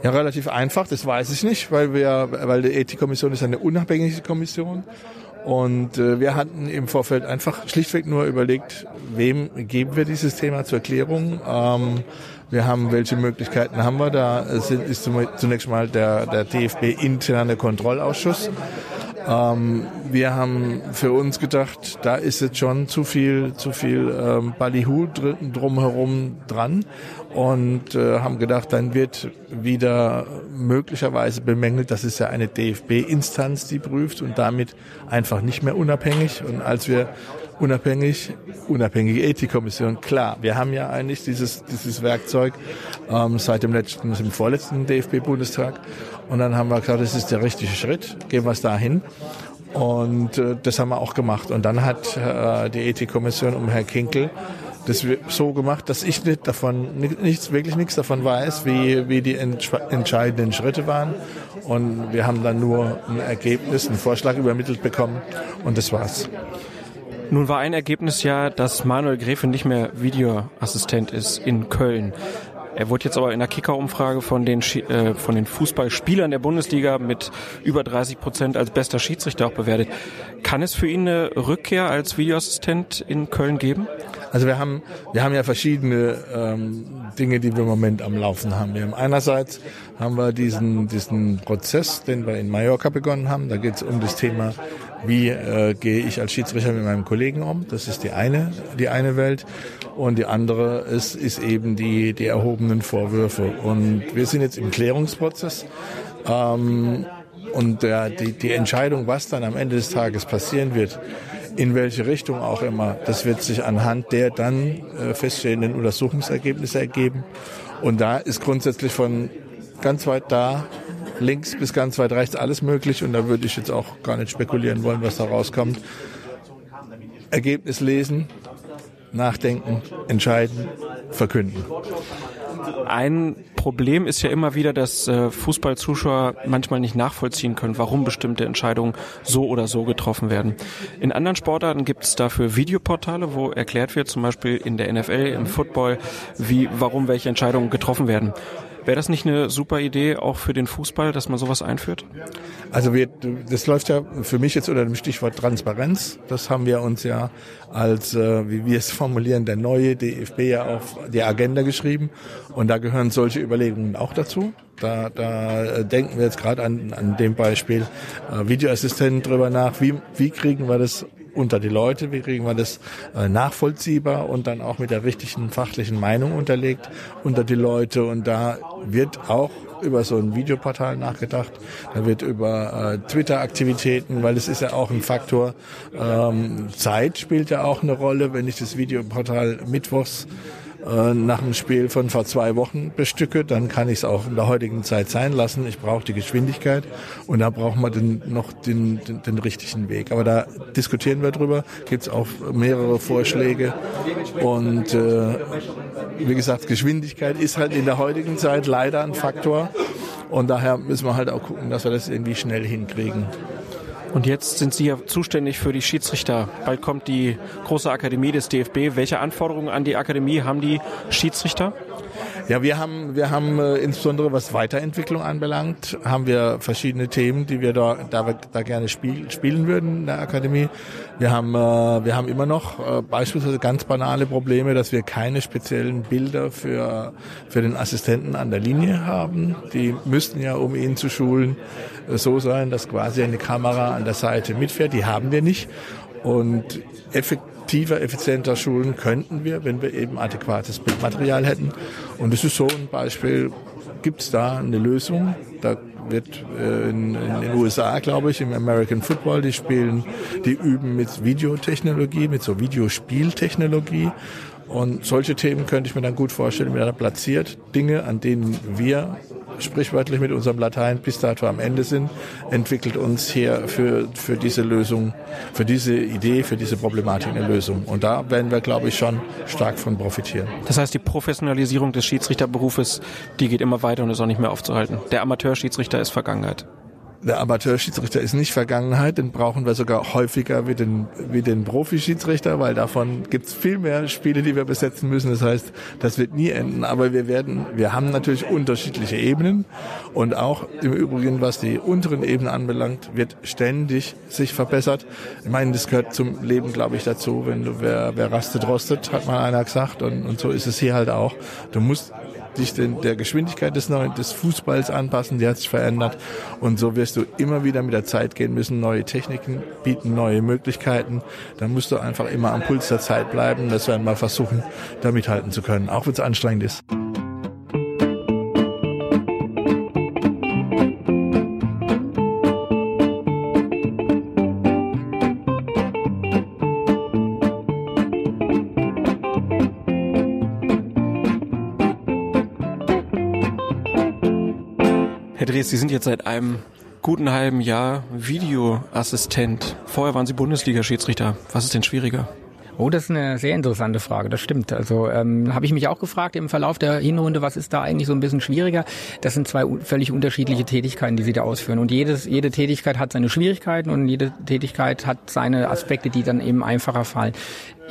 Ja, relativ einfach, das weiß ich nicht, weil wir, weil die Ethikkommission ist eine unabhängige Kommission. Und äh, wir hatten im Vorfeld einfach schlichtweg nur überlegt, wem geben wir dieses Thema zur Erklärung. Ähm, wir haben, welche Möglichkeiten haben wir? Da sind, ist zunächst mal der, der DFB interne Kontrollausschuss. Ähm, wir haben für uns gedacht, da ist jetzt schon zu viel, zu viel ähm, Ballyhoo dr drumherum dran und äh, haben gedacht, dann wird wieder möglicherweise bemängelt, das ist ja eine DFB-Instanz, die prüft und damit einfach nicht mehr unabhängig. Und als wir unabhängig, unabhängige Ethikkommission. Klar, wir haben ja eigentlich dieses, dieses Werkzeug ähm, seit dem letzten, dem vorletzten DFB-Bundestag. Und dann haben wir gesagt, das ist der richtige Schritt, gehen wir es dahin. Und äh, das haben wir auch gemacht. Und dann hat äh, die Ethikkommission um Herrn Kinkel das so gemacht, dass ich nicht davon, nichts, wirklich nichts davon weiß, wie, wie die entscheidenden Schritte waren. Und wir haben dann nur ein Ergebnis, einen Vorschlag übermittelt bekommen. Und das war's. Nun war ein Ergebnis ja, dass Manuel Gräfe nicht mehr Videoassistent ist in Köln. Er wurde jetzt aber in der Kicker-Umfrage von den, äh, von den Fußballspielern der Bundesliga mit über 30 Prozent als bester Schiedsrichter auch bewertet. Kann es für ihn eine Rückkehr als Videoassistent in Köln geben? Also wir haben, wir haben ja verschiedene ähm, Dinge, die wir im Moment am Laufen haben. Wir haben einerseits haben wir diesen, diesen Prozess, den wir in Mallorca begonnen haben. Da geht es um das Thema, wie äh, gehe ich als Schiedsrichter mit meinem Kollegen um. Das ist die eine, die eine Welt. Und die andere ist, ist eben die, die erhobenen Vorwürfe. Und wir sind jetzt im Klärungsprozess. Ähm, und der, die, die Entscheidung, was dann am Ende des Tages passieren wird, in welche Richtung auch immer, das wird sich anhand der dann äh, feststehenden Untersuchungsergebnisse ergeben. Und da ist grundsätzlich von ganz weit da, links bis ganz weit rechts alles möglich. Und da würde ich jetzt auch gar nicht spekulieren wollen, was da rauskommt. Ergebnis lesen, nachdenken, entscheiden, verkünden. Ein Problem ist ja immer wieder, dass äh, Fußballzuschauer manchmal nicht nachvollziehen können, warum bestimmte Entscheidungen so oder so getroffen werden. In anderen Sportarten gibt es dafür Videoportale, wo erklärt wird, zum Beispiel in der NFL, im Football, wie, warum welche Entscheidungen getroffen werden. Wäre das nicht eine super Idee auch für den Fußball, dass man sowas einführt? Also wir, das läuft ja für mich jetzt unter dem Stichwort Transparenz. Das haben wir uns ja als, äh, wie wir es formulieren, der neue DFB ja auf die Agenda geschrieben. Und da gehören solche Überlegungen auch dazu. Da, da äh, denken wir jetzt gerade an, an dem Beispiel äh, Videoassistenten drüber nach. Wie, wie kriegen wir das unter die Leute, wie kriegen wir das äh, nachvollziehbar und dann auch mit der richtigen fachlichen Meinung unterlegt unter die Leute. Und da wird auch über so ein Videoportal nachgedacht. Da wird über äh, Twitter-Aktivitäten, weil es ist ja auch ein Faktor. Ähm, Zeit spielt ja auch eine Rolle, wenn ich das Videoportal mittwochs äh, nach dem Spiel von vor zwei Wochen bestücke, dann kann ich es auch in der heutigen Zeit sein lassen. Ich brauche die Geschwindigkeit und da brauchen wir den, noch den, den, den richtigen Weg. Aber da diskutieren wir drüber, gibt es auch mehrere Vorschläge und äh, wie gesagt, Geschwindigkeit ist halt in der heutigen Zeit leider ein Faktor und daher müssen wir halt auch gucken, dass wir das irgendwie schnell hinkriegen. Und jetzt sind Sie ja zuständig für die Schiedsrichter. Bald kommt die große Akademie des DFB. Welche Anforderungen an die Akademie haben die Schiedsrichter? Ja, wir haben, wir haben äh, insbesondere was Weiterentwicklung anbelangt, haben wir verschiedene Themen, die wir da, da, da gerne spiel, spielen würden in der Akademie. Wir haben, äh, wir haben immer noch äh, beispielsweise ganz banale Probleme, dass wir keine speziellen Bilder für, für den Assistenten an der Linie haben. Die müssten ja, um ihn zu schulen, so sein, dass quasi eine Kamera an der Seite mitfährt. Die haben wir nicht. Und effektiv effektiver, effizienter schulen könnten wir, wenn wir eben adäquates Bildmaterial hätten. Und es ist so ein Beispiel, gibt es da eine Lösung? Da wird äh, in, in, den USA, glaube ich, im American Football, die spielen, die üben mit Videotechnologie, mit so Videospieltechnologie. Und solche Themen könnte ich mir dann gut vorstellen, wenn er platziert. Dinge, an denen wir sprichwörtlich mit unserem Latein bis dato am Ende sind, entwickelt uns hier für, für diese Lösung, für diese Idee, für diese Problematik eine Lösung. Und da werden wir, glaube ich, schon stark von profitieren. Das heißt, die Professionalisierung des Schiedsrichterberufes, die geht immer weiter und ist auch nicht mehr aufzuhalten. Der Amateurschiedsrichter ist Vergangenheit der Amateurschiedsrichter ist nicht Vergangenheit, den brauchen wir sogar häufiger wie den, wie den Profischiedsrichter, weil davon gibt's viel mehr Spiele, die wir besetzen müssen. Das heißt, das wird nie enden. Aber wir werden, wir haben natürlich unterschiedliche Ebenen und auch im Übrigen, was die unteren Ebenen anbelangt, wird ständig sich verbessert. Ich meine, das gehört zum Leben, glaube ich, dazu. Wenn du, wer, wer rastet, rostet, hat mal einer gesagt und, und so ist es hier halt auch. Du musst dich den, der Geschwindigkeit des, neuen, des Fußballs anpassen, die hat sich verändert. Und so wirst du immer wieder mit der Zeit gehen müssen, neue Techniken bieten, neue Möglichkeiten. Dann musst du einfach immer am Puls der Zeit bleiben. Das werden wir versuchen, da mithalten zu können, auch wenn es anstrengend ist. Drees, Sie sind jetzt seit einem guten halben Jahr Videoassistent. Vorher waren Sie Bundesliga-Schiedsrichter. Was ist denn schwieriger? Oh, das ist eine sehr interessante Frage, das stimmt. Also ähm, habe ich mich auch gefragt im Verlauf der Hinrunde, was ist da eigentlich so ein bisschen schwieriger? Das sind zwei völlig unterschiedliche Tätigkeiten, die sie da ausführen. Und jedes, jede Tätigkeit hat seine Schwierigkeiten und jede Tätigkeit hat seine Aspekte, die dann eben einfacher fallen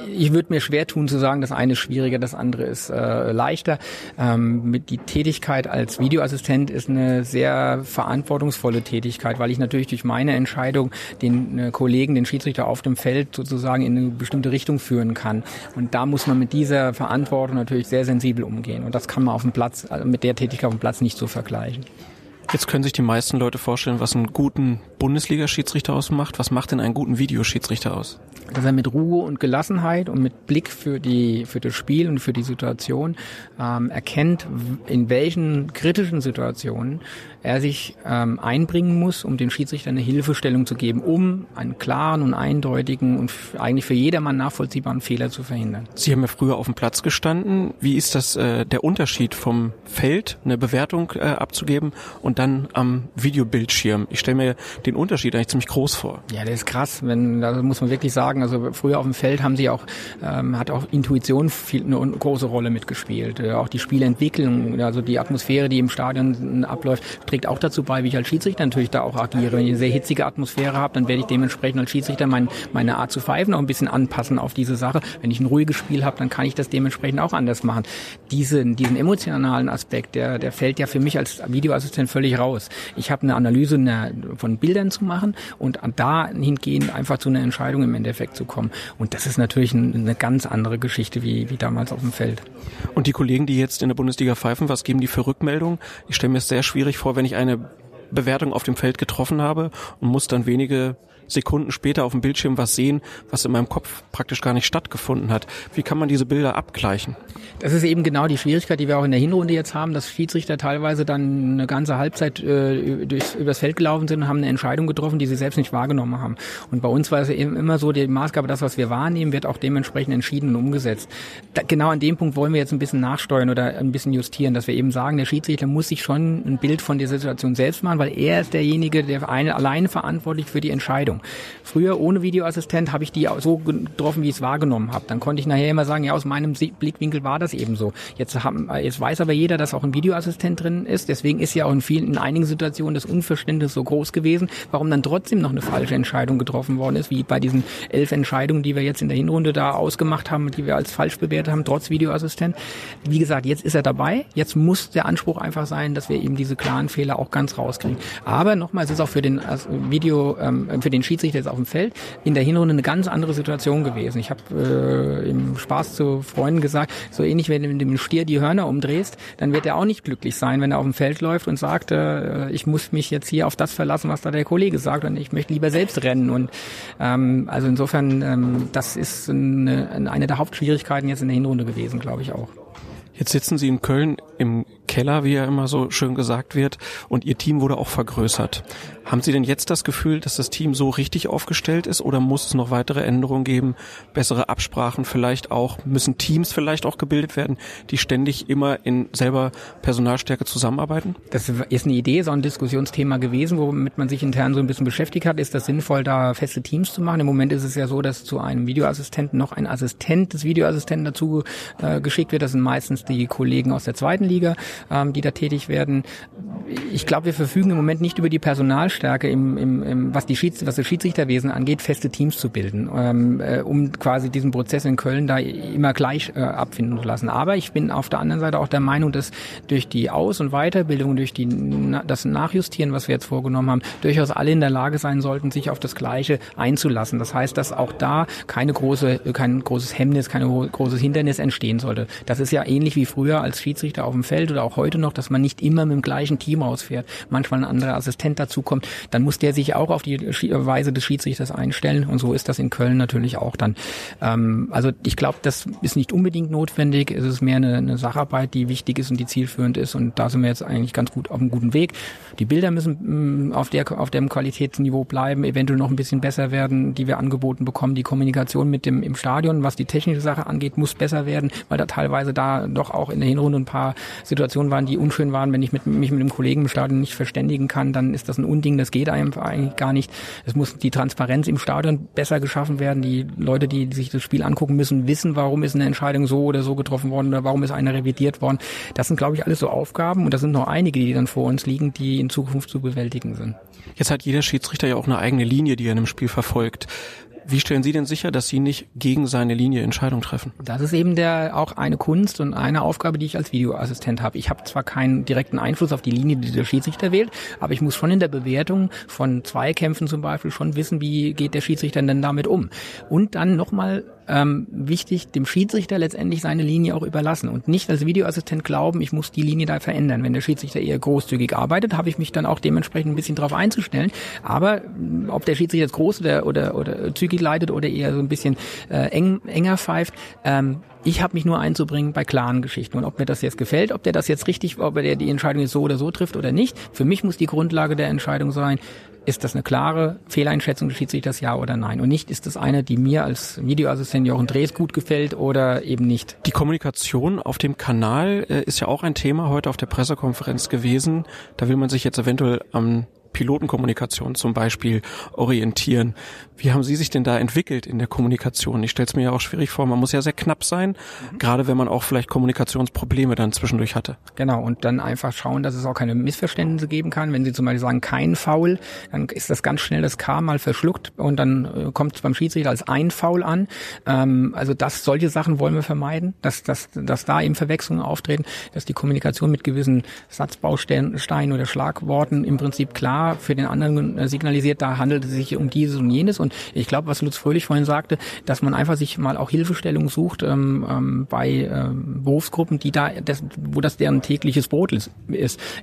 ich würde mir schwer tun zu sagen, das eine ist schwieriger, das andere ist äh, leichter. Ähm, mit die Tätigkeit als Videoassistent ist eine sehr verantwortungsvolle Tätigkeit, weil ich natürlich durch meine Entscheidung den äh, Kollegen, den Schiedsrichter auf dem Feld sozusagen in eine bestimmte Richtung führen kann. Und da muss man mit dieser Verantwortung natürlich sehr sensibel umgehen. Und das kann man auf dem Platz, also mit der Tätigkeit auf dem Platz nicht so vergleichen. Jetzt können sich die meisten Leute vorstellen, was einen guten Bundesliga-Schiedsrichter ausmacht. Was macht denn einen guten Videoschiedsrichter aus? Dass er mit Ruhe und Gelassenheit und mit Blick für die für das Spiel und für die Situation ähm, erkennt, in welchen kritischen Situationen er sich ähm, einbringen muss, um dem Schiedsrichter eine Hilfestellung zu geben, um einen klaren und eindeutigen und eigentlich für jedermann nachvollziehbaren Fehler zu verhindern. Sie haben ja früher auf dem Platz gestanden. Wie ist das äh, der Unterschied vom Feld, eine Bewertung äh, abzugeben und dann am Videobildschirm? Ich stelle mir den Unterschied eigentlich ziemlich groß vor. Ja, der ist krass. Wenn, da muss man wirklich sagen, also früher auf dem Feld haben sie auch, ähm, hat auch Intuition viel, eine große Rolle mitgespielt. Äh, auch die Spielentwicklung, also die Atmosphäre, die im Stadion abläuft, trägt auch dazu bei, wie ich als Schiedsrichter natürlich da auch agiere. Wenn ich eine sehr hitzige Atmosphäre habe, dann werde ich dementsprechend als Schiedsrichter mein, meine Art zu pfeifen auch ein bisschen anpassen auf diese Sache. Wenn ich ein ruhiges Spiel habe, dann kann ich das dementsprechend auch anders machen. Diese, diesen emotionalen Aspekt, der, der fällt ja für mich als Videoassistent völlig raus. Ich habe eine Analyse von Bildern zu machen und da einfach zu einer Entscheidung im Endeffekt zu kommen. Und das ist natürlich eine ganz andere Geschichte wie, wie damals auf dem Feld. Und die Kollegen, die jetzt in der Bundesliga pfeifen, was geben die für Rückmeldungen? Ich stelle mir es sehr schwierig vor, wenn ich eine Bewertung auf dem Feld getroffen habe und muss dann wenige Sekunden später auf dem Bildschirm was sehen, was in meinem Kopf praktisch gar nicht stattgefunden hat. Wie kann man diese Bilder abgleichen? Das ist eben genau die Schwierigkeit, die wir auch in der Hinrunde jetzt haben, dass Schiedsrichter teilweise dann eine ganze Halbzeit äh, durchs, übers Feld gelaufen sind und haben eine Entscheidung getroffen, die sie selbst nicht wahrgenommen haben. Und bei uns war es eben immer so, die Maßgabe, das, was wir wahrnehmen, wird auch dementsprechend entschieden und umgesetzt. Da, genau an dem Punkt wollen wir jetzt ein bisschen nachsteuern oder ein bisschen justieren, dass wir eben sagen, der Schiedsrichter muss sich schon ein Bild von der Situation selbst machen, weil er ist derjenige, der eine, alleine verantwortlich für die Entscheidung. Früher ohne Videoassistent habe ich die so getroffen, wie ich es wahrgenommen habe. Dann konnte ich nachher immer sagen, ja, aus meinem Blickwinkel war das eben so. Jetzt, haben, jetzt weiß aber jeder, dass auch ein Videoassistent drin ist. Deswegen ist ja auch in vielen, in einigen Situationen das Unverständnis so groß gewesen, warum dann trotzdem noch eine falsche Entscheidung getroffen worden ist, wie bei diesen elf Entscheidungen, die wir jetzt in der Hinrunde da ausgemacht haben, die wir als falsch bewertet haben, trotz Videoassistent. Wie gesagt, jetzt ist er dabei. Jetzt muss der Anspruch einfach sein, dass wir eben diese klaren Fehler auch ganz rauskriegen. Aber nochmal, es ist auch für den Video, ähm, für den Schiedsrichter jetzt auf dem Feld in der Hinrunde eine ganz andere Situation gewesen. Ich habe äh, im Spaß zu Freunden gesagt, so ähnlich wenn du dem Stier die Hörner umdrehst, dann wird er auch nicht glücklich sein, wenn er auf dem Feld läuft und sagt, äh, ich muss mich jetzt hier auf das verlassen, was da der Kollege sagt und ich möchte lieber selbst rennen. Und ähm, also insofern, ähm, das ist eine, eine der Hauptschwierigkeiten jetzt in der Hinrunde gewesen, glaube ich auch. Jetzt sitzen Sie in Köln im Keller, wie ja immer so schön gesagt wird, und Ihr Team wurde auch vergrößert. Haben Sie denn jetzt das Gefühl, dass das Team so richtig aufgestellt ist oder muss es noch weitere Änderungen geben, bessere Absprachen vielleicht auch, müssen Teams vielleicht auch gebildet werden, die ständig immer in selber Personalstärke zusammenarbeiten? Das ist eine Idee, so ein Diskussionsthema gewesen, womit man sich intern so ein bisschen beschäftigt hat. Ist das sinnvoll, da feste Teams zu machen? Im Moment ist es ja so, dass zu einem Videoassistenten noch ein Assistent des Videoassistenten dazu äh, geschickt wird. Das sind meistens die Kollegen aus der zweiten Liga. ähm, die da tätig werden. Ich glaube, wir verfügen im Moment nicht über die Personalstärke, im, im, im, was, die Schieds, was das Schiedsrichterwesen angeht, feste Teams zu bilden, ähm, äh, um quasi diesen Prozess in Köln da immer gleich äh, abfinden zu lassen. Aber ich bin auf der anderen Seite auch der Meinung, dass durch die Aus- und Weiterbildung, durch die, das Nachjustieren, was wir jetzt vorgenommen haben, durchaus alle in der Lage sein sollten, sich auf das Gleiche einzulassen. Das heißt, dass auch da keine große, kein großes Hemmnis, kein großes Hindernis entstehen sollte. Das ist ja ähnlich wie früher als Schiedsrichter auf dem Feld oder auch heute noch, dass man nicht immer mit dem gleichen Team rausfährt. Manchmal ein anderer Assistent dazukommt, dann muss der sich auch auf die Weise des Schiedsrichters einstellen und so ist das in Köln natürlich auch dann. Ähm, also ich glaube, das ist nicht unbedingt notwendig. Es ist mehr eine, eine Sacharbeit, die wichtig ist und die zielführend ist und da sind wir jetzt eigentlich ganz gut auf einem guten Weg. Die Bilder müssen mh, auf der auf dem Qualitätsniveau bleiben, eventuell noch ein bisschen besser werden, die wir angeboten bekommen. Die Kommunikation mit dem im Stadion, was die technische Sache angeht, muss besser werden, weil da teilweise da doch auch in der Hinrunde ein paar Situationen waren, die unschön waren. Wenn ich mit, mich mit dem Kollegen im Stadion nicht verständigen kann, dann ist das ein Unding. Das geht einfach eigentlich gar nicht. Es muss die Transparenz im Stadion besser geschaffen werden. Die Leute, die sich das Spiel angucken müssen, wissen, warum ist eine Entscheidung so oder so getroffen worden oder warum ist eine revidiert worden. Das sind, glaube ich, alles so Aufgaben und das sind noch einige, die dann vor uns liegen, die in Zukunft zu bewältigen sind. Jetzt hat jeder Schiedsrichter ja auch eine eigene Linie, die er in einem Spiel verfolgt. Wie stellen Sie denn sicher, dass Sie nicht gegen seine Linie Entscheidungen treffen? Das ist eben der auch eine Kunst und eine Aufgabe, die ich als Videoassistent habe. Ich habe zwar keinen direkten Einfluss auf die Linie, die der Schiedsrichter wählt, aber ich muss schon in der Bewertung von Zweikämpfen zum Beispiel schon wissen, wie geht der Schiedsrichter denn damit um. Und dann nochmal ähm, wichtig, dem Schiedsrichter letztendlich seine Linie auch überlassen und nicht als Videoassistent glauben, ich muss die Linie da verändern. Wenn der Schiedsrichter eher großzügig arbeitet, habe ich mich dann auch dementsprechend ein bisschen darauf einzustellen. Aber ob der Schiedsrichter jetzt groß oder, oder, oder zügig leitet oder eher so ein bisschen äh, eng, enger pfeift, ähm, ich habe mich nur einzubringen bei klaren Geschichten. Und ob mir das jetzt gefällt, ob der das jetzt richtig, ob er die Entscheidung jetzt so oder so trifft oder nicht, für mich muss die Grundlage der Entscheidung sein, ist das eine klare Fehleinschätzung des Schiedsrichters, ja oder nein? Und nicht ist das eine, die mir als Videoassistent Jochen Drees gut gefällt oder eben nicht. Die Kommunikation auf dem Kanal äh, ist ja auch ein Thema heute auf der Pressekonferenz gewesen. Da will man sich jetzt eventuell am Pilotenkommunikation zum Beispiel orientieren. Wie haben Sie sich denn da entwickelt in der Kommunikation? Ich stelle es mir ja auch schwierig vor. Man muss ja sehr knapp sein, mhm. gerade wenn man auch vielleicht Kommunikationsprobleme dann zwischendurch hatte. Genau, und dann einfach schauen, dass es auch keine Missverständnisse geben kann. Wenn Sie zum Beispiel sagen, kein Foul, dann ist das ganz schnell das K mal verschluckt und dann äh, kommt es beim Schiedsrichter als ein Foul an. Ähm, also das, solche Sachen wollen wir vermeiden, dass, dass, dass da eben Verwechslungen auftreten, dass die Kommunikation mit gewissen Satzbausteinen oder Schlagworten im Prinzip klar für den anderen äh, signalisiert, da handelt es sich um dieses und jenes und und ich glaube, was Lutz Fröhlich vorhin sagte, dass man einfach sich mal auch Hilfestellung sucht ähm, ähm, bei ähm, Berufsgruppen, die da, das, wo das deren tägliches Brot ist.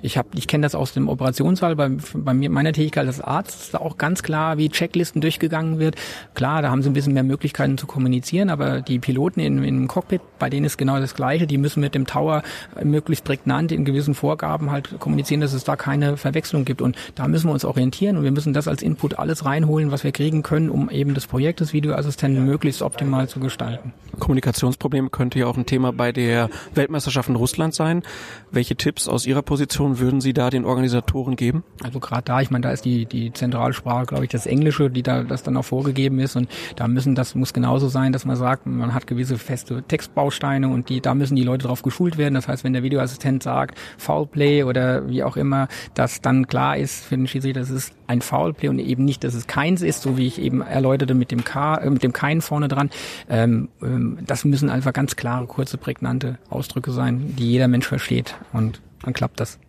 Ich habe, ich kenne das aus dem Operationssaal bei, bei mir meiner Tätigkeit als Arzt ist da auch ganz klar, wie Checklisten durchgegangen wird. Klar, da haben sie ein bisschen mehr Möglichkeiten zu kommunizieren, aber die Piloten in, im Cockpit, bei denen ist genau das Gleiche. Die müssen mit dem Tower möglichst prägnant in gewissen Vorgaben halt kommunizieren, dass es da keine Verwechslung gibt. Und da müssen wir uns orientieren und wir müssen das als Input alles reinholen, was wir kriegen können können, um eben das Projekt des Videoassistenten möglichst optimal zu gestalten. Kommunikationsprobleme könnte ja auch ein Thema bei der Weltmeisterschaft in Russland sein. Welche Tipps aus Ihrer Position würden Sie da den Organisatoren geben? Also gerade da, ich meine, da ist die, die Zentralsprache, glaube ich, das Englische, die da das dann auch vorgegeben ist und da müssen, das muss genauso sein, dass man sagt, man hat gewisse feste Textbausteine und die, da müssen die Leute drauf geschult werden. Das heißt, wenn der Videoassistent sagt, Foulplay oder wie auch immer, dass dann klar ist für den Schiedsrichter, das ist ein Foulplay und eben nicht, dass es keins ist, so wie ich eben erläuterte mit dem K, äh, mit dem Kein vorne dran. Ähm, ähm, das müssen einfach ganz klare, kurze, prägnante Ausdrücke sein, die jeder Mensch versteht und dann klappt das.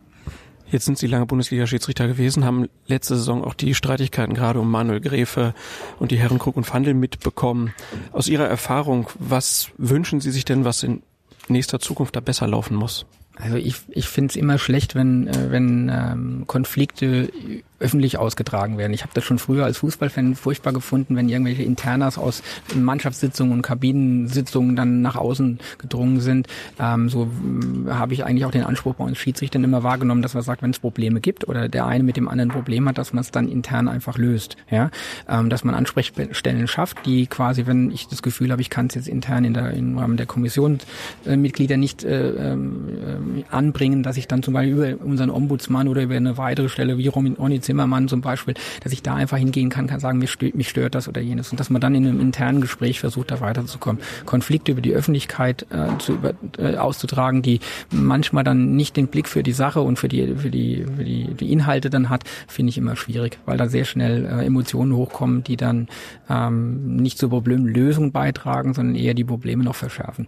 Jetzt sind Sie lange Bundesliga-Schiedsrichter gewesen, haben letzte Saison auch die Streitigkeiten gerade um Manuel Gräfe und die Herren Krug und Fandel mitbekommen. Aus Ihrer Erfahrung, was wünschen Sie sich denn, was in nächster Zukunft da besser laufen muss? Also ich, ich finde es immer schlecht, wenn, äh, wenn ähm, Konflikte öffentlich ausgetragen werden. Ich habe das schon früher als Fußballfan furchtbar gefunden, wenn irgendwelche Internas aus Mannschaftssitzungen und Kabinensitzungen dann nach außen gedrungen sind. Ähm, so äh, habe ich eigentlich auch den Anspruch bei uns Schiedsrichtern immer wahrgenommen, dass man sagt, wenn es Probleme gibt oder der eine mit dem anderen Problem hat, dass man es dann intern einfach löst. Ja, ähm, dass man Ansprechstellen schafft, die quasi, wenn ich das Gefühl habe, ich kann es jetzt intern in der im Rahmen der Kommissionsmitglieder äh, nicht äh, ähm, äh, anbringen, dass ich dann zum Beispiel über unseren Ombudsmann oder über eine weitere Stelle wie Ronny Zimmermann zum Beispiel, dass ich da einfach hingehen kann, kann sagen, mich stört, mich stört das oder jenes. Und dass man dann in einem internen Gespräch versucht, da weiterzukommen. Konflikte über die Öffentlichkeit äh, zu über, äh, auszutragen, die manchmal dann nicht den Blick für die Sache und für die, für die, für die, die Inhalte dann hat, finde ich immer schwierig, weil da sehr schnell äh, Emotionen hochkommen, die dann ähm, nicht zur Problemlösung beitragen, sondern eher die Probleme noch verschärfen.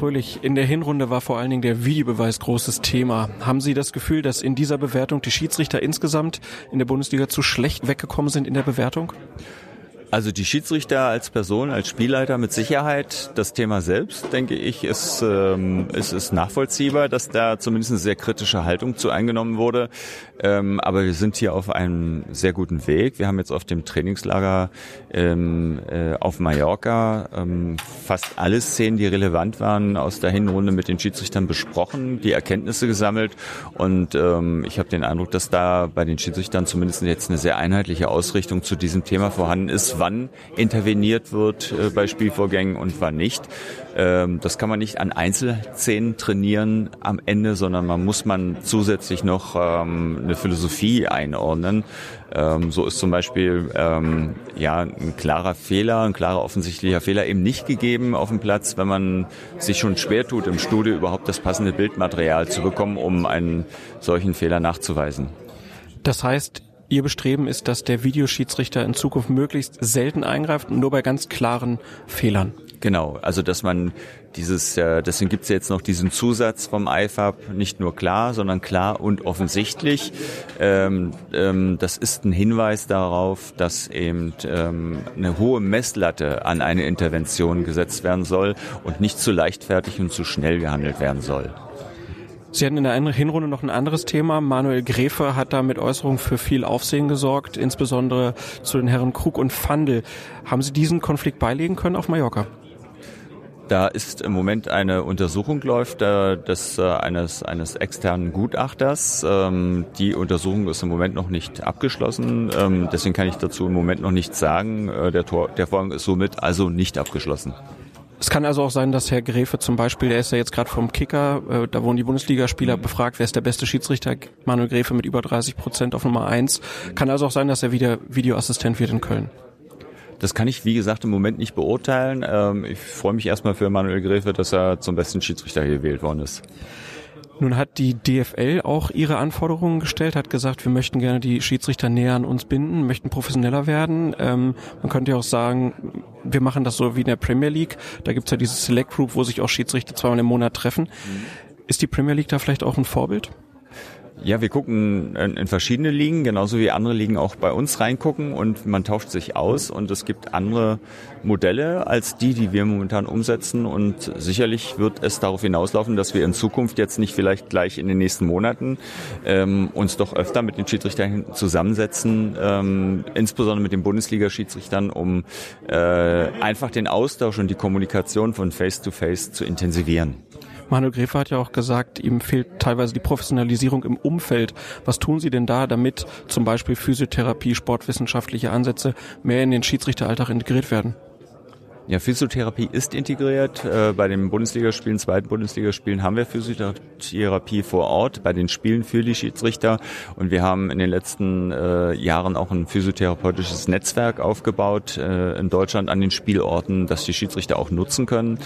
Fröhlich, in der Hinrunde war vor allen Dingen der Videobeweis großes Thema. Haben Sie das Gefühl, dass in dieser Bewertung die Schiedsrichter insgesamt in der Bundesliga zu schlecht weggekommen sind in der Bewertung? Also die Schiedsrichter als Person, als Spielleiter mit Sicherheit. Das Thema selbst, denke ich, ist, ähm, ist, ist nachvollziehbar, dass da zumindest eine sehr kritische Haltung zu eingenommen wurde. Ähm, aber wir sind hier auf einem sehr guten Weg. Wir haben jetzt auf dem Trainingslager ähm, äh, auf Mallorca ähm, fast alle Szenen, die relevant waren, aus der Hinrunde mit den Schiedsrichtern besprochen, die Erkenntnisse gesammelt. Und ähm, ich habe den Eindruck, dass da bei den Schiedsrichtern zumindest jetzt eine sehr einheitliche Ausrichtung zu diesem Thema vorhanden ist wann interveniert wird äh, bei Spielvorgängen und wann nicht. Ähm, das kann man nicht an Einzelszenen trainieren am Ende, sondern man muss man zusätzlich noch ähm, eine Philosophie einordnen. Ähm, so ist zum Beispiel ähm, ja ein klarer Fehler, ein klarer offensichtlicher Fehler eben nicht gegeben auf dem Platz, wenn man sich schon schwer tut, im Studio überhaupt das passende Bildmaterial zu bekommen, um einen solchen Fehler nachzuweisen. Das heißt, Ihr Bestreben ist, dass der Videoschiedsrichter in Zukunft möglichst selten eingreift und nur bei ganz klaren Fehlern. Genau, also dass man dieses, äh, deswegen gibt's ja jetzt noch diesen Zusatz vom IFAB, nicht nur klar, sondern klar und offensichtlich. Ähm, ähm, das ist ein Hinweis darauf, dass eben ähm, eine hohe Messlatte an eine Intervention gesetzt werden soll und nicht zu leichtfertig und zu schnell gehandelt werden soll. Sie hatten in der Hinrunde noch ein anderes Thema. Manuel Gräfe hat da mit Äußerungen für viel Aufsehen gesorgt, insbesondere zu den Herren Krug und Fandel. Haben Sie diesen Konflikt beilegen können auf Mallorca? Da ist im Moment eine Untersuchung läuft äh, des äh, eines eines externen Gutachters. Ähm, die Untersuchung ist im Moment noch nicht abgeschlossen. Ähm, deswegen kann ich dazu im Moment noch nichts sagen. Äh, der, Tor, der Vorgang ist somit also nicht abgeschlossen. Es kann also auch sein, dass Herr Gräfe zum Beispiel, der ist ja jetzt gerade vom Kicker, äh, da wurden die Bundesligaspieler mhm. befragt, wer ist der beste Schiedsrichter, Manuel Gräfe mit über 30 Prozent auf Nummer eins. Kann also auch sein, dass er wieder Videoassistent wird in Köln. Das kann ich, wie gesagt, im Moment nicht beurteilen. Ähm, ich freue mich erstmal für Manuel Gräfe, dass er zum besten Schiedsrichter gewählt worden ist. Nun hat die DFL auch ihre Anforderungen gestellt, hat gesagt, wir möchten gerne die Schiedsrichter näher an uns binden, möchten professioneller werden. Ähm, man könnte ja auch sagen, wir machen das so wie in der Premier League. Da gibt's ja dieses Select Group, wo sich auch Schiedsrichter zweimal im Monat treffen. Mhm. Ist die Premier League da vielleicht auch ein Vorbild? Ja, wir gucken in, verschiedene Ligen, genauso wie andere Ligen auch bei uns reingucken und man tauscht sich aus und es gibt andere Modelle als die, die wir momentan umsetzen und sicherlich wird es darauf hinauslaufen, dass wir in Zukunft jetzt nicht vielleicht gleich in den nächsten Monaten ähm, uns doch öfter mit den Schiedsrichtern zusammensetzen, ähm, insbesondere mit den Bundesliga-Schiedsrichtern, um äh, einfach den Austausch und die Kommunikation von Face-to-Face -face zu intensivieren. Manuel Gräfe hat ja auch gesagt, ihm fehlt teilweise die Professionalisierung im Umfeld. Was tun Sie denn da, damit zum Beispiel Physiotherapie, sportwissenschaftliche Ansätze mehr in den Schiedsrichteralltag integriert werden? Ja, Physiotherapie ist integriert. Äh, bei den Bundesligaspielen, zweiten Bundesligaspielen haben wir Physiotherapie vor Ort, bei den Spielen für die Schiedsrichter. Und wir haben in den letzten äh, Jahren auch ein physiotherapeutisches Netzwerk aufgebaut äh, in Deutschland an den Spielorten, das die Schiedsrichter auch nutzen können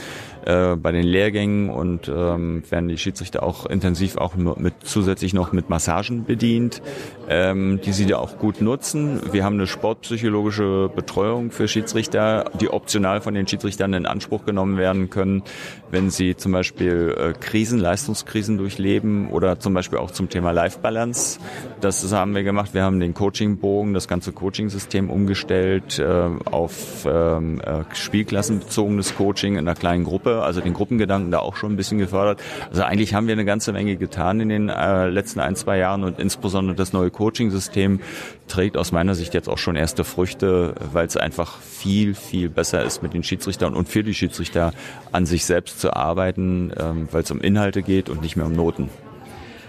äh, bei den Lehrgängen und ähm, werden die Schiedsrichter auch intensiv auch mit zusätzlich noch mit Massagen bedient, ähm, die sie da auch gut nutzen. Wir haben eine sportpsychologische Betreuung für Schiedsrichter, die optional von den Schiedsrichtern in Anspruch genommen werden können, wenn sie zum Beispiel äh, Krisen, Leistungskrisen durchleben oder zum Beispiel auch zum Thema Life Balance. Das haben wir gemacht. Wir haben den Coachingbogen, das ganze Coachingsystem umgestellt äh, auf ähm, äh, spielklassenbezogenes Coaching in einer kleinen Gruppe also den Gruppengedanken da auch schon ein bisschen gefördert. Also eigentlich haben wir eine ganze Menge getan in den äh, letzten ein, zwei Jahren und insbesondere das neue Coaching-System trägt aus meiner Sicht jetzt auch schon erste Früchte, weil es einfach viel, viel besser ist mit den Schiedsrichtern und für die Schiedsrichter an sich selbst zu arbeiten, ähm, weil es um Inhalte geht und nicht mehr um Noten.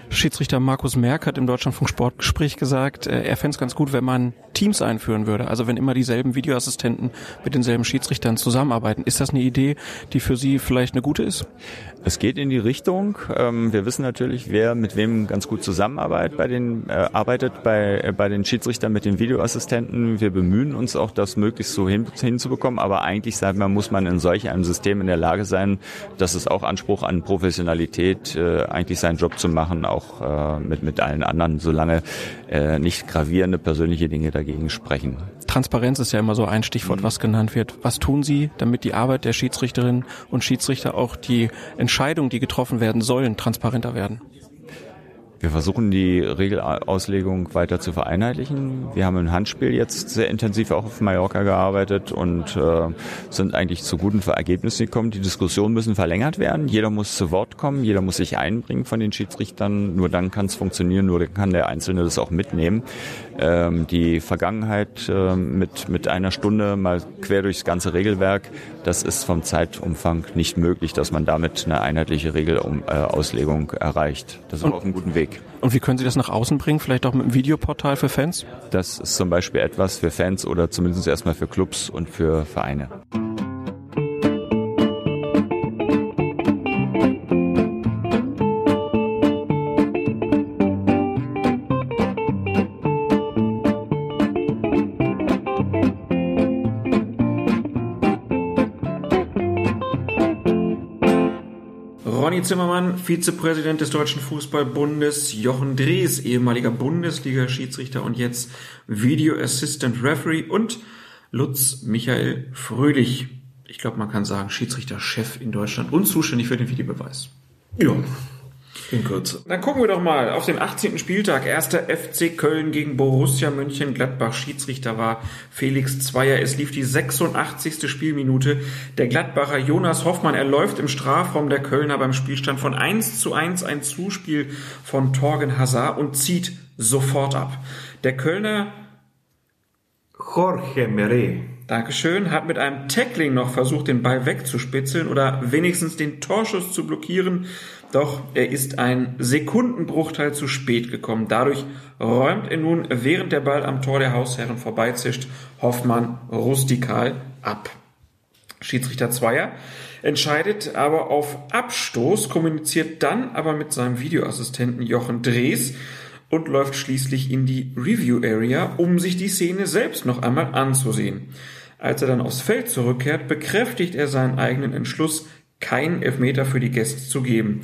Schiedsrichter Markus Merck hat im Deutschlandfunk Sportgespräch gesagt, äh, er fände es ganz gut, wenn man Teams einführen würde. Also wenn immer dieselben Videoassistenten mit denselben Schiedsrichtern zusammenarbeiten. Ist das eine Idee, die für Sie vielleicht eine gute ist? Es geht in die Richtung. Ähm, wir wissen natürlich, wer mit wem ganz gut zusammenarbeitet bei den, äh, arbeitet bei, äh, bei den Schiedsrichtern mit den Videoassistenten. Wir bemühen uns auch, das möglichst so hin, hinzubekommen. Aber eigentlich, sagt man, muss man in solch einem System in der Lage sein, dass es auch Anspruch an Professionalität, äh, eigentlich seinen Job zu machen, auch äh, mit, mit allen anderen, solange äh, nicht gravierende persönliche Dinge dagegen sprechen. Transparenz ist ja immer so ein Stichwort, was genannt wird. Was tun Sie, damit die Arbeit der Schiedsrichterinnen und Schiedsrichter auch die Entscheidungen, die getroffen werden sollen, transparenter werden? Wir versuchen die Regelauslegung weiter zu vereinheitlichen. Wir haben im Handspiel jetzt sehr intensiv auch auf Mallorca gearbeitet und äh, sind eigentlich zu guten Ergebnissen gekommen. Die Diskussionen müssen verlängert werden. Jeder muss zu Wort kommen, jeder muss sich einbringen von den Schiedsrichtern. Nur dann kann es funktionieren, nur dann kann der Einzelne das auch mitnehmen. Ähm, die Vergangenheit äh, mit, mit einer Stunde mal quer durchs ganze Regelwerk, das ist vom Zeitumfang nicht möglich, dass man damit eine einheitliche Regelauslegung äh, erreicht. Das ist und, auf einem guten Weg. Und wie können Sie das nach außen bringen? Vielleicht auch mit einem Videoportal für Fans? Das ist zum Beispiel etwas für Fans oder zumindest erstmal für Clubs und für Vereine. Zimmermann, Vizepräsident des Deutschen Fußballbundes, Jochen Drees, ehemaliger Bundesliga-Schiedsrichter und jetzt Video Assistant Referee und Lutz Michael Fröhlich. Ich glaube, man kann sagen, Schiedsrichter-Chef in Deutschland und zuständig für den Videobeweis. Ja, in Kürze. Dann gucken wir doch mal auf den 18. Spieltag. Erster FC Köln gegen Borussia Mönchengladbach. Schiedsrichter war Felix Zweier. Es lief die 86. Spielminute. Der Gladbacher Jonas Hoffmann, er läuft im Strafraum der Kölner beim Spielstand von 1 zu 1 ein Zuspiel von Torgen Hazard und zieht sofort ab. Der Kölner Jorge Mere. Dankeschön, hat mit einem Tackling noch versucht, den Ball wegzuspitzeln oder wenigstens den Torschuss zu blockieren. Doch er ist ein Sekundenbruchteil zu spät gekommen. Dadurch räumt er nun, während der Ball am Tor der Hausherren vorbeizischt, Hoffmann rustikal ab. Schiedsrichter Zweier entscheidet aber auf Abstoß, kommuniziert dann aber mit seinem Videoassistenten Jochen Drees und läuft schließlich in die Review Area, um sich die Szene selbst noch einmal anzusehen. Als er dann aufs Feld zurückkehrt, bekräftigt er seinen eigenen Entschluss, keinen Elfmeter für die Gäste zu geben.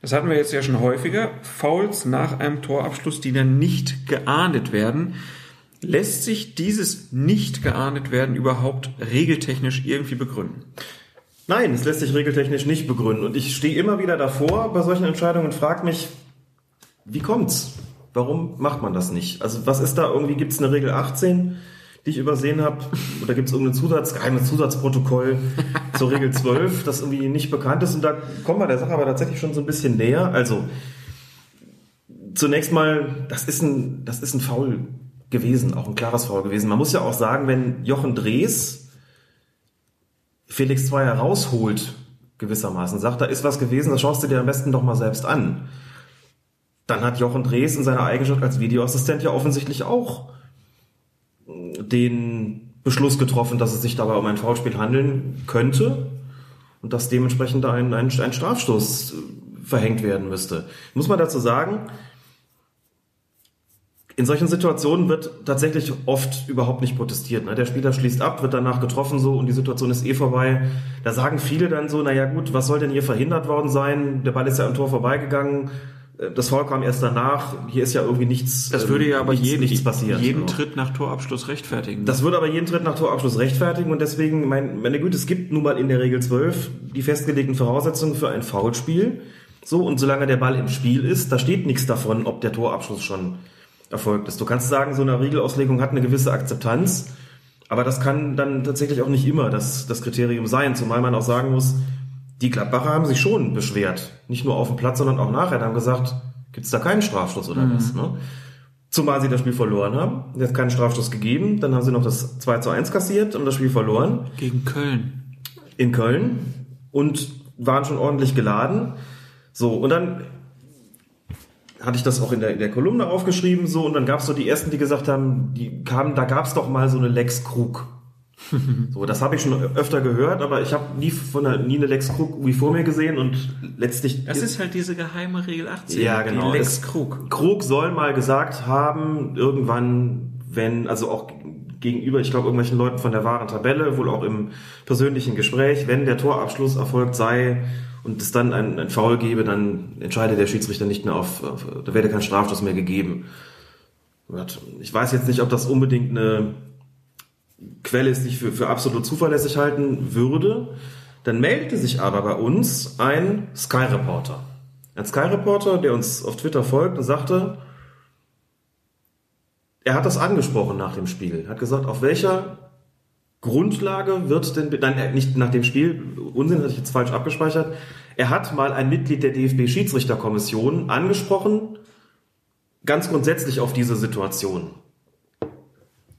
Das hatten wir jetzt ja schon häufiger. Fouls nach einem Torabschluss, die dann nicht geahndet werden. Lässt sich dieses nicht geahndet werden überhaupt regeltechnisch irgendwie begründen? Nein, es lässt sich regeltechnisch nicht begründen. Und ich stehe immer wieder davor bei solchen Entscheidungen und frage mich, wie kommt's? Warum macht man das nicht? Also was ist da irgendwie, gibt es eine Regel 18? Die ich übersehen habe? Oder gibt es irgendein Zusatz, geheimes Zusatzprotokoll zur Regel 12, das irgendwie nicht bekannt ist? Und da kommen wir der Sache aber tatsächlich schon so ein bisschen näher. Also, zunächst mal, das ist ein, das ist ein Foul gewesen, auch ein klares Foul gewesen. Man muss ja auch sagen, wenn Jochen Drees Felix Zweier rausholt, gewissermaßen, sagt, da ist was gewesen, das schaust du dir am besten doch mal selbst an. Dann hat Jochen Drees in seiner Eigenschaft als Videoassistent ja offensichtlich auch den Beschluss getroffen, dass es sich dabei um ein Foulspiel handeln könnte und dass dementsprechend ein, ein, ein Strafstoß verhängt werden müsste. Muss man dazu sagen, in solchen Situationen wird tatsächlich oft überhaupt nicht protestiert. Ne? Der Spieler schließt ab, wird danach getroffen so und die Situation ist eh vorbei. Da sagen viele dann so, naja gut, was soll denn hier verhindert worden sein? Der Ball ist ja am Tor vorbeigegangen. Äh, das Foul kam erst danach. Hier ist ja irgendwie nichts. Das würde ja aber nichts, jeden, nichts passiert. jeden genau. Tritt nach Torabschluss rechtfertigen. Das würde aber jeden Tritt nach Torabschluss rechtfertigen und deswegen, mein, meine Güte, es gibt nun mal in der Regel 12 die festgelegten Voraussetzungen für ein Foulspiel. So, und solange der Ball im Spiel ist, da steht nichts davon, ob der Torabschluss schon erfolgt ist. Du kannst sagen, so eine Regelauslegung hat eine gewisse Akzeptanz, aber das kann dann tatsächlich auch nicht immer das, das Kriterium sein, zumal man auch sagen muss, die Gladbacher haben sich schon beschwert. Nicht nur auf dem Platz, sondern auch nachher. Die haben gesagt, gibt es da keinen Strafstoß oder mhm. was? Ne? Zumal sie das Spiel verloren haben. Jetzt keinen Strafstoß gegeben. Dann haben sie noch das 2 zu 1 kassiert und das Spiel verloren. Gegen Köln. In Köln. Und waren schon ordentlich geladen. So, und dann hatte ich das auch in der, in der Kolumne aufgeschrieben so und dann gab es so die ersten, die gesagt haben, die kamen, da gab es doch mal so eine Lex Krug. So, das habe ich schon öfter gehört, aber ich habe nie von der, nie eine Lex Krug wie vor mir gesehen und letztlich. Das ist halt diese geheime Regel 18. ja genau. Die Lex Krug. Krug soll mal gesagt haben, irgendwann, wenn, also auch gegenüber, ich glaube, irgendwelchen Leuten von der wahren Tabelle, wohl auch im persönlichen Gespräch, wenn der Torabschluss erfolgt sei und es dann ein, ein Foul gebe, dann entscheide der Schiedsrichter nicht mehr auf, auf da werde kein Strafstoß mehr gegeben. Ich weiß jetzt nicht, ob das unbedingt eine Quelle ist, die ich für, für absolut zuverlässig halten würde. Dann meldete sich aber bei uns ein Sky-Reporter. Ein Sky-Reporter, der uns auf Twitter folgt und sagte, er hat das angesprochen nach dem Spiel. Hat gesagt, auf welcher Grundlage wird denn, nein, nicht nach dem Spiel, Unsinn hatte ich jetzt falsch abgespeichert. Er hat mal ein Mitglied der DFB-Schiedsrichterkommission angesprochen, ganz grundsätzlich auf diese Situation.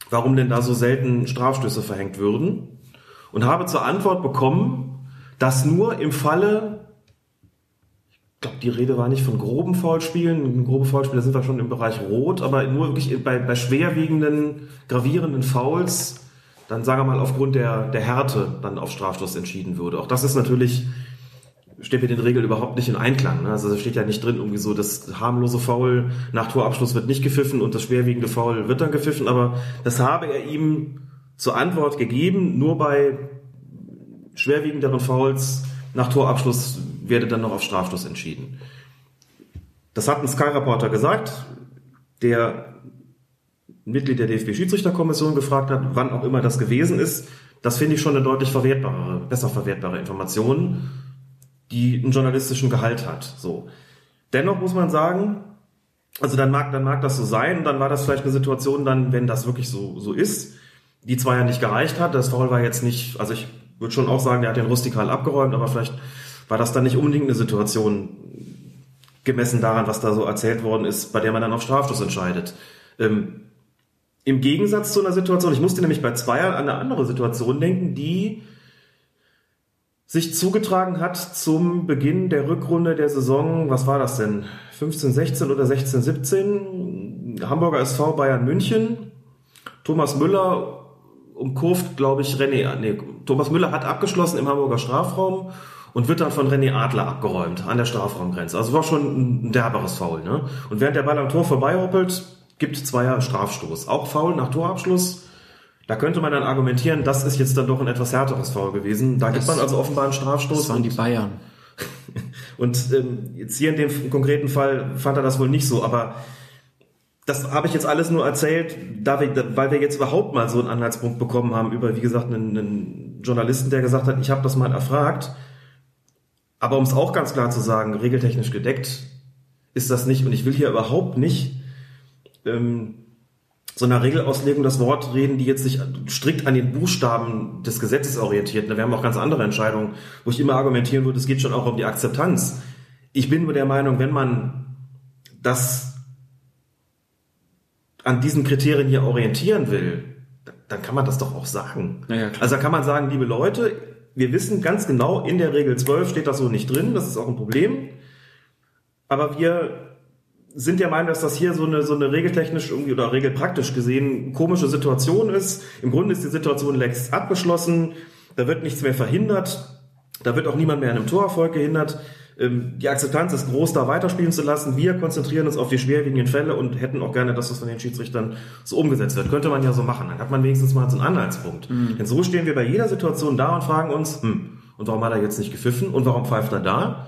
Warum denn da so selten Strafstöße verhängt würden? Und habe zur Antwort bekommen, dass nur im Falle ich glaube, die Rede war nicht von groben Foulspielen. Grobe Foulspiele sind wir schon im Bereich Rot, aber nur wirklich bei, bei schwerwiegenden, gravierenden Fouls, dann sagen wir mal aufgrund der, der Härte dann auf Strafstoß entschieden würde. Auch das ist natürlich, steht mit den Regeln überhaupt nicht in Einklang. Ne? Also da steht ja nicht drin, irgendwie so, das harmlose Foul nach Torabschluss wird nicht gepfiffen und das schwerwiegende Foul wird dann gepfiffen, aber das habe er ihm zur Antwort gegeben, nur bei schwerwiegenderen Fouls nach Torabschluss werde dann noch auf Strafstoß entschieden. Das hat ein Sky-Reporter gesagt, der Mitglied der DFB-Schiedsrichterkommission gefragt hat, wann auch immer das gewesen ist. Das finde ich schon eine deutlich verwertbare, besser verwertbare Information, die einen journalistischen Gehalt hat. So. Dennoch muss man sagen, also dann mag, dann mag das so sein, dann war das vielleicht eine Situation dann, wenn das wirklich so, so ist, die zwar ja nicht gereicht hat, das Foul war jetzt nicht, also ich würde schon auch sagen, der hat den rustikal abgeräumt, aber vielleicht war das dann nicht unbedingt eine Situation gemessen daran, was da so erzählt worden ist, bei der man dann auf Strafstoß entscheidet. Ähm, Im Gegensatz zu einer Situation, ich musste nämlich bei Zweier an eine andere Situation denken, die sich zugetragen hat zum Beginn der Rückrunde der Saison, was war das denn? 15, 16 oder 16, 17? Hamburger SV Bayern München. Thomas Müller umkurvt, glaube ich, René, nee, Thomas Müller hat abgeschlossen im Hamburger Strafraum und wird dann von René Adler abgeräumt an der Strafraumgrenze. Also war schon ein derberes Foul. Ne? Und während der Ball am Tor vorbeihoppelt, gibt Zweier Strafstoß. Auch Foul nach Torabschluss. Da könnte man dann argumentieren, das ist jetzt dann doch ein etwas härteres Foul gewesen. Da gibt man also offenbar einen Strafstoß. Das waren die Bayern. Und ähm, jetzt hier in dem konkreten Fall fand er das wohl nicht so, aber das habe ich jetzt alles nur erzählt, da wir, weil wir jetzt überhaupt mal so einen Anhaltspunkt bekommen haben über, wie gesagt, einen, einen Journalisten, der gesagt hat, ich habe das mal erfragt. Aber um es auch ganz klar zu sagen, regeltechnisch gedeckt ist das nicht. Und ich will hier überhaupt nicht ähm, so einer Regelauslegung das Wort reden, die jetzt sich strikt an den Buchstaben des Gesetzes orientiert. Wir haben auch ganz andere Entscheidungen, wo ich immer argumentieren würde, es geht schon auch um die Akzeptanz. Ich bin nur der Meinung, wenn man das an diesen Kriterien hier orientieren will, dann kann man das doch auch sagen. Ja, also da kann man sagen, liebe Leute, wir wissen ganz genau, in der Regel 12 steht das so nicht drin, das ist auch ein Problem. Aber wir sind der Meinung, dass das hier so eine, so eine regeltechnisch irgendwie oder regelpraktisch gesehen komische Situation ist. Im Grunde ist die Situation längst abgeschlossen, da wird nichts mehr verhindert, da wird auch niemand mehr an einem Torerfolg gehindert. Ähm, Die Akzeptanz ist groß, da weiterspielen zu lassen. Wir konzentrieren uns auf die schwerwiegenden Fälle und hätten auch gerne, dass das von den Schiedsrichtern so umgesetzt wird. Könnte man ja so machen. Dann hat man wenigstens mal so einen Anhaltspunkt. Denn so stehen wir bei jeder Situation da und fragen uns, hm, und warum hat er jetzt nicht gepfiffen und warum pfeift er da?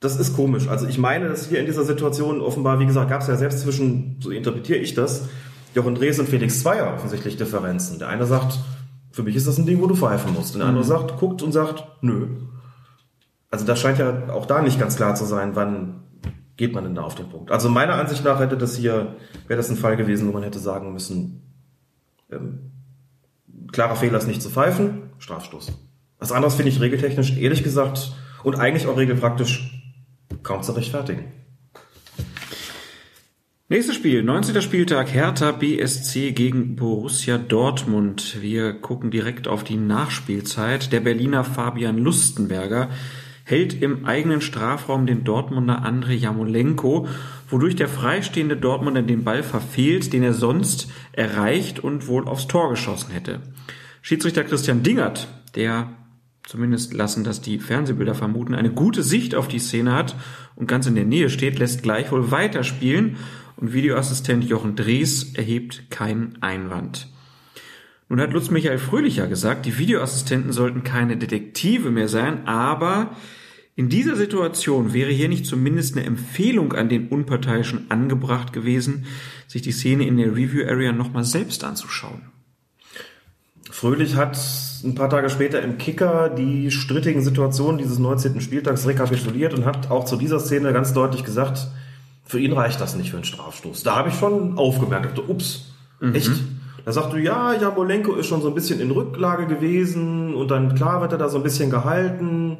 Das ist komisch. Also ich meine, dass hier in dieser Situation offenbar, wie gesagt, gab es ja selbst zwischen, so interpretiere ich das, Jochen Drees und Felix Zweier offensichtlich Differenzen. Der eine sagt, für mich ist das ein Ding, wo du pfeifen musst. Und der andere sagt, guckt und sagt, nö. Also das scheint ja auch da nicht ganz klar zu sein, wann geht man denn da auf den Punkt. Also meiner Ansicht nach hätte das hier, wäre das ein Fall gewesen, wo man hätte sagen müssen, ähm, klarer Fehler ist nicht zu pfeifen, Strafstoß. Was anderes finde ich regeltechnisch, ehrlich gesagt, und eigentlich auch regelpraktisch kaum zu rechtfertigen. Nächstes Spiel, 19. Spieltag, Hertha BSC gegen Borussia Dortmund. Wir gucken direkt auf die Nachspielzeit. Der Berliner Fabian Lustenberger hält im eigenen Strafraum den Dortmunder André Jamolenko wodurch der freistehende Dortmunder den Ball verfehlt, den er sonst erreicht und wohl aufs Tor geschossen hätte. Schiedsrichter Christian Dingert, der zumindest lassen das die Fernsehbilder vermuten, eine gute Sicht auf die Szene hat und ganz in der Nähe steht, lässt gleichwohl weiterspielen und Videoassistent Jochen Drees erhebt keinen Einwand. Nun hat Lutz Michael Fröhlicher gesagt, die Videoassistenten sollten keine Detektive mehr sein, aber in dieser Situation wäre hier nicht zumindest eine Empfehlung an den Unparteiischen angebracht gewesen, sich die Szene in der Review Area nochmal selbst anzuschauen. Fröhlich hat ein paar Tage später im Kicker die strittigen Situationen dieses 19. Spieltags rekapituliert und hat auch zu dieser Szene ganz deutlich gesagt, für ihn reicht das nicht für einen Strafstoß. Da habe ich schon aufgemerkt, dachte, ups, echt? Da sagte du, ja, Jamolenko ist schon so ein bisschen in Rücklage gewesen und dann klar wird er da so ein bisschen gehalten.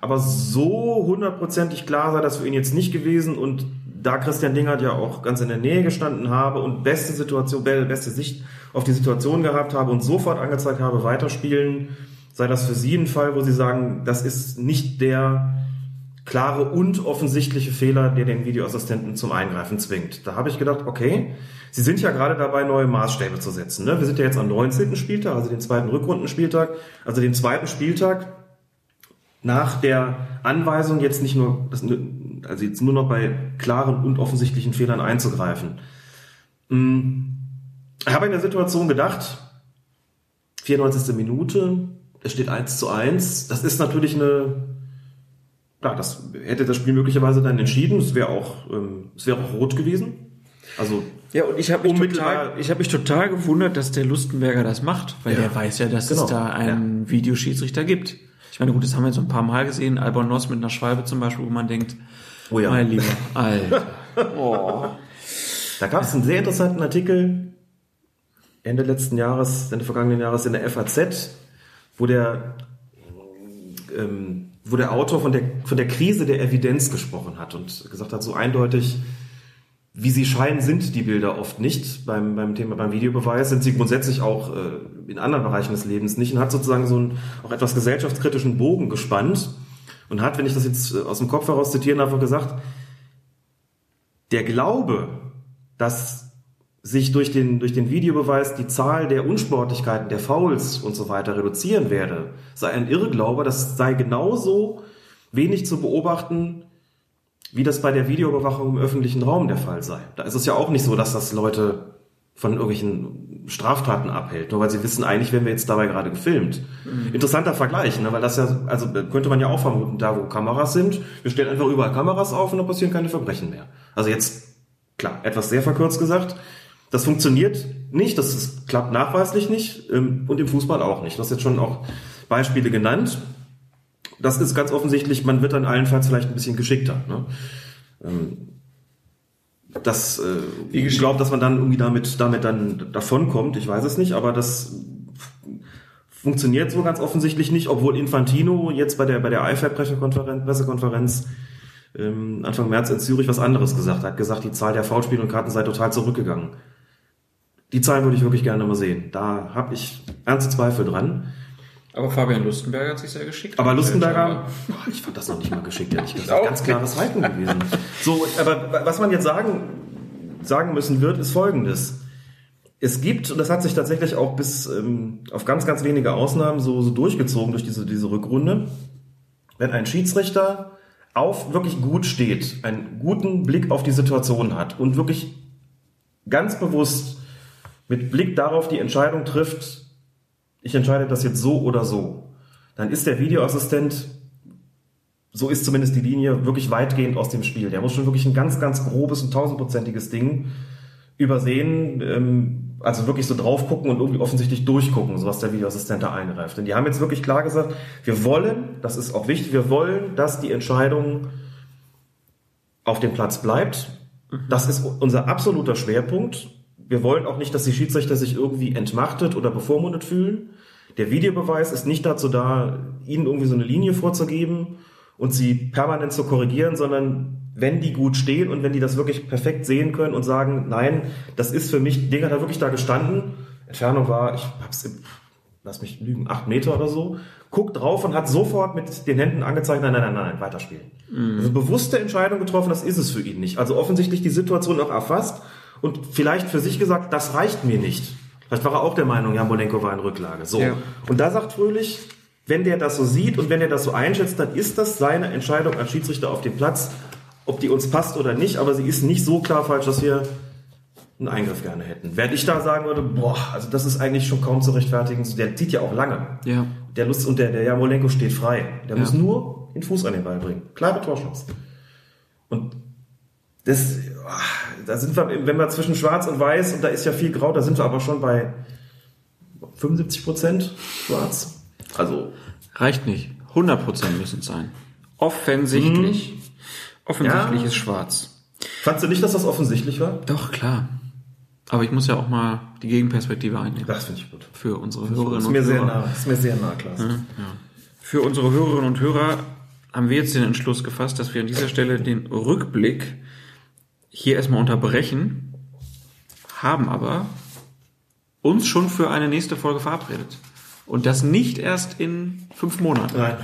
Aber so hundertprozentig klar sei das für ihn jetzt nicht gewesen und da Christian Dingert ja auch ganz in der Nähe gestanden habe und beste Situation, beste Sicht auf die Situation gehabt habe und sofort angezeigt habe, weiterspielen, sei das für Sie ein Fall, wo Sie sagen, das ist nicht der klare und offensichtliche Fehler, der den Videoassistenten zum Eingreifen zwingt. Da habe ich gedacht, okay, Sie sind ja gerade dabei, neue Maßstäbe zu setzen. Ne? Wir sind ja jetzt am 19. Spieltag, also den zweiten Rückrundenspieltag, also den zweiten Spieltag nach der Anweisung jetzt nicht nur, also jetzt nur noch bei klaren und offensichtlichen Fehlern einzugreifen. Ich habe in der Situation gedacht, 94. Minute, es steht 1 zu 1. Das ist natürlich eine, klar, das hätte das Spiel möglicherweise dann entschieden. Es wäre auch, ähm, es wäre auch rot gewesen. Also ja, und ich habe mich, total, ich hab mich total gewundert, dass der Lustenberger das macht, weil ja. der weiß ja, dass genau. es da einen ja. Videoschiedsrichter gibt. Ich meine, gut, das haben wir jetzt so ein paar Mal gesehen, Albon Noss mit einer Schwalbe zum Beispiel, wo man denkt, oh ja. mein Lieber, Alter. oh. Da gab es einen sehr interessanten Artikel Ende letzten Jahres, Ende vergangenen Jahres in der FAZ, wo der, ähm, wo der Autor von der, von der Krise der Evidenz gesprochen hat und gesagt hat, so eindeutig, wie sie scheinen, sind die Bilder oft nicht. Beim, beim Thema, beim Videobeweis sind sie grundsätzlich auch äh, in anderen Bereichen des Lebens nicht und hat sozusagen so einen auch etwas gesellschaftskritischen Bogen gespannt und hat, wenn ich das jetzt äh, aus dem Kopf heraus zitieren darf, gesagt, der Glaube, dass sich durch den, durch den Videobeweis die Zahl der Unsportlichkeiten, der Fouls und so weiter reduzieren werde, sei ein Irrglaube, das sei genauso wenig zu beobachten wie das bei der Videoüberwachung im öffentlichen Raum der Fall sei. Da ist es ja auch nicht so, dass das Leute von irgendwelchen Straftaten abhält, nur weil sie wissen, eigentlich werden wir jetzt dabei gerade gefilmt. Mhm. Interessanter Vergleich, ne? weil das ja, also könnte man ja auch vermuten, da wo Kameras sind, wir stellen einfach überall Kameras auf und da passieren keine Verbrechen mehr. Also jetzt, klar, etwas sehr verkürzt gesagt, das funktioniert nicht, das ist, klappt nachweislich nicht ähm, und im Fußball auch nicht. Du hast jetzt schon auch Beispiele genannt das ist ganz offensichtlich, man wird dann allenfalls vielleicht ein bisschen geschickter. Ne? Das, äh, ich glaube, dass man dann irgendwie damit, damit dann davonkommt, ich weiß es nicht, aber das funktioniert so ganz offensichtlich nicht, obwohl Infantino jetzt bei der, bei der IFAB-Pressekonferenz, Pressekonferenz ähm, Anfang März in Zürich was anderes gesagt hat gesagt, die Zahl der Foulspiele und Karten sei total zurückgegangen. Die Zahlen würde ich wirklich gerne mal sehen. Da habe ich ernste Zweifel dran. Aber Fabian Lustenberger hat sich sehr geschickt. Aber Lustenberger, ich fand das noch nicht mal geschickt, ehrlich gesagt. Ganz klares Halten gewesen. So, aber was man jetzt sagen, sagen müssen wird, ist Folgendes. Es gibt, und das hat sich tatsächlich auch bis ähm, auf ganz, ganz wenige Ausnahmen so, so durchgezogen durch diese, diese Rückrunde, wenn ein Schiedsrichter auf wirklich gut steht, einen guten Blick auf die Situation hat und wirklich ganz bewusst mit Blick darauf die Entscheidung trifft, ich entscheide das jetzt so oder so, dann ist der Videoassistent, so ist zumindest die Linie, wirklich weitgehend aus dem Spiel. Der muss schon wirklich ein ganz, ganz grobes und tausendprozentiges Ding übersehen, ähm, also wirklich so drauf gucken und irgendwie offensichtlich durchgucken, so was der Videoassistent da eingreift. Denn die haben jetzt wirklich klar gesagt, wir wollen, das ist auch wichtig, wir wollen, dass die Entscheidung auf dem Platz bleibt. Das ist unser absoluter Schwerpunkt. Wir wollen auch nicht, dass die Schiedsrichter sich irgendwie entmachtet oder bevormundet fühlen. Der Videobeweis ist nicht dazu da, ihnen irgendwie so eine Linie vorzugeben und sie permanent zu korrigieren, sondern wenn die gut stehen und wenn die das wirklich perfekt sehen können und sagen, nein, das ist für mich, Ding hat da wirklich da gestanden, Entfernung war, ich hab's lass mich lügen, acht Meter oder so, guckt drauf und hat sofort mit den Händen angezeigt, nein, nein, nein, nein, weiterspielen. Also bewusste Entscheidung getroffen, das ist es für ihn nicht. Also offensichtlich die Situation auch erfasst und vielleicht für sich gesagt, das reicht mir nicht. Vielleicht war er auch der Meinung, Jambolenko war in Rücklage. So. Ja. Und da sagt Fröhlich, wenn der das so sieht und wenn er das so einschätzt, dann ist das seine Entscheidung als Schiedsrichter auf dem Platz, ob die uns passt oder nicht, aber sie ist nicht so klar falsch, dass wir einen Eingriff gerne hätten. Während ich da sagen würde, boah, also das ist eigentlich schon kaum zu rechtfertigen. Der zieht ja auch lange. Ja. Der Lust und der, der Jamolenko steht frei. Der Ja. muss nur den Fuß an den Ball bringen. Klare Torschance. Und das, da sind wir, wenn wir zwischen Schwarz und Weiß und da ist ja viel Grau, da sind wir aber schon bei 75 Prozent Schwarz. Also Reicht nicht. 100% müssen es sein. Offensichtlich. Offensichtlich Ja. ist schwarz. fandst du nicht, dass das offensichtlich war? Doch, klar. Aber ich muss ja auch mal die Gegenperspektive einnehmen. Das finde ich gut. Für unsere Hörerinnen Ist und mir sehr Hörer. nah, ist mir sehr nah, Klaas. Für unsere Hörerinnen und Hörer haben wir jetzt den Entschluss gefasst, dass wir an dieser Stelle den Rückblick hier erstmal unterbrechen, haben aber uns schon für eine nächste Folge verabredet. Und das nicht erst in fünf Monaten. Nein.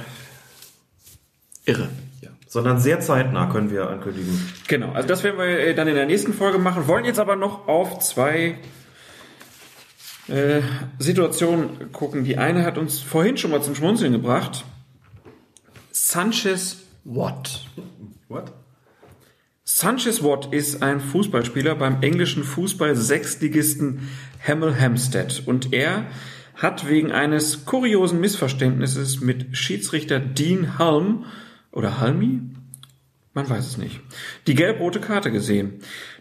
Irre. Ja. Sondern sehr zeitnah können wir ankündigen. Genau, also das werden wir äh, dann in der nächsten Folge machen. Wollen jetzt aber noch auf zwei äh, Situationen gucken. Die eine hat uns vorhin schon mal zum Schmunzeln gebracht. Sanchez Watt. What? Sanchez Watt ist ein Fußballspieler beim englischen Fußball-Sechstligisten Hemel Hempstead und er hat wegen eines kuriosen Missverständnisses mit Schiedsrichter Dean Halm oder Halmi? Man weiß es nicht. Die gelb-rote Karte gesehen.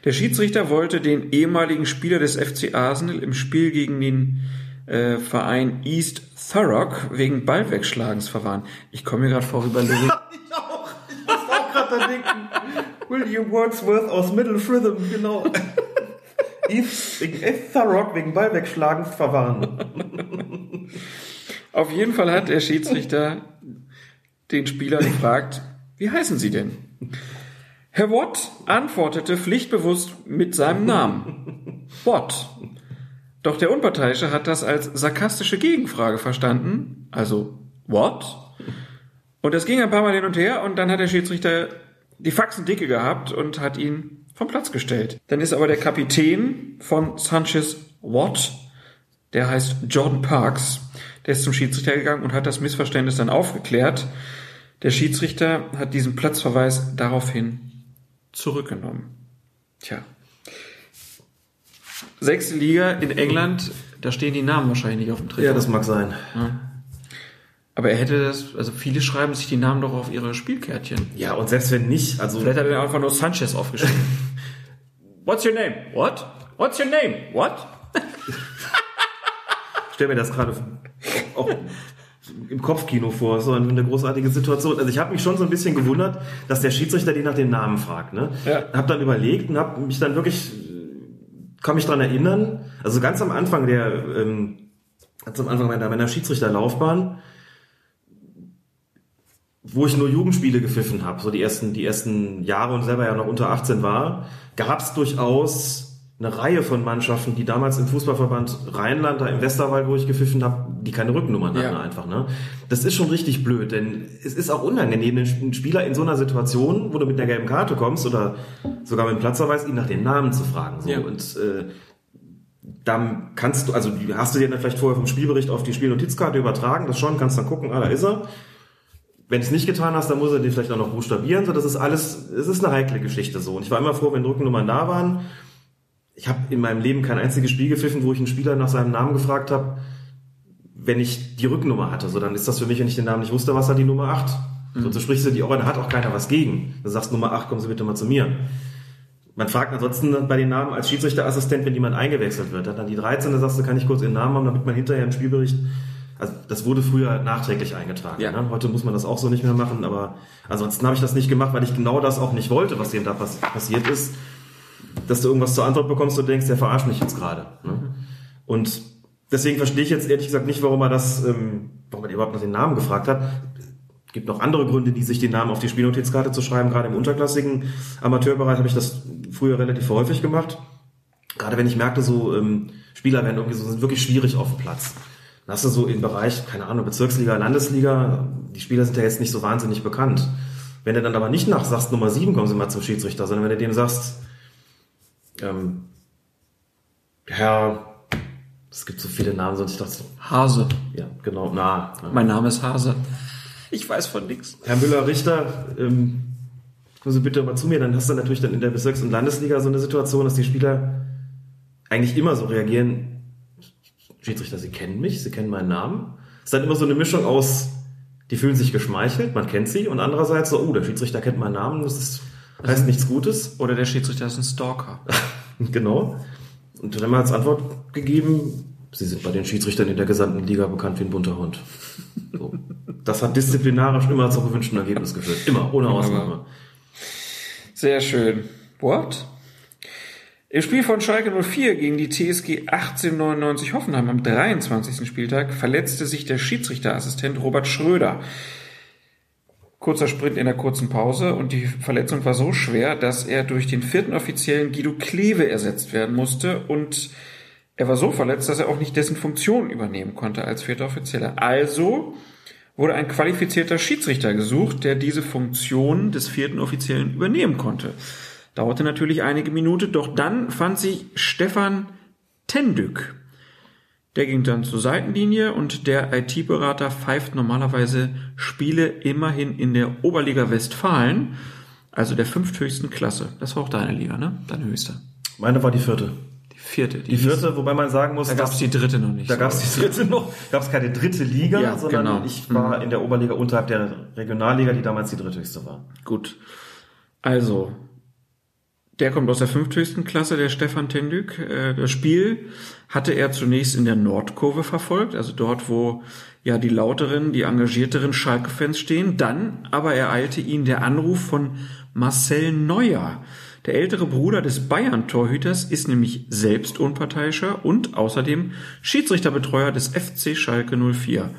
Der Schiedsrichter wollte den ehemaligen Spieler des FC Arsenal im Spiel gegen den äh, Verein East Thurrock wegen Ballwegschlagens verwahren. Ich komme mir gerade vor wie bei Louis. Ich auch. Ich muss auch gerade da denken. William Wordsworth aus Middle Fritham, genau. F. Thurrock wegen Ball wegschlagen verwarnen. Auf jeden Fall hat der Schiedsrichter den Spieler gefragt, wie heißen Sie denn? Herr Watt antwortete pflichtbewusst mit seinem Namen. Watt. Doch der Unparteiische hat das als sarkastische Gegenfrage verstanden, also what? Und das ging ein paar Mal hin und her und dann hat der Schiedsrichter die Faxen dicke gehabt und hat ihn vom Platz gestellt. Dann ist aber der Kapitän von Sanchez Watt, der heißt Jordan Parks, der ist zum Schiedsrichter gegangen und hat das Missverständnis dann aufgeklärt. Der Schiedsrichter hat diesen Platzverweis daraufhin zurückgenommen. Tja. Sechste Liga in England, da stehen die Namen wahrscheinlich nicht auf dem Trikot. Ja, das mag sein. Aber er hätte das, also viele schreiben sich die Namen doch auf ihre Spielkärtchen. Ja, und selbst wenn nicht, also Vielleicht hat er einfach nur Sanchez aufgeschrieben. What's your name? What? What's your name? What? stell mir das gerade auch im Kopfkino vor, so eine großartige Situation. Also ich habe mich schon so ein bisschen gewundert, dass der Schiedsrichter den nach dem Namen fragt. Ne? Ja. Hab dann überlegt und habe mich dann wirklich, kann mich dran erinnern, also ganz am Anfang der, ähm, ganz am Anfang meiner, meiner Schiedsrichterlaufbahn, wo ich nur Jugendspiele gepfiffen habe, so die ersten, die ersten Jahre und selber ja noch unter 18 war, gab es durchaus eine Reihe von Mannschaften, die damals im Fußballverband Rheinland, da im Westerwald, wo ich gepfiffen habe, die keine Rückennummern hatten Ja. einfach. Ne? Das ist schon richtig blöd, denn es ist auch unangenehm, den Spieler in so einer Situation, wo du mit einer gelben Karte kommst oder sogar mit dem Platzverweis, ihn nach dem Namen zu fragen. So. Ja. Und äh, dann kannst du, also hast du dir dann vielleicht vorher vom Spielbericht auf die Spielnotizkarte übertragen, das schon, kannst dann gucken, ah, da ist er. Wenn du es nicht getan hast, dann muss er den vielleicht auch noch buchstabieren. So, das ist alles, es ist eine heikle Geschichte so. Und ich war immer froh, wenn Rückennummern da waren. Ich habe in meinem Leben kein einziges Spiel gepfiffen, wo ich einen Spieler nach seinem Namen gefragt habe, wenn ich die Rückennummer hatte. So, dann ist das für mich, wenn ich den Namen nicht wusste, was hat die Nummer 8. So, so sprichst du die auch, da hat auch keiner was gegen. Du sagst Nummer 8, kommen Sie bitte mal zu mir. Man fragt ansonsten bei den Namen als Schiedsrichterassistent, wenn jemand eingewechselt wird. Dann die 13, da sagst du, kann ich kurz Ihren Namen haben, damit man hinterher im Spielbericht also das wurde früher nachträglich eingetragen. Ja. Ne? Heute muss man das auch so nicht mehr machen, aber ansonsten habe ich das nicht gemacht, weil ich genau das auch nicht wollte, was dem da pass passiert ist, dass du irgendwas zur Antwort bekommst und denkst, der verarscht mich jetzt gerade. Ne? Und deswegen verstehe ich jetzt ehrlich gesagt nicht, warum er das, ähm, warum er überhaupt nach den Namen gefragt hat. Es gibt noch andere Gründe, die sich den Namen auf die Spielnotizkarte zu schreiben. Gerade im unterklassigen Amateurbereich habe ich das früher relativ häufig gemacht. Gerade wenn ich merkte, so ähm, Spieler werden irgendwie so sind wirklich schwierig auf dem Platz Dann hast du so im Bereich, keine Ahnung, Bezirksliga, Landesliga, die Spieler sind ja jetzt nicht so wahnsinnig bekannt. Wenn du dann aber nicht nach sagst, Nummer 7 kommen sie mal zum Schiedsrichter, sondern wenn du dem sagst, ähm, Herr, es gibt so viele Namen, sonst ich dachte, so, Hase. ja, genau, na, na. Mein Name ist Hase. Ich weiß von nichts. Herr Müller-Richter, ähm, kommen Sie bitte mal zu mir, dann hast du natürlich dann in der Bezirks- und Landesliga so eine Situation, dass die Spieler eigentlich immer so reagieren, Schiedsrichter, Sie kennen mich, Sie kennen meinen Namen. Es ist dann immer so eine Mischung aus, die fühlen sich geschmeichelt, man kennt sie, und andererseits so, oh, der Schiedsrichter kennt meinen Namen, das ist, heißt nichts Gutes. Oder der Schiedsrichter ist ein Stalker. Genau. Und dann haben wir als Antwort gegeben, Sie sind bei den Schiedsrichtern in der gesamten Liga bekannt wie ein bunter Hund. So. Das hat disziplinarisch immer zum gewünschten Ergebnis geführt. Immer, ohne Ausnahme. Sehr schön. What? Im Spiel von Schalke 04 gegen die TSG 1899 Hoffenheim am 23. Spieltag verletzte sich der Schiedsrichterassistent Robert Schröder. Kurzer Sprint in der kurzen Pause und die Verletzung war so schwer, dass er durch den vierten Offiziellen Guido Kleve ersetzt werden musste und er war so verletzt, dass er auch nicht dessen Funktion übernehmen konnte als vierter Offizieller. Also wurde ein qualifizierter Schiedsrichter gesucht, der diese Funktion des vierten Offiziellen übernehmen konnte. Dauerte natürlich einige Minuten, doch dann fand sich Stefan Tendück. Der ging dann zur Seitenlinie und der IT-Berater pfeift normalerweise Spiele immerhin in der Oberliga Westfalen, also der fünfthöchsten Klasse. Das war auch deine Liga, ne? Deine höchste. Meine war die vierte. Die vierte. Die vierte, wobei man sagen muss, Da gab es die dritte noch nicht. Da gab es die dritte noch, gab es keine dritte Liga, Ja, sondern genau. ich war in der Oberliga unterhalb der Regionalliga, die damals die dritthöchste war. Gut. Also, der kommt aus der fünfthöchsten Klasse, der Stefan Tendück. Äh, Das Spiel hatte er zunächst in der Nordkurve verfolgt, also dort, wo ja die lauteren, die engagierteren Schalke-Fans stehen. Dann aber ereilte ihn der Anruf von Marcel Neuer. Der ältere Bruder des Bayern-Torhüters ist nämlich selbst unparteiischer und außerdem Schiedsrichterbetreuer des FC Schalke 04.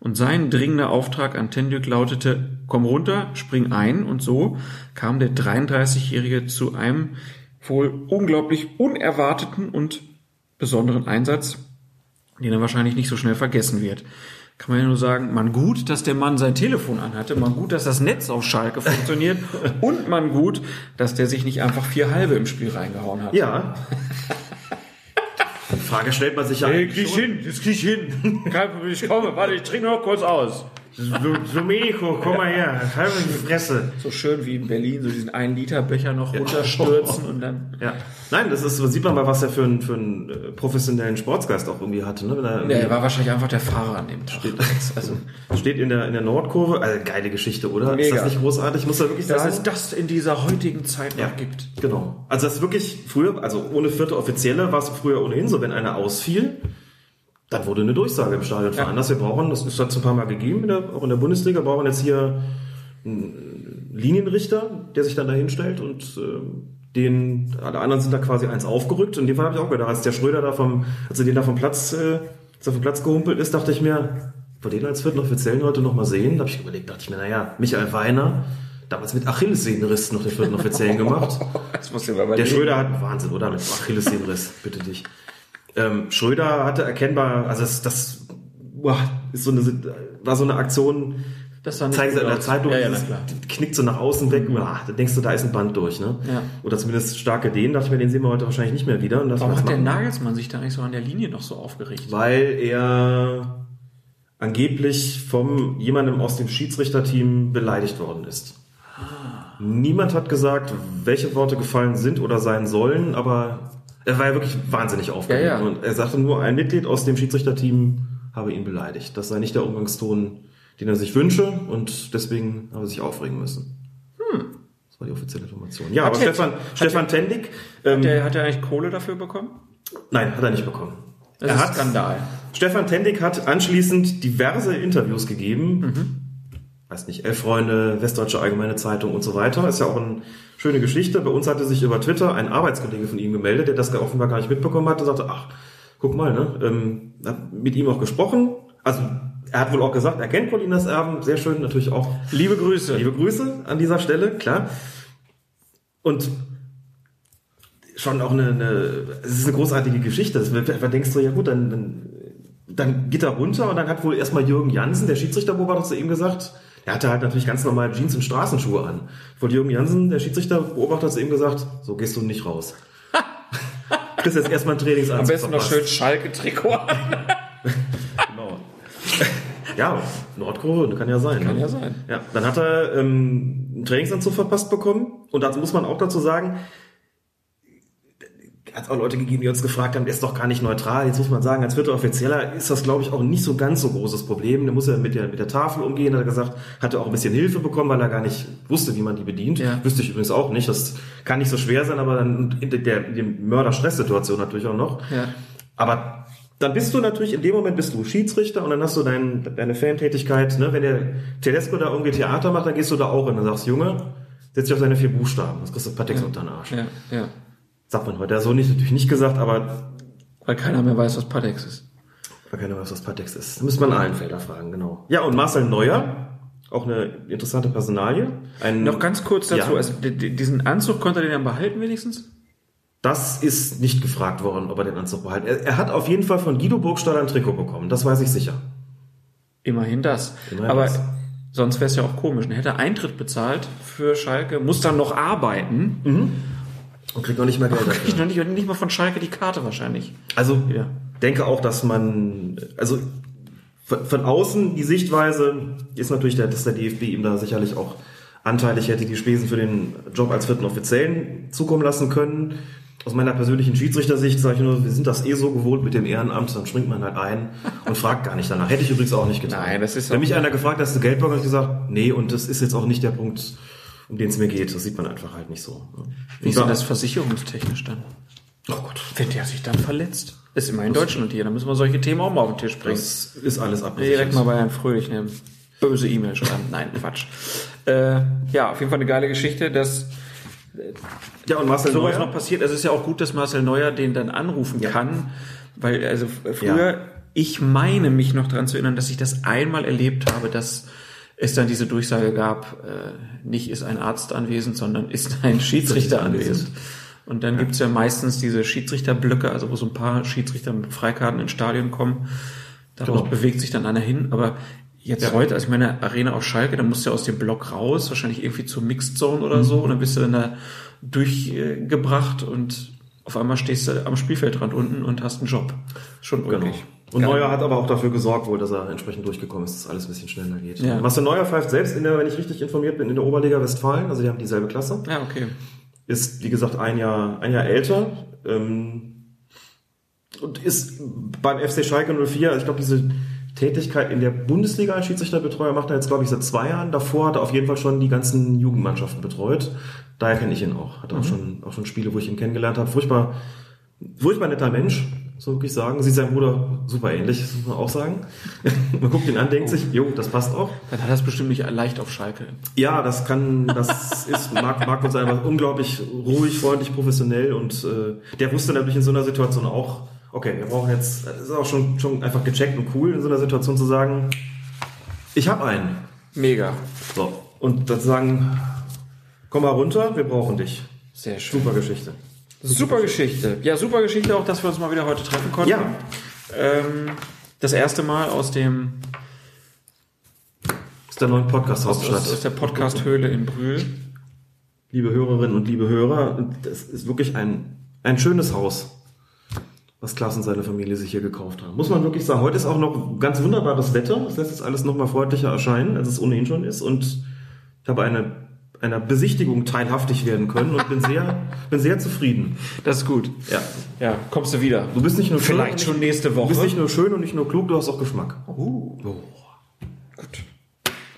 Und sein dringender Auftrag an Tendük lautete, komm runter, spring ein. Und so kam der 33-Jährige zu einem wohl unglaublich unerwarteten und besonderen Einsatz, den er wahrscheinlich nicht so schnell vergessen wird. Kann man ja nur sagen, man gut, dass der Mann sein Telefon anhatte, man gut, dass das Netz auf Schalke funktioniert und man gut, dass der sich nicht einfach vier halbe im Spiel reingehauen hat. Ja. Frage stellt man sich ja eigentlich schon. hin, das krieg ich hin. Kein Problem, ich komme, warte, ich trinke noch kurz aus. Domenico, komm mal her, halt mir die Fresse. So schön wie in Berlin, so diesen 1 Liter Becher noch runterstürzen und dann. Ja. Nein, das ist, so sieht man mal, was er für einen, für einen äh, professionellen Sportsgeist auch irgendwie hatte. Ne? Wenn er Nee, er war wahrscheinlich einfach der Fahrer an dem Tag. Also, steht in der, in der Nordkurve. Also, geile Geschichte, oder? Ist Mega. das nicht großartig? Ich muss da wirklich dass sagen. es das in dieser heutigen Zeit noch gibt. Genau. Also das ist wirklich früher, also ohne vierte Offizielle war es früher ohnehin so, wenn einer ausfiel, dann wurde eine Durchsage im Stadion veranlasst. Wir brauchen, das hat es ein paar Mal gegeben, in der, auch in der Bundesliga, brauchen jetzt hier einen Linienrichter, der sich dann da hinstellt und ähm, den, alle anderen sind da quasi eins aufgerückt. Und in dem Fall habe ich auch gedacht, als der Schröder da vom, als er den da vom Platz, äh, vom Platz gehumpelt ist, dachte ich mir, wir den als vierten Offiziellen heute noch mal sehen. Da habe ich überlegt, dachte ich mir, naja, Michael Weiner, damals mit Achillessehnenriss noch den vierten Offiziellen gemacht. Das muss ich mal Der Schröder hat Wahnsinn, oder? Mit Achillessehnenriss, bitte dich. Ähm, Schröder hatte erkennbar, also das, das boah, ist so eine, war so eine Aktion, Das sah nicht zeigen sie in der. Zeitung, Ja, ja, dieses- knickt so nach außen weg, boah, da denkst du, da ist ein Band durch, ne? Ja. Oder zumindest starke Dehnen, dachte ich mir, den sehen wir heute wahrscheinlich nicht mehr wieder. Und das Warum hat der. Nagelsmann sich da nicht so an der Linie noch so aufgeregt? Weil er angeblich vom jemandem aus dem Schiedsrichterteam beleidigt worden ist. Niemand hat gesagt, welche Worte gefallen sind oder sein sollen, aber er war ja wirklich wahnsinnig aufgeregt. Ja, ja. Und er sagte nur, ein Mitglied aus dem Schiedsrichterteam habe ihn beleidigt. Das sei nicht der Umgangston, den er sich wünsche und deswegen habe er sich aufregen müssen. Das war die offizielle Information. Ja, Hat aber der- Stefan, hat Stefan Tendig, ähm, Der, hat er eigentlich Kohle dafür bekommen? nein, hat er nicht bekommen. Das er ist hat, Skandal. Stefan Tendig hat anschließend diverse Interviews gegeben. Mhm. Weiß nicht, Elf Freunde, Westdeutsche Allgemeine Zeitung und so weiter. Ist ja auch eine schöne Geschichte. Bei uns hatte sich über Twitter ein Arbeitskollege von ihm gemeldet, der das offenbar gar nicht mitbekommen hatte, sagte, ach, guck mal, ne, ähm, hat mit ihm auch gesprochen. Also, er hat wohl auch gesagt, er kennt Colinas Erben, sehr schön, natürlich auch Liebe Grüße. Liebe Grüße an dieser Stelle, klar. Und schon auch eine, eine es ist eine großartige Geschichte. Das, da denkst du, ja gut, dann, dann dann geht er runter und dann hat wohl erstmal Jürgen Jansen, der Schiedsrichterbeobachter, zu ihm gesagt, er hatte halt natürlich ganz normal Jeans und Straßenschuhe an. Wohl Jürgen Jansen, der Schiedsrichterbeobachter, zu ihm gesagt, so gehst du nicht raus. Kriegst jetzt erstmal ein Trainingsanzug Am besten noch verpasst. schön Schalke-Trikot an. Genau. Ja, Nordkorea, kann ja sein. Kann ne? ja sein. Ja, dann hat er ähm, einen Trainingsanzug verpasst bekommen. Und dazu muss man auch dazu sagen, hat auch Leute gegeben, die uns gefragt haben, der ist doch gar nicht neutral. Jetzt muss man sagen, als vierter Offizieller ist das, glaube ich, auch nicht so ganz so großes Problem. Der muss ja mit der, mit der Tafel umgehen, hat er gesagt, hatte auch ein bisschen Hilfe bekommen, weil er gar nicht wusste, wie man die bedient. Ja. Wüsste ich übrigens auch nicht. Das kann nicht so schwer sein, aber dann in der, in der Mörder-Stress-Situation natürlich auch noch. Ja. Aber dann bist du natürlich, in dem Moment bist du Schiedsrichter und dann hast du dein, deine Fantätigkeit. Ne? Wenn der Tedesco da irgendwie Theater macht, dann gehst du da auch hin und sagst, Junge, setz dich auf seine vier Buchstaben. Das kriegst du Patex unter den Arsch. Ja, ja. Sagt man heute. So nicht, natürlich nicht gesagt, aber Weil keiner mehr weiß, was Patex ist. weil keiner weiß, was Patex ist. Da müsste man Allenfelder fragen, genau. Ja, und Marcel Neuer, auch eine interessante Personalie. Ein, Noch ganz kurz dazu, Ja. also diesen Anzug konnte er den dann behalten wenigstens? Das ist nicht gefragt worden, ob er den Anzug behalten. Er, er hat auf jeden Fall von Guido Burgstaller ein Trikot bekommen. Das weiß ich sicher. Immerhin das. Immerhin Aber das. sonst wäre es ja auch komisch. Er hätte Eintritt bezahlt für Schalke, muss dann noch arbeiten. Und kriegt noch nicht mehr Geld Kriegt dafür. noch nicht, nicht mal von Schalke die Karte wahrscheinlich. Also Ja. denke auch, dass man, also von, von außen die Sichtweise ist natürlich, der, dass der DFB ihm da sicherlich auch anteilig hätte die Spesen für den Job als vierten Offiziellen zukommen lassen können. Aus meiner persönlichen Schiedsrichtersicht sage ich nur, wir sind das eh so gewohnt mit dem Ehrenamt, dann springt man halt ein und fragt gar nicht danach. Hätte ich übrigens auch nicht getan. Nein, das ist Wenn mich einer gefragt hat, hast du Geld bekommen, habe ich gesagt, nee, und das ist jetzt auch nicht der Punkt, um den es mir geht. Das sieht man einfach halt nicht so. Wie Und ist denn da- das versicherungstechnisch dann? Oh Gott, Wenn der sich dann verletzt. Ist immer in Deutschland hier, dann müssen wir solche Themen auch mal auf den Tisch bringen. das ist alles abgesichert. Direkt mal bei einem Fröhlich eine böse E-Mail schreiben. Nein, Quatsch. Äh, ja, auf jeden Fall eine geile Geschichte, dass Ja, und Marcel sowas Neuer? noch passiert. Also es ist ja auch gut, dass Marcel Neuer den dann anrufen kann, weil also f- früher, Ja. ich meine mich noch daran zu erinnern, dass ich das einmal erlebt habe, dass es dann diese Durchsage gab, äh, nicht ist ein Arzt anwesend, sondern ist ein Schiedsrichter anwesend. Und dann gibt's ja meistens diese Schiedsrichterblöcke, also wo so ein paar Schiedsrichter mit Freikarten ins Stadion kommen. Daraus Genau. bewegt sich dann einer hin, aber jetzt heute, also ich meine Arena auf Schalke, da musst du ja aus dem Block raus, wahrscheinlich irgendwie zur Mixed Zone oder so, und dann bist du dann da durchgebracht und auf einmal stehst du am Spielfeldrand unten und hast einen Job. Schon Genau. Und Geil. Neuer hat aber auch dafür gesorgt, wohl, dass er entsprechend durchgekommen ist, dass alles ein bisschen schneller geht. Ja. Marcel Neuer pfeift selbst in der, wenn ich richtig informiert bin, in der Oberliga Westfalen, also die haben dieselbe Klasse. Ja, okay. Ist, wie gesagt, ein Jahr, ein Jahr älter. Ähm, und ist beim FC Schalke 04, also ich glaube, diese Tätigkeit in der Bundesliga als Schiedsrichterbetreuer macht er jetzt, glaube ich, seit zwei Jahren. Davor hat er auf jeden Fall schon die ganzen Jugendmannschaften betreut. Daher kenne ich ihn auch. Hat auch schon, auch schon Spiele, wo ich ihn kennengelernt habe. Furchtbar, furchtbar netter Mensch, so wirklich sagen. Sieht seinem Bruder super ähnlich, das muss man auch sagen. man guckt ihn an, denkt sich, jo, das passt auch. Dann hat er es bestimmt nicht leicht auf Schalke. Ja, das kann, das ist, mag, mag uns einfach unglaublich ruhig, freundlich, professionell und äh, der wusste natürlich in so einer Situation auch, okay, wir brauchen jetzt, das ist auch schon, schon einfach gecheckt und cool, in so einer Situation zu sagen, ich habe einen. Mega. So. Und dann zu sagen, komm mal runter, wir brauchen dich. Sehr schön. Super Geschichte. Super Geschichte. Ja, super Geschichte auch, dass wir uns mal wieder heute treffen konnten. Ja. Ähm, das erste Mal aus dem Aus der neuen Podcast aus, aus, der Podcast-Höhle in Brühl. Liebe Hörerinnen und liebe Hörer, das ist wirklich ein, ein schönes Haus, was Klaas und seine Familie sich hier gekauft haben. Muss man wirklich sagen. Heute ist auch noch ganz wunderbares Wetter. Das lässt es alles noch mal freundlicher erscheinen, als es ohnehin schon ist. Und ich habe eine, einer Besichtigung teilhaftig werden können und bin sehr, bin sehr zufrieden. Das ist gut. Ja. Ja, kommst du wieder. Du bist nicht nur Vielleicht schön, schon nächste Du Woche. bist nicht nur schön und nicht nur klug, du hast auch Geschmack. Uh.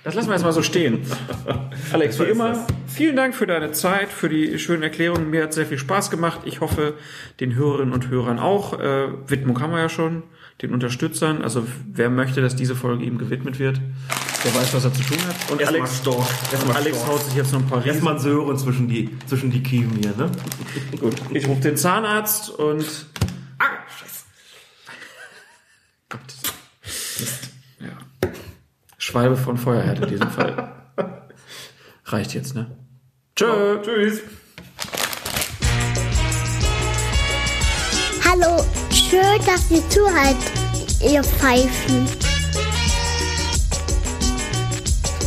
Das lassen wir jetzt mal so stehen. Alex, wie immer, das. vielen Dank für deine Zeit, für die schönen Erklärungen. Mir hat sehr viel Spaß gemacht. Ich hoffe, den Hörerinnen und Hörern auch. Äh, Widmung haben wir ja schon, den Unterstützern. Also wer möchte, dass diese Folge ihm gewidmet wird, der weiß, was er zu tun hat. Und Erstmal Alex, Storch. und Erstmal Alex Storch. haut sich jetzt noch ein paar Riesen. Erstmal Sören zwischen die, zwischen die Kiemen hier, ne? Gut, ich rufe den Zahnarzt und... Ah, scheiße. Gott. Mist. Ja. Schwalbe von Feuerherd in diesem Fall. Reicht jetzt, ne? Tschö. Tschüss. Hallo, schön, dass ihr zuhört. ihr Pfeifen.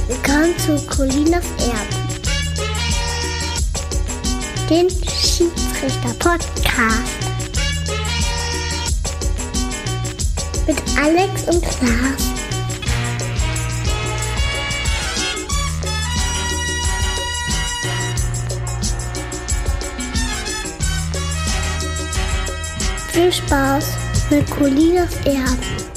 Willkommen zu Colinas Erben. Den Schiedsrichter-Podcast. Mit Alex und Klaas. Viel Spaß mit Colinas Erben.